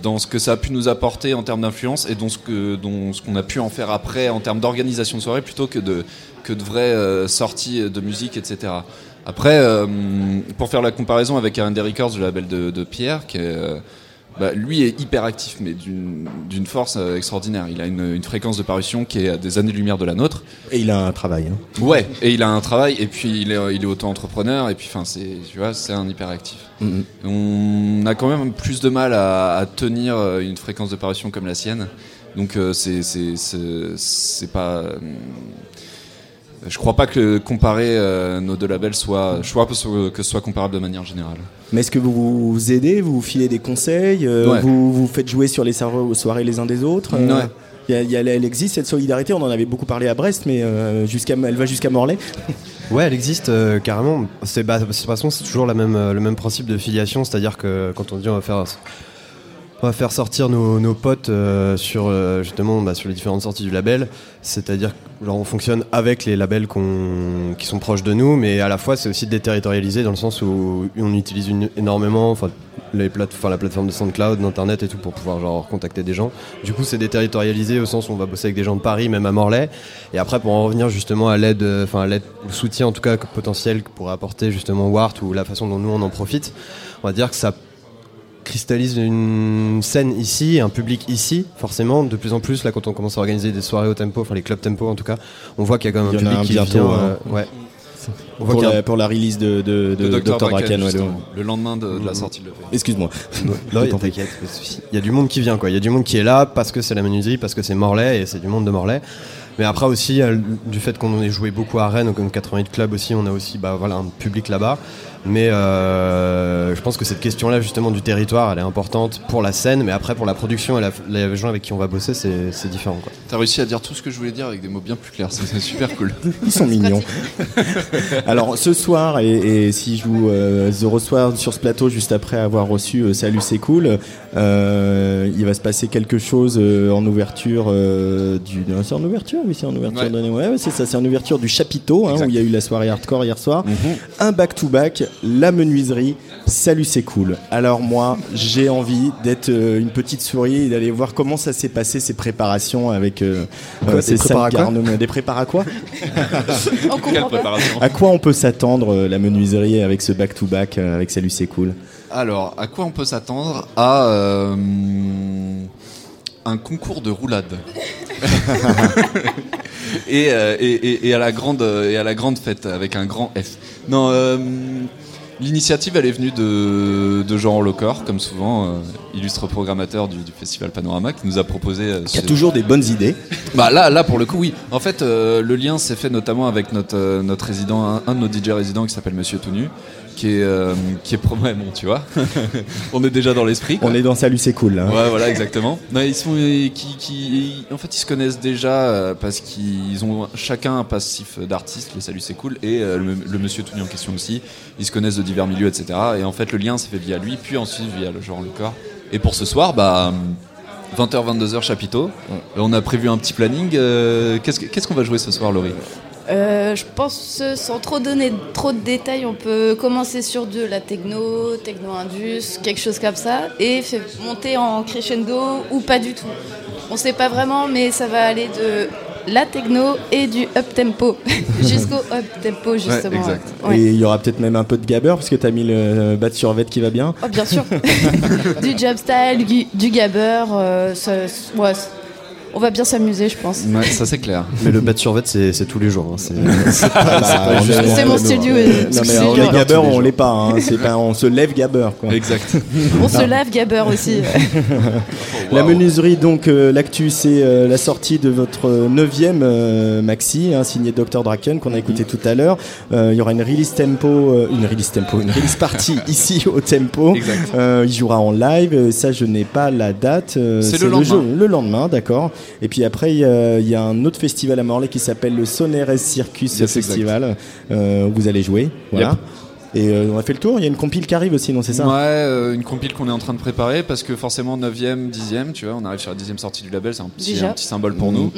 dans ce que ça a pu nous apporter en termes d'influence et dans ce que dans ce qu'on a pu en faire après en termes d'organisation de soirée plutôt que de que de vraies euh, sorties de musique, etc. Après, euh, pour faire la comparaison avec R&D Records, le label de, de Pierre, qui est, euh, bah, lui est hyper actif, mais d'une force euh, extraordinaire. Il a une, une fréquence de parution qui est à des années-lumière de la nôtre. Et il a un travail. hein. Ouais, et il a un travail, et puis il est, il est auto-entrepreneur, et puis enfin, c'est, tu vois, c'est un hyperactif. Mhm. On a quand même plus de mal à, à tenir euh, une fréquence de parution comme la sienne, donc euh, c'est pas. Euh, je crois pas que comparer euh, nos deux labels soit, je crois pas que ce soit comparable de manière générale. Mais est-ce que vous vous aidez, vous vous filez des conseils, euh, Ouais. vous vous faites jouer sur les serveurs aux soirées les uns des autres euh, Ouais. il y a- il y a- elle existe cette solidarité, on en avait beaucoup parlé à Brest, mais euh, jusqu'à, elle va jusqu'à Morlaix. (laughs) Ouais, elle existe euh, carrément. C'est bah, de toute façon, c'est toujours la même, euh, le même principe de filiation, c'est-à-dire que quand on dit on va faire, on va faire sortir nos, potes euh, sur euh, justement bah, sur les différentes sorties du label, c'est-à-dire genre, on fonctionne avec les labels qui sont proches de nous, mais à la fois c'est aussi déterritorialisé dans le sens où on utilise énormément, les plate- la plateforme de SoundCloud, d'internet et tout pour pouvoir genre contacter des gens. Du coup, c'est déterritorialisé au sens où on va bosser avec des gens de Paris, même à Morlaix. Et après, pour en revenir justement à l'aide, euh, enfin à l'aide, le soutien en tout cas potentiel que pourrait apporter justement Wart ou la façon dont nous on en profite, on va dire que ça cristallise une scène ici, un public ici, forcément. De plus en plus, là, quand on commence à organiser des soirées au tempo, enfin les clubs tempo en tout cas, on voit qu'il y a quand même un public un qui bientôt, vient. hein. euh, ouais. On voit Pour qu'il y a la, pour la release de, de, de, De Dr. Ouais, de- le lendemain de, de la sortie de l'EP. Excuse-moi. Non, (laughs) t'inquiète, pas de souci. Il y a du monde qui vient, quoi. Il y a du monde qui est là parce que c'est la menuiserie, parce que c'est Morlaix et c'est du monde de Morlaix. Mais après aussi, euh, du fait qu'on ait joué beaucoup à Rennes, comme 88 clubs aussi, on a aussi bah, voilà, un public là-bas. Mais euh, je pense que cette question-là, justement, du territoire, elle est importante pour la scène, mais après pour la production et la- les gens avec qui on va bosser, c'est différent. T'as réussi à dire tout ce que je voulais dire avec des mots bien plus clairs, c'est super cool. (laughs) Ils sont mignons. (laughs) Alors ce soir, et, et si je vous euh, the reçois sur ce plateau juste après avoir reçu euh, Salut c'est cool, euh, il va se passer quelque chose euh, en ouverture euh, du. C'est en ouverture, oui, c'est en ouverture. Ouais. de- Ouais, ouais, c'est ça, c'est en ouverture du chapiteau hein, où il y a eu la soirée hardcore hier soir. Un back to back, la menuiserie. Salut c'est cool. Alors moi, j'ai envie d'être euh, une petite souris et d'aller voir comment ça s'est passé ces préparations avec euh, Quoi, euh, des ces cinq quoi garnements. Des prépares à quoi. (laughs) À quoi on peut s'attendre la menuiserie avec ce back to back avec Salut c'est cool Alors, à quoi on peut s'attendre À euh, un concours de roulade. (laughs) (laughs) et, euh, et, et- et à la grande, et à la grande fête avec un grand F. Non, euh, L'initiative, elle est venue de, de Jean Lecor, comme souvent, euh, illustre programmateur du, du festival Panorama, qui nous a proposé. euh, Qui a toujours des bonnes idées. Bah là, là pour le coup, oui. En fait, euh, le lien s'est fait notamment avec notre euh, notre résident, un, un de nos DJ résidents qui s'appelle Monsieur Tout Nu, qui est euh, qui est pro- ouais, bon, tu vois. (laughs) On est déjà dans l'esprit. On est dans Salut, c'est cool. là. Ouais, voilà, exactement. Non, ils sont, qui, qui, en fait, ils se connaissent déjà euh, parce qu'ils ont chacun un passif d'artiste. Le salut, c'est cool, et euh, le, le monsieur tout en question aussi. Ils se connaissent de divers milieux, etc. Et en fait, le lien s'est fait via lui, puis ensuite via le genre le corps. Et pour ce soir, bah. 20h, 22h, chapiteau. On a prévu un petit planning. Euh, Qu'est-ce que- qu'est-ce qu'on va jouer ce soir, Laurie? Euh, je pense, sans trop donner trop de détails, on peut commencer sur de la techno, techno-indus, quelque chose comme ça, et fait monter en crescendo ou pas du tout. On sait pas vraiment, mais ça va aller de la techno et du up-tempo (laughs) jusqu'au (laughs) up-tempo, justement. Ouais. Et il y aura peut-être même un peu de gabber parce que t'as mis le euh, bat sur qui va bien. Oh, bien sûr. (laughs) du job style, du, du gabber, euh, ça- ouais, on va bien s'amuser, je pense. Ouais, ça c'est clair. Mais le bat sur vêt, c'est c'est tous les jours. hein. C'est c'est Bah, pas, c'est pas on juste est- pour C'est mon studio et- Non mais on est on l'est pas. Hein. C'est pas, on se lève gabber. Quoi. Exact. On se lave gabber aussi. (laughs) La menuiserie, donc euh, l'actu, c'est euh, la sortie de votre neuvième euh, maxi, hein, signé Dr Draken, qu'on a écouté tout à l'heure. Euh, Il y aura une release tempo, euh, une release tempo, une release party (laughs) ici au tempo. Exact. Euh, il jouera en live. Euh, Ça, je n'ai pas la date. Euh, C'est le lendemain. jeu- le lendemain, d'accord. Et puis après, il y, a- il y a un autre festival à Morlaix qui s'appelle le Soneres Circus Yes, Festival, euh, où vous allez jouer. Voilà. Yep. Et euh, on a fait le tour. Il y a une compile qui arrive aussi, non C'est ça? Ouais, euh, une compile qu'on est en train de préparer parce que forcément 9ème, 10ème, tu vois, on arrive sur la 10ème sortie du label, c'est un petit, Déjà. un petit symbole pour Mhm. nous. Mm.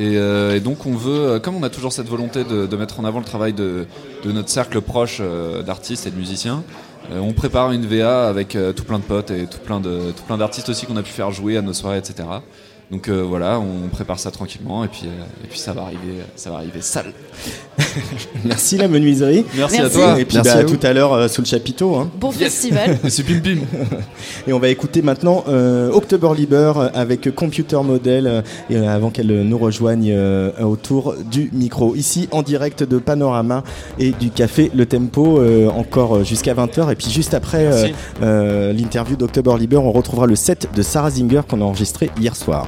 Et, euh, et donc on veut, comme on a toujours cette volonté de, de mettre en avant le travail de, de notre cercle proche euh, d'artistes et de musiciens, euh, on prépare une VA avec euh, tout plein de potes et tout plein de tout plein d'artistes aussi qu'on a pu faire jouer à nos soirées, etc. Donc euh, voilà, on prépare ça tranquillement et puis euh, et puis ça va arriver, ça va arriver sale. (laughs) Merci la menuiserie. Merci à toi. Et puis Merci bah, à tout à l'heure euh, sous le chapiteau. hein. Bon festival. (laughs) C'est pim pim. (laughs) Et on va écouter maintenant euh, October Liber avec Computer Model et avant qu'elle nous rejoigne euh, autour du micro. Ici en direct de Panorama et du café Le Tempo euh, encore jusqu'à 20h et puis juste après euh, euh, l'interview d'October Liber on retrouvera le set de Sarah Zinger qu'on a enregistré hier soir.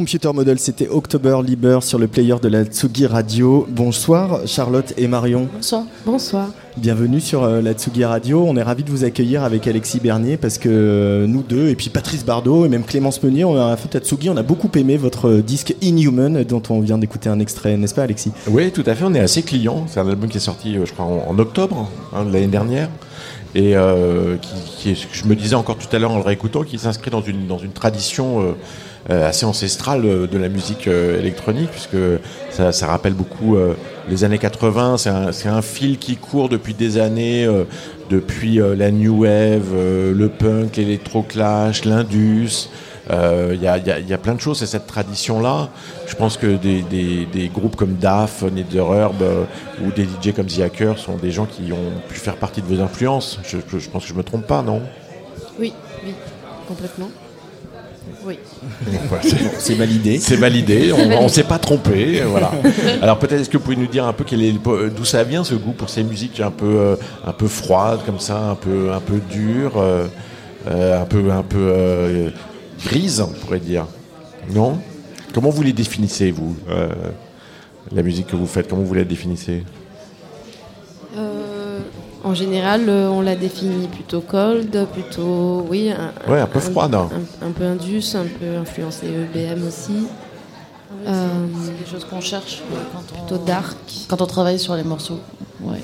Computer Model, c'était October Liber sur le player de la Tsugi Radio. Bonsoir Charlotte et Marion. Bonsoir. Bonsoir. Bienvenue sur euh, la Tsugi Radio. On est ravis de vous accueillir avec Alexis Bernier parce que euh, nous deux, et puis Patrice Bardot et même Clémence Meunier, on a fait à Tsugi, on a beaucoup aimé votre euh, disque Inhuman dont on vient d'écouter un extrait, n'est-ce pas Alexis? Oui, tout à fait, on est assez clients. C'est un album qui est sorti, euh, je crois, en, en octobre hein, de l'année dernière. Et euh, qui, je me disais encore tout à l'heure en le réécoutant, qui s'inscrit dans une, dans une tradition euh, euh, assez ancestrale de la musique euh, électronique, puisque ça, rappelle beaucoup les années 80. C'est un, un fil qui court depuis des années, depuis la New Wave, le punk, l'électroclash, l'indus. Euh, Il y, a, il y a- il y a plein de choses, c'est cette tradition-là. Je pense que des, des- des groupes comme DAF, Netherherb euh, ou des DJ comme The Hacker sont des gens qui ont pu faire partie de vos influences. Je, je- je pense que je me trompe pas, non? Oui, oui, complètement. Oui. Voilà, c'est- validé. C'est validé, on ne s'est pas trompé. Voilà. Alors peut-être est-ce que vous pouvez nous dire un peu quel est le- d'où ça vient ce goût pour ces musiques un peu, euh, un peu froides comme ça, un peu, un peu dures, euh, euh, un peu, un peu euh, grises, on pourrait dire. Non? Comment vous les définissez vous euh, La musique que vous faites, comment vous la définissez? Euh, en général, euh, on la définit plutôt cold, plutôt, oui. Un, Ouais, un peu froide. Un, un peu indus, un peu influencé EBM aussi. Euh, C'est des choses qu'on cherche quand on, plutôt dark. quand on travaille sur les morceaux. Ouais.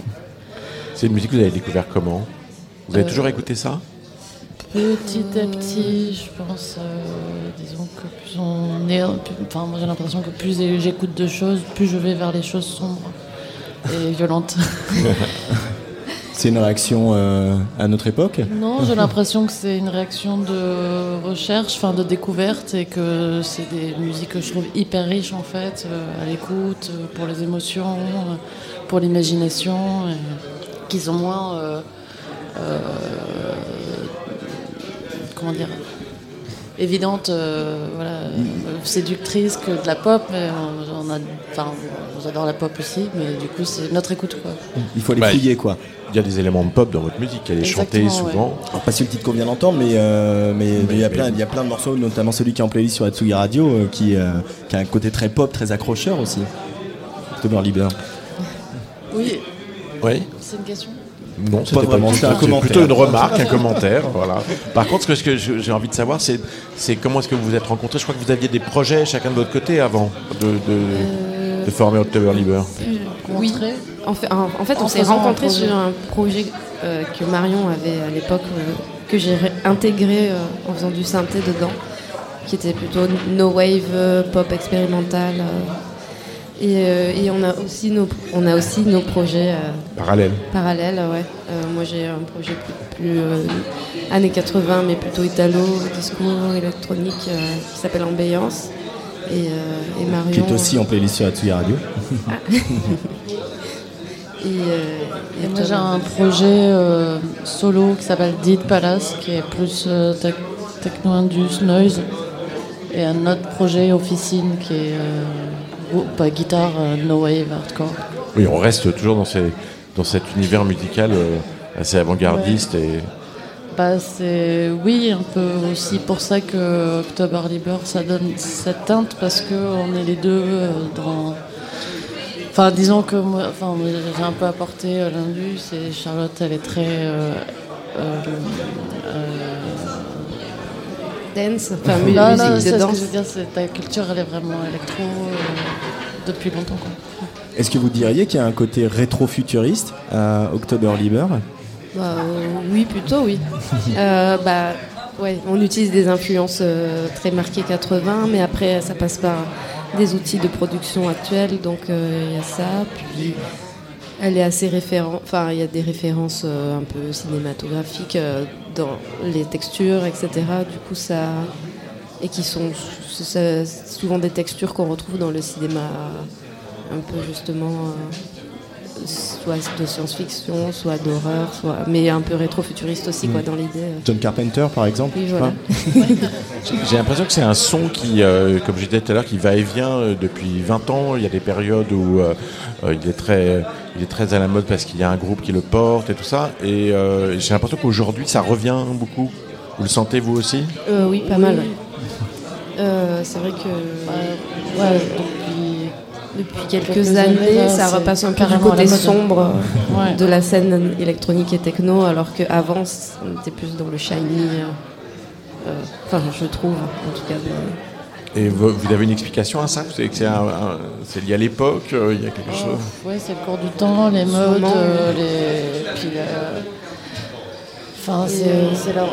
C'est une musique que vous avez découvert comment? Vous avez Euh, toujours écouté ça? Petit à petit, je pense, euh, disons que plus on est, plus- enfin moi j'ai l'impression que plus j'écoute de choses, plus je vais vers les choses sombres et (laughs) violentes. (laughs) C'est une réaction euh, à notre époque? Non, j'ai l'impression que c'est une réaction de recherche, enfin de découverte, et que c'est des musiques que je trouve hyper riches en fait, euh, à l'écoute, pour les émotions, pour l'imagination, qui sont moins, euh, comment dire, évidentes, euh, voilà, euh, séductrices que de la pop. Mais on, on a, enfin, on adore la pop aussi, mais du coup c'est notre écoute quoi. Il faut les Bah, fouiller quoi. Il y a des éléments de pop dans votre musique, elle est chantée souvent. Alors, pas sur le titre qu'on vient d'entendre, mais euh, mais mais il y a plein il y a plein de morceaux, notamment celui qui est en playlist sur Atsugi Radio, euh, qui euh, qui a un côté très pop, très accrocheur aussi. October Liber. Oui. Oui. C'est une question. Non, c'était pas vraiment, un plutôt une remarque, un commentaire. Voilà. Par contre, ce que, j'ai envie de savoir, c'est, c'est comment est-ce que vous vous êtes rencontrés? Je crois que vous aviez des projets chacun de votre côté avant de, de, de former October Liber. Oui. En fait, en, en fait, on s'est rencontrés sur un projet euh, que Marion avait à l'époque, euh, que j'ai ré- intégré euh, en faisant du synthé dedans, qui était plutôt no wave, euh, pop expérimental. Euh. et, euh, et on a aussi nos, on a aussi nos projets euh, Parallèles. parallèles. Ouais. Euh, moi, j'ai un projet plus, plus, euh, années 80, mais plutôt italo, disco, électronique, euh, qui s'appelle Ambiance. Et, euh, et Marion. Qui est aussi en playlist sur Atsugi Radio. (laughs) Et, euh, Et moi j'ai un projet euh, solo qui s'appelle Dead Palace qui est plus euh, tec- techno-indus, noise. Et un autre projet officine qui est euh, groupe, guitare euh, no wave hardcore. Oui, on reste toujours dans, ces, dans cet univers musical euh, assez avant-gardiste et Bah, c'est oui un peu aussi pour ça que October Liber ça donne cette teinte parce que on est les deux euh, dans enfin disons que moi enfin j'ai un peu apporté l'indus et Charlotte elle est très euh, euh, euh, Dance, enfin, mu- non, musique non, de ce danse. que je veux dire c'est ta culture elle est vraiment électro euh, depuis longtemps quoi. Est-ce que vous diriez qu'il y a un côté rétro-futuriste à October Liber Bah, euh, oui, plutôt oui. (laughs) Euh, bah, ouais, on utilise des influences euh, très marquées 80, mais après ça passe par des outils de production actuels, donc euh, il y a ça. Puis elle est assez référente, enfin il y a des références euh, un peu cinématographiques euh, dans les textures, etc. Du coup ça et qui sont souvent des textures qu'on retrouve dans le cinéma un peu justement. Soit de science-fiction, soit d'horreur, soit mais un peu rétro-futuriste aussi quoi Mm. dans l'idée. euh. John Carpenter par exemple Oui, voilà. (laughs) J'ai- l'impression que c'est un son qui, euh, comme je disais tout à l'heure, qui va et vient euh, depuis 20 ans. Il y a des périodes où euh, il, est très, il est très à la mode parce qu'il y a un groupe qui le porte et tout ça. Et euh, j'ai l'impression qu'aujourd'hui, ça revient beaucoup. Vous le sentez vous aussi? Euh, oui, pas mal. ouais. Euh, c'est vrai que ouais, depuis, depuis quelques, quelques années, ça repasse un peu du côté sombre Ouais. de la scène électronique et techno, alors qu'avant, on était plus dans le shiny. euh, euh, Enfin, je trouve, en tout cas. mais- Et vous, vous avez une explication à ça? Vous savez que c'est c'est lié à l'époque euh, Il y a quelque chose? Ouais, c'est le cours du temps, les modes, euh, les. Puis Enfin, c'est leur.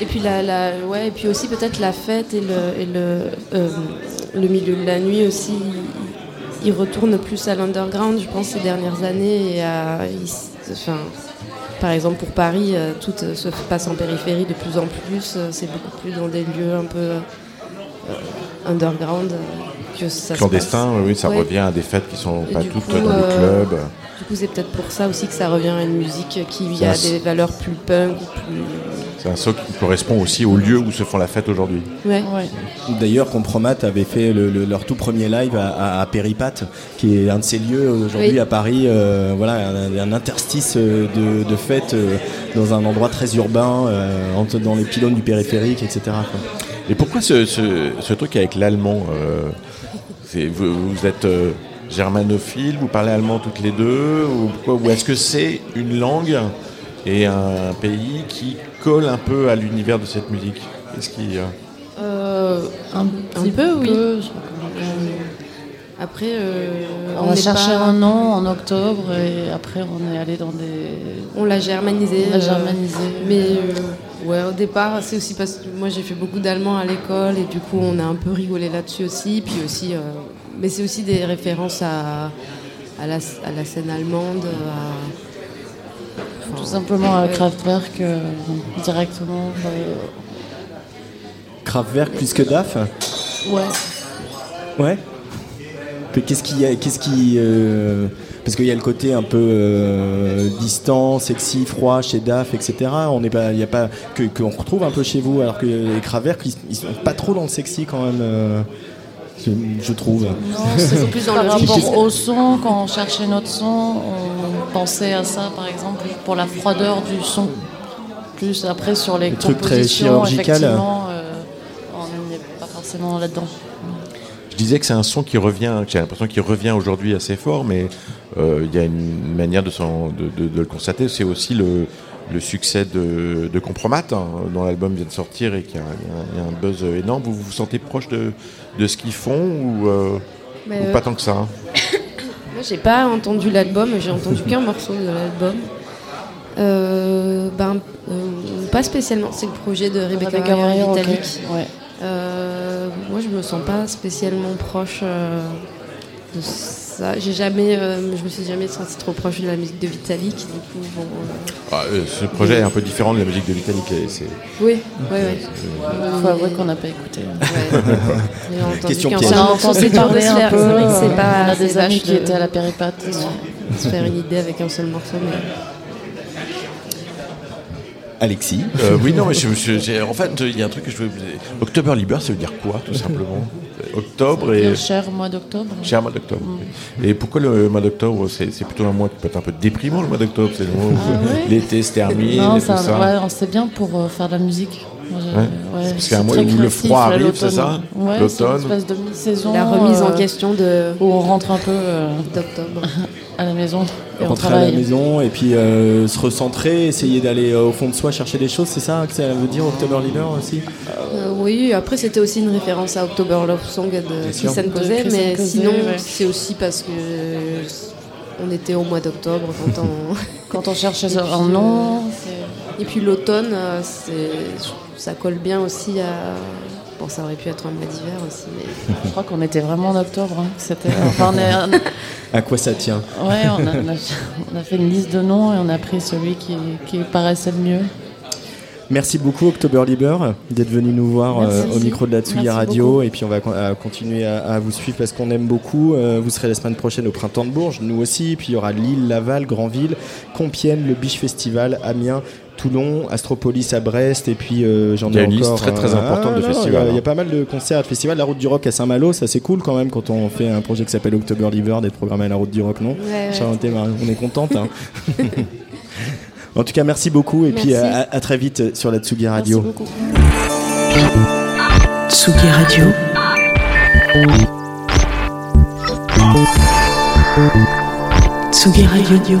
Et puis la, la- ouais, et puis aussi peut-être la fête et le, et le, euh, le milieu de la nuit aussi. Il retourne plus à l'underground, je pense, ces dernières années. Et à, il enfin, par exemple, pour Paris, euh, tout euh, se passe en périphérie de plus en plus. C'est beaucoup plus dans des lieux un peu euh, underground que ça se Clandestin, passe. oui, ça Ouais. revient à des fêtes qui sont Et pas toutes coup, dans euh, les clubs. Du coup, c'est peut-être pour ça aussi que ça revient à une musique qui a des valeurs plus punk, plus. C'est un socle qui correspond aussi au lieu où se font la fête aujourd'hui. Ouais. D'ailleurs, Compromat avait fait le- le- leur tout premier live à, à- à Péripat, qui est un de ces lieux aujourd'hui Oui. à Paris, euh, voilà, un, un interstice euh, de, de fête euh, dans un endroit très urbain, euh, entre- dans les pylônes du périphérique, etc. quoi. Et pourquoi ce, ce- ce truc avec l'allemand euh, vous, vous êtes euh, germanophile, vous parlez allemand toutes les deux Ou, est-ce que c'est une langue et un pays qui colle un peu à l'univers de cette musique? Qu'est-ce qui, euh, Euh, un, petit peu, oui. peu, Après, euh, On, a cherché pas- un nom en octobre et après on est allé dans des. On l'a germanisé. On l'a euh, germanisé. mais euh, ouais, au départ, c'est aussi parce que moi j'ai fait beaucoup d'allemand à l'école et du coup on a un peu rigolé là-dessus aussi. Puis aussi, euh, mais c'est aussi des références à, à, la, à la scène allemande. à- Tout simplement à. Kraftwerk euh, directement. euh, Kraftwerk plus que DAF? Ouais. Ouais. Que- Qu'est-ce qui, qu'est-ce qui, euh, parce qu'il y a le côté un peu euh, distant, sexy, froid chez DAF, etc. On n'est pas, il y a pas que qu'on retrouve un peu chez vous, alors que les Kraftwerk, ils, ils sont pas trop dans le sexy quand même. euh, je, je trouve. Non, c'est plus par rapport au son. Quand on cherchait notre son, on pensait à ça, par exemple, pour la froideur du son. Plus après sur les Le truc très chirurgical. effectivement, euh, on n'est pas forcément là-dedans. Je disais que c'est un son qui revient, j'ai l'impression qu'il revient aujourd'hui assez fort, mais euh, il y a une manière de, s'en- de, de- de le constater. C'est aussi le, le succès de, de Compromat, hein, dont l'album vient de sortir et qui a, y a un- il y a un buzz énorme. Vous vous sentez proche de, de ce qu'ils font ou, euh, ou euh, pas tant que ça hein (coughs) Moi, j'ai pas entendu l'album, j'ai entendu qu'un morceau de l'album. Euh, ben, euh, pas spécialement. C'est le projet de Rebecca, Rebecca Warrior Warrior, ok. Vitalik. Ouais. Euh, moi, je me sens pas spécialement proche euh, de ça. J'ai jamais, euh, je me suis jamais sentie trop proche de la musique de Vitalik. Du coup, bon. euh, Ah, euh, Ce projet est un peu différent de la musique de Vitalik. et c'est- Oui, oui, oui. Il faut avouer qu'on n'a pas écouté. (laughs) (laughs) Entendu Question piège. On a entendu parler un peu, C'est vrai que c'est pas. on a des amis qui de- étaient à la péripate. de se faire une idée avec un seul morceau. Mais... Alexis. Euh, oui, non, mais je, je- j'ai- en fait, il y a un truc que je veux. October Liber, ça veut dire quoi, tout simplement? Octobre et. Cher mois d'octobre. Cher mois d'octobre. Et pourquoi le mois d'octobre c'est, plutôt un mois qui peut être un peu déprimant, le mois d'octobre C'est le mois où Ah ouais l'été se termine Non, et tout ça, ça. ouais, c'est bien pour euh, faire de la musique. Ouais. parce qu'il y a un mois où le froid là, arrive, c'est ça Ouais, L'automne. c'est une espèce de mi-saison. La remise en euh, question de. Où on rentre un peu euh, d'octobre (laughs) à la maison et on Rentrer à la maison et puis euh, se recentrer, essayer d'aller euh, au fond de soi chercher des choses, c'est ça que ça veut dire October Leader aussi Euh, oui, après c'était aussi une référence à October Love Song de sûr. Christian De Cosé, mais Cosé, sinon ouais. c'est aussi parce que on était au mois d'octobre quand (laughs) on Quand on cherchait Et un nom, Et puis l'automne, c'est ça colle bien aussi à. Bon, ça aurait pu être un mois d'hiver aussi, mais. je crois qu'on était vraiment en octobre. hein. C'était, enfin, on est- (laughs) À quoi ça tient Ouais, on a, on a- on a fait une liste de noms et on a pris celui qui, qui paraissait le mieux. Merci beaucoup October Liber d'être venu nous voir euh, au micro de la Tsugi Radio beaucoup. et puis on va con- à continuer à, à vous suivre parce qu'on aime beaucoup. Euh, vous serez la semaine prochaine au Printemps de Bourges, nous aussi. Puis il y aura Lille, Laval, Granville, Compiègne, le Biche Festival, Amiens. Toulon, Astropolis à Brest, et puis euh, j'en Il y a ai une liste encore. très, très euh, de non, festivals, Il y a- y, hein. a pas mal de concerts, de festivals. La Route du Rock à Saint-Malo, ça c'est cool quand même quand on fait un projet qui s'appelle October Liver, d'être programmé à la Route du Rock, non? Ouais, ouais. Charlotte et Marie, on est contente. hein. (laughs) en tout cas, merci beaucoup, et puis à, à très vite sur la Tsugi Radio. Merci beaucoup. Tsugi Radio. Tsugi Radio.